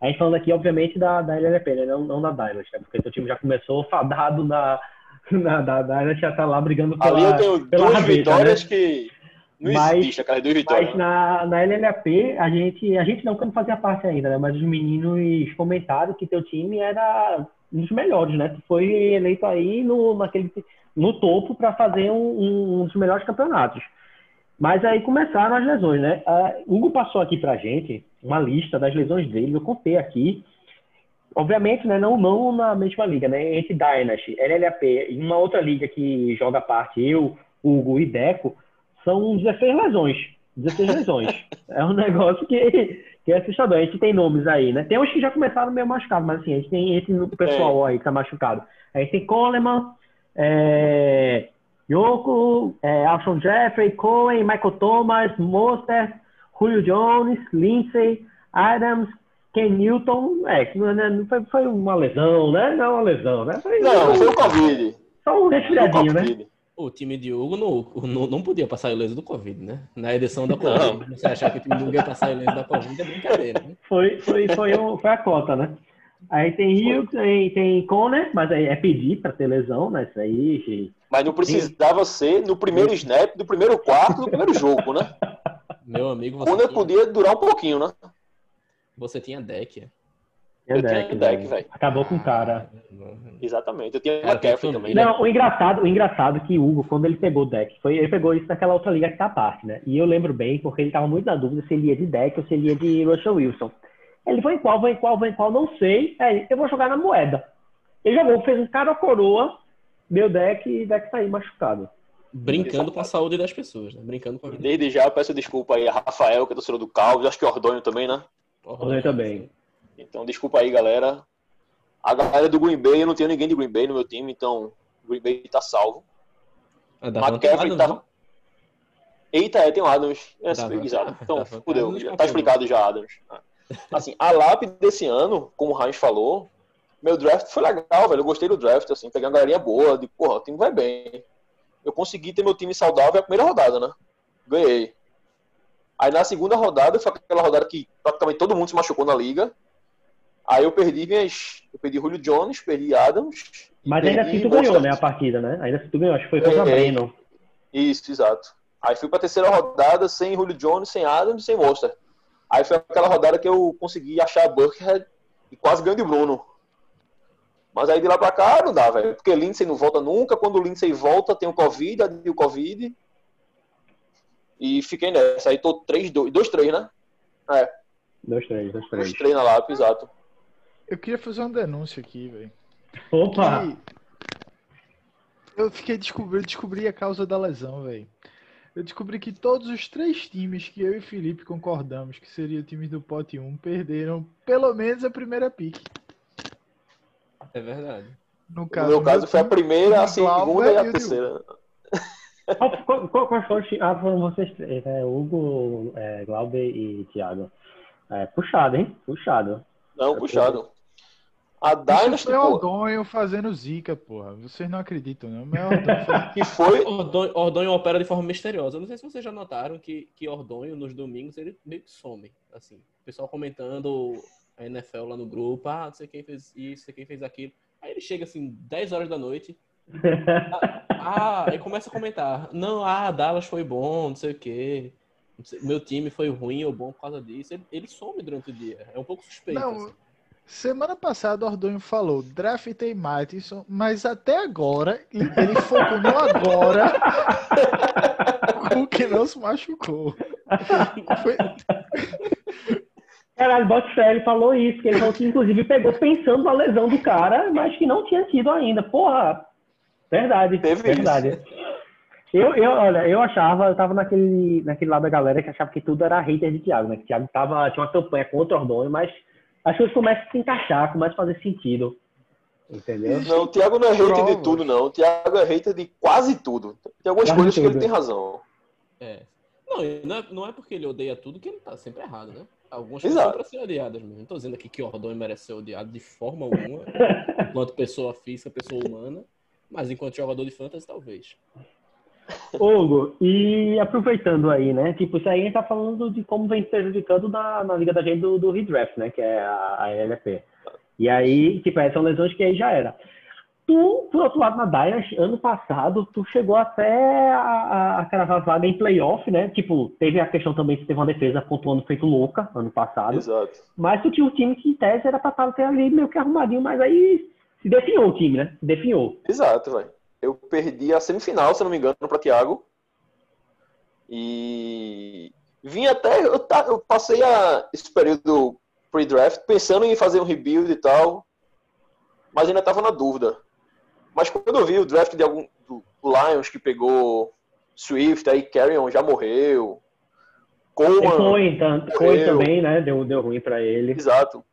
A gente falando aqui, obviamente, da, da LLP, né? Não, não da Dynasty, né? Porque teu time já começou fadado na... (laughs) na da Dynasty já tá lá brigando pela... Ali eu tenho duas rabeta, vitórias né? que. Não Mas- existe aquelas duas vitórias. Mas né? na, na LLAP, a gente, a gente não, que não fazia parte ainda, né? Mas os meninos comentaram que teu time era um dos melhores, né? Tu foi eleito aí no, naquele, no topo para fazer um, um- um dos melhores campeonatos. Mas aí começaram as lesões, né? A Hugo passou aqui pra gente uma lista das lesões dele, eu contei aqui. Obviamente, né, não, não na mesma liga, né? Entre Dynasty, LLAP e uma outra liga que joga parte, eu, Hugo e Deco, são 16 lesões. 16 lesões. (laughs) É um negócio que, que é assustador. A gente tem nomes aí, né? Tem uns que já começaram meio machucados, mas assim, a gente tem esse pessoal aí que tá machucado. A gente tem Coleman, é, Yoko, é, Alshon Jeffrey, Cohen, Michael Thomas, Mostert, Julio Jones, Lindsay, Adams, Ken Newton. É, que não, não foi, foi uma lesão, né? Não é uma lesão, né? Foi, Não, foi o Covid. só um Foi o resfriadinho, né? O time de Hugo não, não, não podia passar ileso do Covid, né? Na edição da Covid. Você achar que o time de Hugo ia passar ileso da Covid é brincadeira, né? Foi, foi, foi, um- foi a cota, né? Aí tem Hughes, tem, tem Conner, mas aí é pedir pra ter lesão, né? Isso aí. Mas não precisava ser no primeiro snap, do primeiro quarto, do primeiro jogo, né? Meu amigo, você Quando tinha, podia durar um pouquinho, né? Você tinha deck. é? Eu tinha deck, velho. Acabou com o cara. Exatamente. Eu tinha McCaffrey tem também. Não, o engraçado, o engraçado é que o Hugo, quando ele pegou o deck, foi, ele pegou isso naquela outra liga que tá à parte, né? E eu lembro bem, porque ele tava muito na dúvida se ele ia de deck ou se ele ia de Russell Wilson. Ele foi em qual, vai em qual, vai em qual, não sei. Aí, eu vou jogar na moeda. Ele jogou, fez um cara coroa, meu deck e deck tá aí machucado. Brincando com a saúde das pessoas, né? Brincando com a vida. Desde já eu peço desculpa aí a Rafael, que é torcedor do Calves, acho que o Ordônio também, né? Ordônio também. Então desculpa aí, galera. A galera do Green Bay, eu não tenho ninguém de Green Bay no meu time, então o Green Bay tá salvo. Ah, dá pra McCaffrey tá. Eita, é, tem o Adams. É, exato. Então, fudeu. Escapou, tá explicado já, Adams. (laughs) Assim, a lápide desse ano, como o Heinz falou, meu draft foi legal, velho. Eu gostei do draft, assim, peguei uma galerinha boa, de porra, o time vai bem. Eu consegui ter meu time saudável a primeira rodada, né? Ganhei. Aí na segunda rodada, foi aquela rodada que praticamente todo mundo se machucou na liga. Aí eu perdi minhas. Eu perdi Julio Jones, perdi Adams. Mas ainda assim tu ganhou, né, a partida, né? Ainda assim tu ganhou, acho que foi contra. Breno. Isso, exato. Aí fui pra terceira rodada sem Julio Jones, sem Adams e sem Monster. Aí foi aquela rodada que eu consegui achar a Buckhead e quase ganhei de Bruno. Mas aí de lá pra cá não dá, velho. Porque Lindsay não volta nunca. Quando o Lindsay volta, tem o Covid, o Covid. E fiquei nessa. Aí tô 3-2, 2-3, né? É, Dois, três, dois, três. 2-3 na lápis, exato. Eu queria fazer uma denúncia aqui, velho. Opa! Que Eu fiquei descobri, descobri a causa da lesão, velho. Eu descobri que todos os três times que eu e Felipe concordamos que seriam times do pote 1 perderam pelo menos a primeira pique. É verdade. No No caso, meu caso foi a primeira, a segunda e a terceira. Qual, qual, qual foi o time? Ah, foram vocês três, né? Hugo, é, Glauber e Thiago. É, puxado, hein? Puxado. Não, puxado. A Dynasty, foi pô, Aldonho fazendo zica, porra. Vocês não acreditam, não. Mas Aldonho (laughs) foi... que foi Ordonho, Ordonho opera de forma misteriosa. Eu não sei se vocês já notaram que, que Ordonho, nos domingos, ele meio que some. Assim, o pessoal comentando a NFL lá no grupo, ah, não sei quem fez isso, não sei quem fez aquilo. Aí ele chega assim, 10 horas da noite, ah, aí começa a comentar. Não, ah, Dallas foi bom, não sei o quê. Sei, meu time foi ruim ou bom por causa disso. Ele, ele some durante o dia. É um pouco suspeito. Não, assim. semana passada o Ordonho falou, draftei Matheson, mas até agora, ele focou no agora, (laughs) o que não se machucou. Foi- Caralho, ele falou isso, que ele falou que inclusive pegou pensando na lesão do cara, mas que não tinha tido ainda. Porra, verdade, Teve verdade. Eu, eu, olha, eu achava, eu tava naquele, naquele lado da galera que achava que tudo era hater de Thiago, né? Que Thiago tava, tinha uma campanha contra o Ordonho, mas as coisas começam a se encaixar, começam a fazer sentido. Entendeu? Não, o Thiago não é hater de tudo, não. O Thiago é hater de quase tudo. Tem algumas Quase coisas que ele tudo. tem razão. É. Não, não é, não é porque ele odeia tudo que ele tá sempre errado, né? Algumas Exato. coisas são pra ser odiadas mesmo. Não tô dizendo aqui que Ordonho merece ser odiado de forma (laughs) alguma, enquanto pessoa física, pessoa humana, mas enquanto jogador de fantasy, talvez. Hugo, e aproveitando aí, né? Tipo, isso aí a gente tá falando de como vem prejudicando na, na liga da gente do, do redraft, né? Que é a, a LFP. E aí, tipo, essas são lesões que aí já era. tu, por outro lado, na Dynasty, ano passado, tu chegou até a, a, a cravar vaga em playoff, né? Tipo, teve a questão também que teve uma defesa pontuando feito louca ano passado. Exato. Mas tu tinha um time que, em tese, era pra estar até ali meio que arrumadinho, mas aí se definhou o time, né? Se definhou. Exato, velho. Eu perdi a semifinal, se não me engano, para Thiago. E vim até. Eu, ta- eu passei a, esse período pre-draft pensando em fazer um rebuild e tal, mas ainda tava na dúvida. Mas quando eu vi o draft de algum do Lions que pegou Swift, aí Carrion já morreu. Coleman, foi, tanto, foi também, né? Deu, deu ruim pra ele. Exato.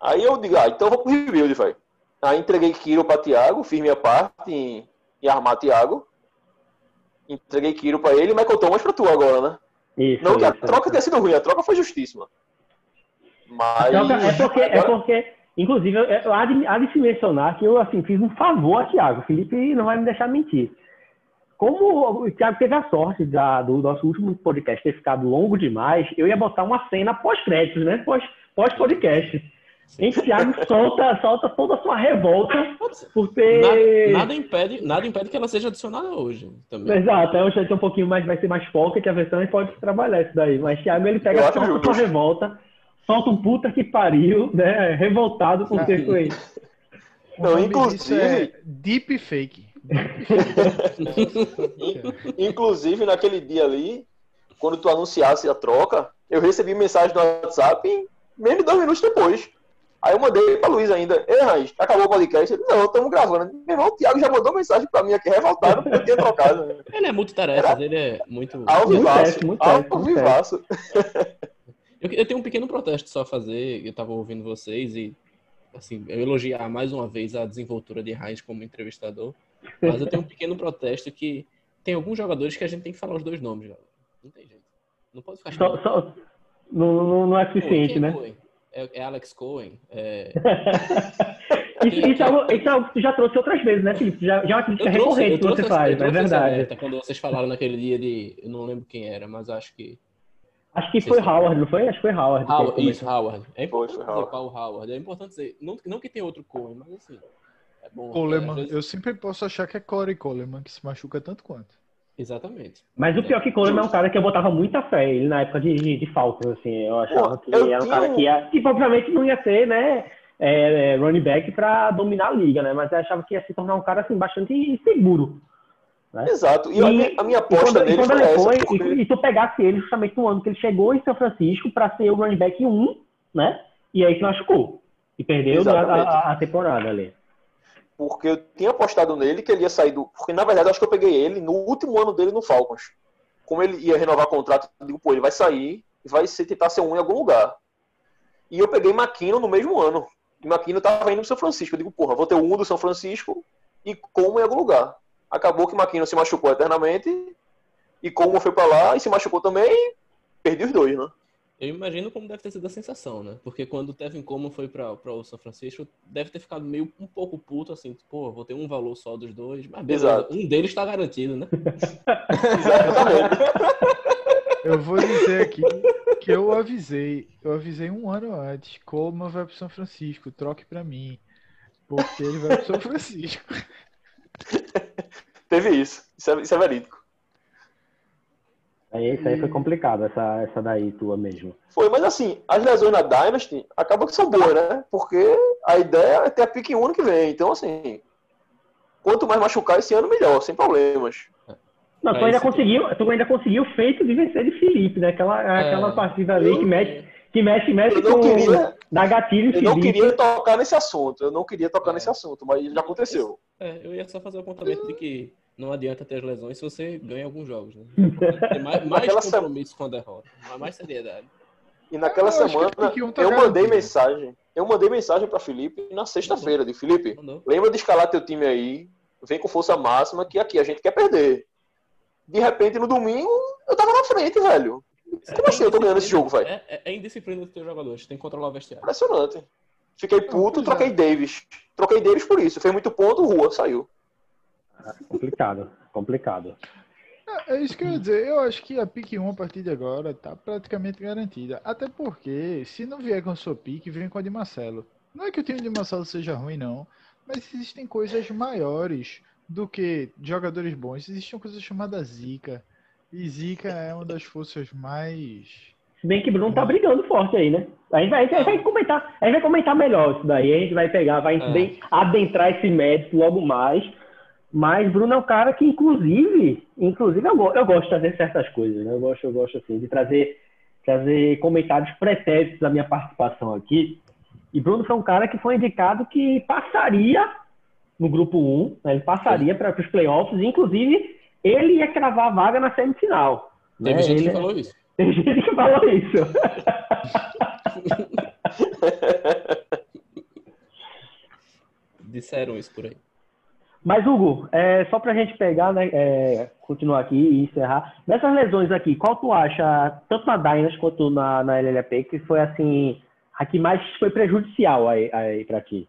Aí eu digo, ah, então eu vou pro rebuild, velho. Aí entreguei Kiro pra Thiago, fiz minha parte em, em armar Thiago. Entreguei Kiro pra ele e Michael Thomas pra tu agora, né? Isso, Não que a isso, troca isso. tenha sido ruim, a troca foi justíssima. Mas. Troca- É porque, é agora- porque inclusive, eu- eu- há de, há de se mencionar que eu assim, fiz um favor a Thiago. O Felipe não vai me deixar mentir. Como o Thiago teve a sorte da- do nosso último podcast ter ficado longo demais, eu ia botar uma cena pós-créditos, né? Pós- Pós-podcast. em que o Thiago solta, solta toda a sua revolta por ter. Nada, nada impede, nada impede que ela seja adicionada hoje também. Exato, é um chat um pouquinho mais, vai ser mais pocket a versão e pode trabalhar isso daí. Mas Thiago ele pega solta justo. sua revolta, solta um puta que pariu, né? Revoltado por ter com ele. O Não, inclusive- é Deep Fake. (laughs) Inclusive, naquele dia ali, quando tu anunciasse a troca, eu recebi mensagem no WhatsApp menos de dois minutos depois. Aí eu mandei pra Luiz ainda, ei, Raiz, acabou o podcast? Ele, não, estamos gravando. Meu irmão, o Thiago já mandou mensagem pra mim aqui, revoltado, porque eu tinha trocado. Ele é muito tarefas, ele é muito. Ao vivaço, ao vivaço. Eu, eu tenho um pequeno protesto só a fazer. Eu tava ouvindo vocês e, assim, eu elogiar mais uma vez a desenvoltura de Heinz como entrevistador. Mas eu tenho um pequeno protesto que tem alguns jogadores que a gente tem que falar os dois nomes, galera. Não tem jeito. Não pode ficar Só, só- não, não, não é suficiente, né? Cohen? É, é Alex Cohen? É... (laughs) Isso, isso, é algo, isso é algo que tu já trouxe outras vezes, né, Felipe? Já, já é uma crítica Eu trouxe, recorrente que você faz, eu é trouxe verdade. alerta quando vocês falaram naquele dia de. Eu não lembro quem era, mas acho que. Acho que foi Howard, não foi? Acho que foi Howard. Howard, isso, Howard. É importante Foi, Howard. qual Howard. É importante dizer. Não, não que tem outro Cohen, mas assim. É bom. Coleman. vezes- Eu sempre posso achar que é Corey Coleman, que se machuca tanto quanto. Exatamente. Mas o pior que Coleman é um cara que eu botava muita fé ele na época de, de, de Falcons, assim. Eu achava Pô, que eu era um tinha cara que ia. Tipo, obviamente não ia ser, né? É, é, running back pra dominar a liga, né? Mas eu achava que ia se tornar um cara assim, bastante seguro. Exato. E, a, minha, a minha e aposta quando, e nele quando foi essa. foi, porque- e, e tu pegasse ele justamente no ano que ele chegou em São Francisco para ser o running back 1, né? E aí se machucou. E perdeu a, Exatamente. a- a temporada ali. Porque eu tinha apostado nele que ele ia sair do. Porque na verdade acho que eu peguei ele no último ano dele no Falcons. Como ele ia renovar contrato, eu digo, pô, ele vai sair e vai ser, tentar ser um em algum lugar. E eu peguei Maquino no mesmo ano. E Maquino tava indo pro São Francisco. Eu digo, porra, vou ter um do São Francisco e como em algum lugar. Acabou que Maquino se machucou eternamente e como foi pra lá e se machucou também, perdi os dois, né? Eu imagino como deve ter sido a sensação, né? Porque quando o Tevin Coleman foi para o São Francisco, deve ter ficado meio um pouco puto, assim, pô, vou ter um valor só dos dois. Mas beleza, Exato. um deles está garantido, né? Exatamente. (laughs) Eu vou dizer aqui que eu avisei. Eu avisei um ano antes. Coleman vai pro São Francisco, troque pra mim. Porque ele vai pro São Francisco. (laughs) Teve isso. Isso é, isso é verídico. Aí, isso aí foi complicado, essa, essa daí tua mesmo. Foi, mas assim, as lesões na Dynasty acabam que são boas, né? Porque a ideia é ter a pique 1 ano que vem. Então, assim, quanto mais machucar esse ano, melhor, sem problemas. Não, tu Aí ainda conseguiu, tu ainda conseguiu o feito de vencer de Felipe, né? Aquela, aquela partida ali que mexe, que mexe, mexe com. queria, Dá gatilho eu não queria tocar nesse assunto. Eu não queria tocar É. nesse assunto, mas já aconteceu. É, eu ia só fazer o apontamento de que não adianta ter as lesões se você ganha alguns jogos, né? (laughs) Tem mais, compromisso com a derrota, mais- mais seriedade. E naquela Eu acho que semana, pique 1 tá eu mandei mensagem. Eu mandei mensagem pra Felipe na sexta-feira. De Felipe, Mandou. lembra de escalar teu time aí. Vem com força máxima, que aqui a gente quer perder. De repente, no domingo, eu tava na frente, velho. Como assim eu tô ganhando esse jogo, velho? É, é, é indisciplina dos teus jogadores, tem que controlar o vestiário. Impressionante. Fiquei puto, troquei é. Davis. Troquei Davis por isso. Fez muito ponto, rua, saiu. Complicado, complicado. É, é isso que eu ia dizer. Eu acho que a pique 1 a partir de agora tá praticamente garantida. Até porque, se não vier com a sua pique, vem com a de Marcelo. Não é que o time de Marcelo seja ruim, não. Mas existem coisas maiores do que jogadores bons. Existe uma coisa chamada Zika. E Zika é uma das forças mais. Se bem que Bruno tá brigando forte aí, né? A gente vai, a gente vai comentar, a gente vai comentar melhor isso daí. A gente vai pegar, vai É. adentrar esse mérito logo mais. Mas Bruno é um cara que, inclusive, inclusive eu, eu gosto de trazer certas coisas, né? Eu gosto, eu gosto assim, de trazer, trazer comentários pretéritos da minha participação aqui. E Bruno foi um cara que foi indicado que passaria no grupo 1, né? ele passaria para os playoffs, inclusive ele ia cravar a vaga na semifinal. Teve né? gente Ele- que falou isso. (laughs) Tem gente que falou isso. (laughs) Disseram isso por aí. Mas, Hugo, é, só pra gente pegar, né, é, continuar aqui e encerrar. Nessas lesões aqui, qual tu acha, tanto na Dynas quanto na, na LLP, que foi, assim, a que mais foi prejudicial aí, aí pra ti?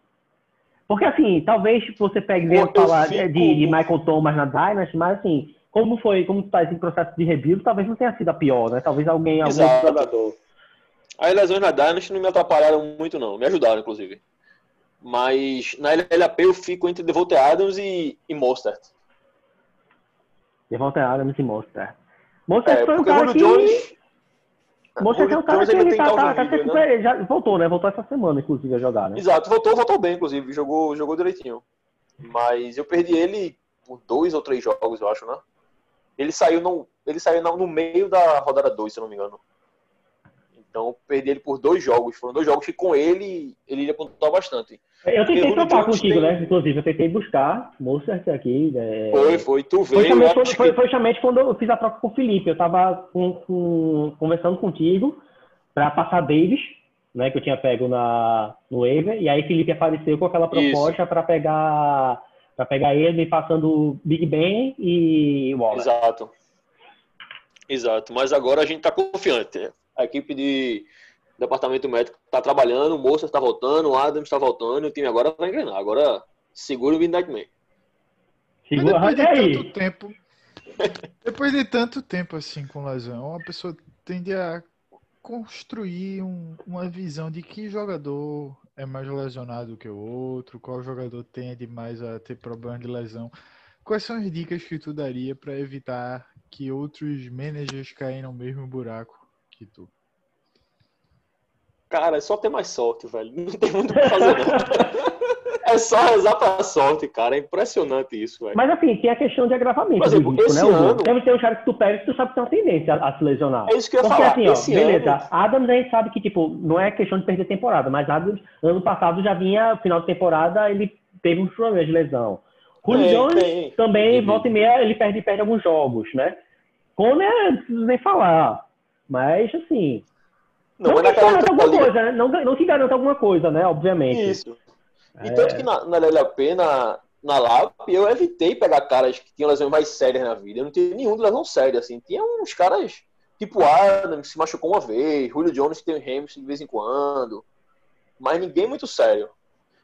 Porque, assim, talvez você pegue Eu- falar de, fico- de Michael Thomas na Dynas, mas, assim, como foi, como tu tá em processo de rebuild, talvez não tenha sido a pior, né? Talvez alguém, algum Exato. jogador. As lesões na Dynasty não me atrapalharam muito, não. Me ajudaram, inclusive. Mas na LLAP eu fico entre Devontae Adams e, e Mostert. Devonta Adams e Monster. Monster É, foi um cara que... Jones... É Julio um cara Jones que ele tá, tá, tá né? ele já voltou, né? Voltou essa semana, inclusive, a jogar, né? Exato, voltou, voltou bem, inclusive. Jogou, jogou direitinho. Mas eu perdi ele por dois ou três jogos, eu acho, né? Ele saiu no, ele saiu no meio da rodada 2, se eu não me engano. Então eu perdi ele por dois jogos. Foram dois jogos que com ele ele ia pontuar bastante. Eu tentei Jones contigo, tem- né? Inclusive, eu tentei buscar Mozart aqui. né? Foi, foi. Tu Foi veio, eu justamente, quando, foi, foi justamente quando eu fiz a troca com o Felipe. Eu tava com- com- conversando contigo para passar Davis, né? Que eu tinha pego na, no waiver. E aí Felipe apareceu com aquela proposta para pegar para pegar ele, passando Big Ben e Waller. Exato. Exato. Mas agora a gente tá confiante. A equipe de departamento médico tá trabalhando, o Moça está voltando, o Adams está voltando, o time agora vai engrenar. Agora segura o Midnight Man. Mas Segura, depois de aí? tanto tempo. (laughs) Depois de tanto tempo assim com lesão, a pessoa tende a construir um- uma visão de que jogador é mais lesionado que o outro, qual jogador tende mais a ter problemas de lesão. Quais são as dicas que tu daria para evitar que outros managers caem no mesmo buraco que tu? Cara, é só ter mais sorte, velho. (laughs) Não tem muito o que fazer, não. É só rezar pra sorte, cara. É impressionante isso, velho. Mas assim, tem a questão de agravamento Por exemplo, risco, esse né, ano- Deve ter um cara que tu pega que tu sabe que tem uma tendência a, a se lesionar. É isso que eu ia Porque falar. assim, ó, Esse beleza, ano, Adams a gente sabe que, tipo, não é questão de perder temporada, mas Adams, ano passado já vinha, final de temporada, ele teve uns problemas de lesão. Julio Jones tem. também, Uhum. volta e meia, ele perde, perde alguns jogos, né? Conner, não preciso nem falar. Mas, assim, não, não, mas que garanta alguma coisa, né? Não, não que garanta alguma coisa, né? Obviamente. Isso. E tanto que na, na LLAP, na, na LAP, eu evitei pegar caras que tinham lesões mais sérias na vida. Eu não tinha nenhum de lesão séria, assim. Tinha uns caras, tipo Adam, que se machucou uma vez, Julio Jones que tem um hamstring de vez em quando. Mas ninguém muito sério.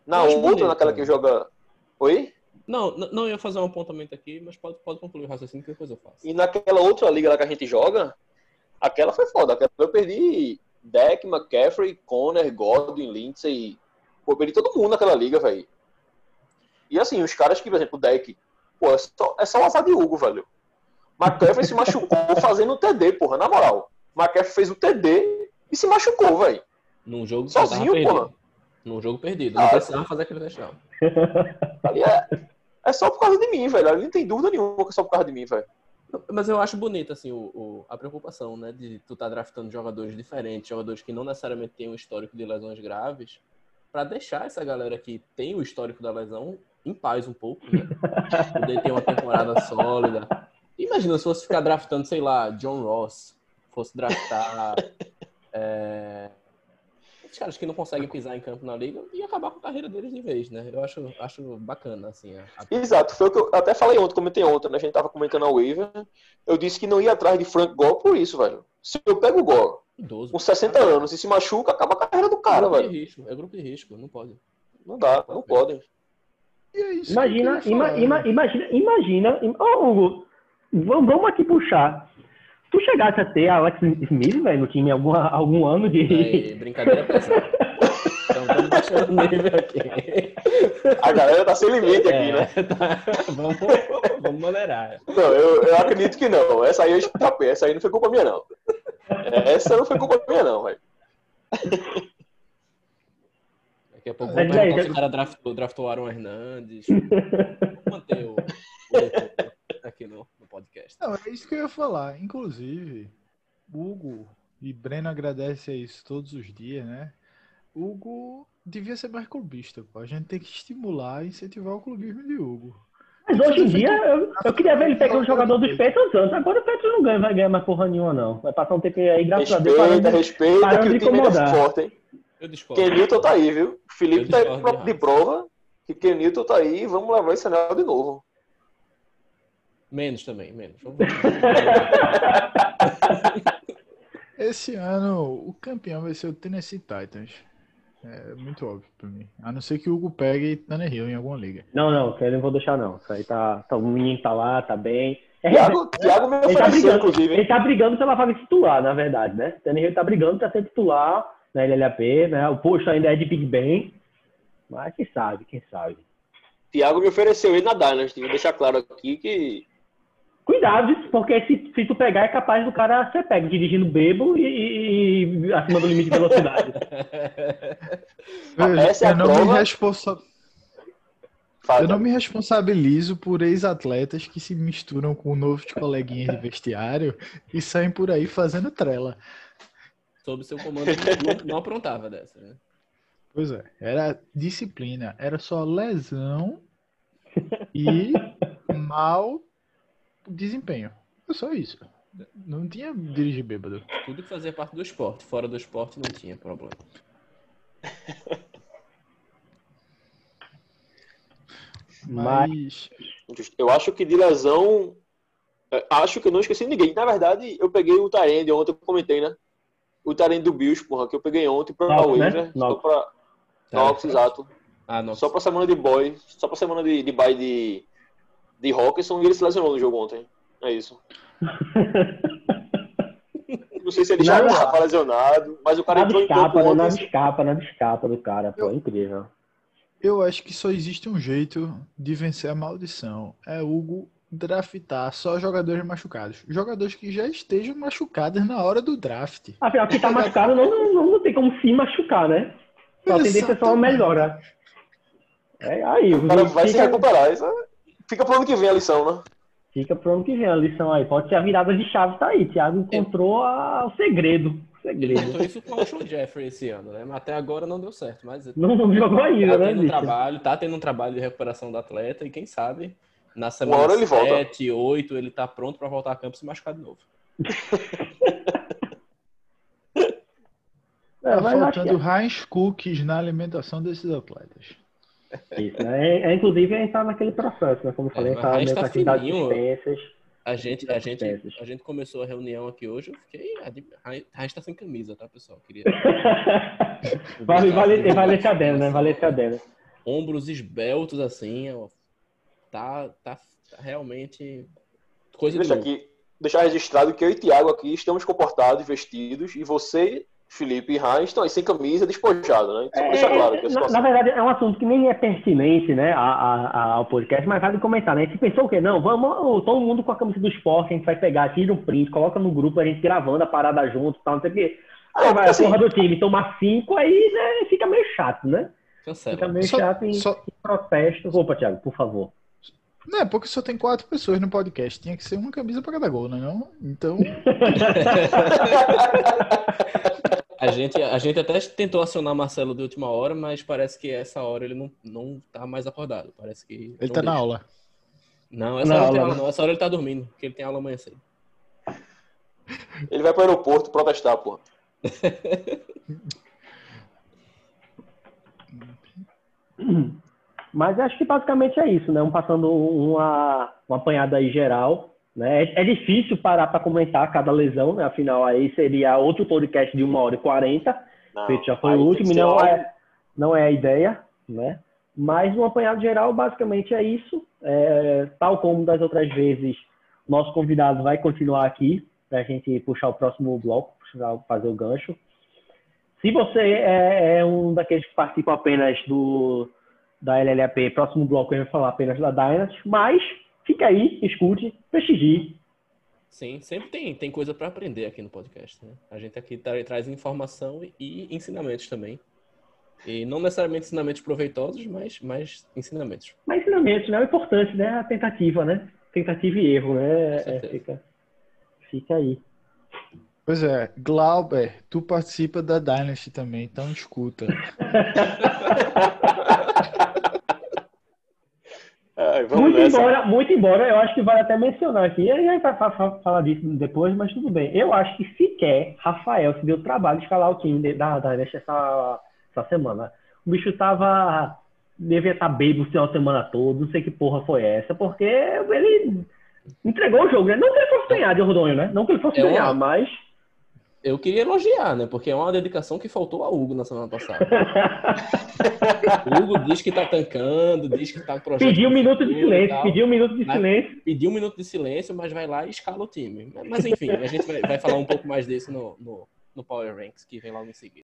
Na acho outra, bonito, naquela que joga... Oi? Não, não eu ia fazer um apontamento aqui, mas pode, pode concluir o raciocínio que depois eu faço. E naquela outra liga lá que a gente joga, aquela foi foda. Aquela eu perdi Deck, McCaffrey, Conner, Godwin, Lindsay. Pô, perdi todo mundo naquela liga, velho. E assim, os caras que, por exemplo, o Deck, pô, é só, é só o azar de Hugo, velho. McCaffrey se machucou (laughs) fazendo o TD, porra, na moral. McCaffrey fez o TD e se machucou, velho. Num jogo Sozinho, porra. Num jogo perdido. Ah, Não precisava fazer aquele touchdown. (laughs) Ali é, é só por causa de mim, velho. Ali não tem dúvida nenhuma que é só por causa de mim, velho. Mas eu acho bonito, assim, o, o- a preocupação, né? De tu tá draftando jogadores diferentes, jogadores que não necessariamente têm um histórico de lesões graves, pra deixar essa galera que tem o histórico da lesão em paz um pouco, né? (laughs) Poder ter uma temporada sólida. Imagina se fosse ficar draftando, sei lá, John Ross, fosse draftar. (laughs) É... Os caras que não conseguem pisar em campo na liga e acabar com a carreira deles de vez, né? Eu acho, acho bacana, assim. A, Exato, foi o que eu até falei ontem, comentei ontem, né? A gente tava comentando a waiver. Eu disse que não ia atrás de Frank Gore por isso, velho. Se eu pego o Gore idoso. com 60 anos e se machuca, acaba a carreira do cara, grupo velho. de risco, é grupo de risco, não pode. Não dá, não podem. E é isso Imagina, ima- ima- imagina, imagina. im- Ô, Hugo, vamos aqui puxar. Tu chegasse a ter Alex Smith, velho, no time algum, algum ano de. Aí, brincadeira pesada. Então, baixando o nível aqui. A galera tá sem limite aqui, É, né? tá. vamos, vamos maneirar. Não, eu, eu acredito que não. Essa aí eu escapei. Essa aí não foi culpa minha, não. Essa não foi culpa minha, não, velho. Daqui a pouco Mas vamos aí, perguntar já- se o cara draftou, draftou o Aaron Hernandes. (laughs) Vamos manter o, aqui no podcast. Não, é isso que eu ia falar. Inclusive, Hugo e Breno agradece a isso todos os dias, né? Hugo devia ser mais clubista, pô. A gente tem que estimular e incentivar o clubismo de Hugo. Mas hoje em dia, eu, eu queria ver ele pegando o jogador dos Petros antes. Agora o Petros não ganha, vai ganhar mais porra nenhuma, não. Vai passar um tempo aí, graças a Deus. Respeita, parando- respeita, parando que de o time é incomodar. forte, hein? Eu discordo. Kenilton tá aí, viu? Felipe tá aí de, prova que Kenilton tá aí e vamos levar esse anel de novo. Menos também, menos. (laughs) Esse ano, o campeão vai ser o Tennessee Titans. É muito óbvio pra mim. A não ser que o Hugo pegue Tannehill em alguma liga. Não, não, que eu não vou deixar, não. Isso aí tá. tá o menino tá lá, tá bem. É, Thiago, Thiago me ele, tá ofereceu, brigando, inclusive. ele tá brigando pela vaga titular, na verdade, né? O Tannehill tá brigando pra ser titular na LLAP, né? O posto ainda é de Big Ben. Mas quem sabe, quem sabe. Thiago me ofereceu ele na Dynasty. Vou deixar claro aqui que Cuidado, porque se, se tu pegar, é capaz do cara ser pego dirigindo bebo e, e- e acima do limite de velocidade. (laughs) Veja, essa é a eu, não prova. me responsa- Fala, eu não me responsabilizo por ex-atletas que se misturam com novos coleguinhas de vestiário e saem por aí fazendo trela. Sob seu comando, não, não aprontava dessa, né? Pois é, era disciplina, era só lesão e (laughs) mau desempenho. É só isso. Não tinha dirigir bêbado. Tudo que fazia parte do esporte. Fora do esporte não tinha problema. Mas Eu acho que de lesão. é, Acho que eu não esqueci ninguém. Na verdade, eu peguei o Tyrande ontem, eu comentei, né? O Tyrande do Bills, porra, que eu peguei ontem pra Knox, né? waiver. Só pra. Knox, exato. Ah, não. Só pra semana de boy. Só pra semana de, de bye de. De Hawkinson e ele se lesionou no jogo ontem. É isso. (laughs) Não sei se ele já estava lesionado, mas o cara Nada entrou em escapa, campo né? Nada ontem. escapa, nada escapa do cara, pô. Incrível. eu acho que só existe um jeito de vencer a maldição. É Hugo draftar só jogadores machucados. Jogadores que já estejam machucados na hora do draft. Afinal, quem tá machucado não, não, não, não tem como se machucar, né? A tendência é só uma melhora. É aí, O cara vai se fica, recuperar. Isso é- Fica pro ano que vem a lição, né? fica pro ano que vem a lição aí. Pode ser a virada de chave, tá aí. Thiago encontrou a- o segredo. O Ele segredo. tentou isso com o Sean Jeffrey esse ano, né? Mas até agora não deu certo. Mas (laughs) Não, não jogou ainda, tá né, tendo um trabalho, tá tendo um trabalho de recuperação do atleta e quem sabe na semana ele volta. 7, 8, ele tá pronto pra voltar a campo e se machucar de novo. (laughs) É, Tá acho que faltando Heinz Cookies na alimentação desses atletas. É isso, né? É, é, inclusive, a gente tá naquele processo, né? Como eu falei, É, mas tá a gente meio tá suspensas. A gente, a gente, a gente começou a reunião aqui hoje, eu fiquei. A gente tá sem camisa, tá, pessoal? Queria. (laughs) Vale, vale, vale esse adendo, né? Vale esse adendo. Ombros esbeltos, assim, ó. Tá, tá, tá realmente. Coisa de Deixa aqui, deixar registrado que eu e Thiago aqui estamos comportados, vestidos, e você, Felipe e Heinz estão aí sem camisa, despojados, né? Só pra deixar claro que a É, na, na verdade, é um assunto que nem é pertinente né, a- a- a- ao podcast, mas vale comentar, né? A gente pensou o quê? Não, vamos todo mundo com a camisa do esporte, a gente vai pegar, tira um print, coloca no grupo, a gente gravando a parada junto, tal, não sei o quê. Aí É, vai a assim- porra do time tomar cinco, aí né, fica meio chato, né? Cancela. Fica meio Só- chato em, só- em protesto. Opa, Thiago, por favor. Não é porque só tem quatro pessoas no podcast. Tinha que ser uma camisa pra cada gol, né? Não? Então, (laughs) A gente, a gente até tentou acionar Marcelo de última hora, mas parece que essa hora ele não, não tá mais acordado. Parece que. ele tá na deixa. aula. Não, essa Na hora não tem aula, aula, né? não. Essa hora ele tá dormindo, porque ele tem aula amanhã cedo. Ele vai pro aeroporto protestar, porra. (laughs) Mas acho que basicamente é isso, né? Um passando uma, uma apanhada aí geral. Né? É, é difícil parar para comentar cada lesão, né? Afinal, aí seria outro podcast de uma hora e quarenta. Feito já foi o último, não é, não é a ideia, né? Mas um apanhado geral, basicamente é isso. É, tal como das outras vezes, nosso convidado vai continuar aqui para a gente puxar o próximo bloco, fazer o gancho. Se você é, é um daqueles que participam apenas do, da LLAP. Próximo bloco eu vou falar apenas da Dynasty, mas fica aí, escute, prestigie. Sim, sempre tem, tem coisa para aprender aqui no podcast. Né? A gente aqui tra traz informação e ensinamentos também. E não necessariamente ensinamentos proveitosos, mas, mas ensinamentos. Mas ensinamentos, né? O importante, né? A tentativa, né? Tentativa e erro, né? É, fica, fica aí. Pois é, Glauber, tu participa da Dynasty também, então escuta. (laughs) muito, embora, muito embora, eu acho que vale até mencionar aqui, a gente vai falar disso depois, mas tudo bem. Eu acho que sequer Rafael se deu trabalho de escalar o time da Dynasty essa, essa semana. O bicho tava. devia estar tá bebo o final de semana todo, não sei que porra foi essa, porque ele entregou o jogo, né? Não que ele fosse ganhar de Rodonho, né? Não que ele fosse é ganhar, uma... mas eu queria elogiar, né? Porque é uma dedicação que faltou a Hugo na semana passada. (laughs) Hugo diz que tá tancando, diz que tá projetando. Pediu um minuto de silêncio, pediu um minuto de silêncio. Pediu um minuto de silêncio, mas vai lá e escala o time. Mas enfim, a gente vai, vai falar um pouco mais disso no, no, no Power Ranks, que vem logo em seguida.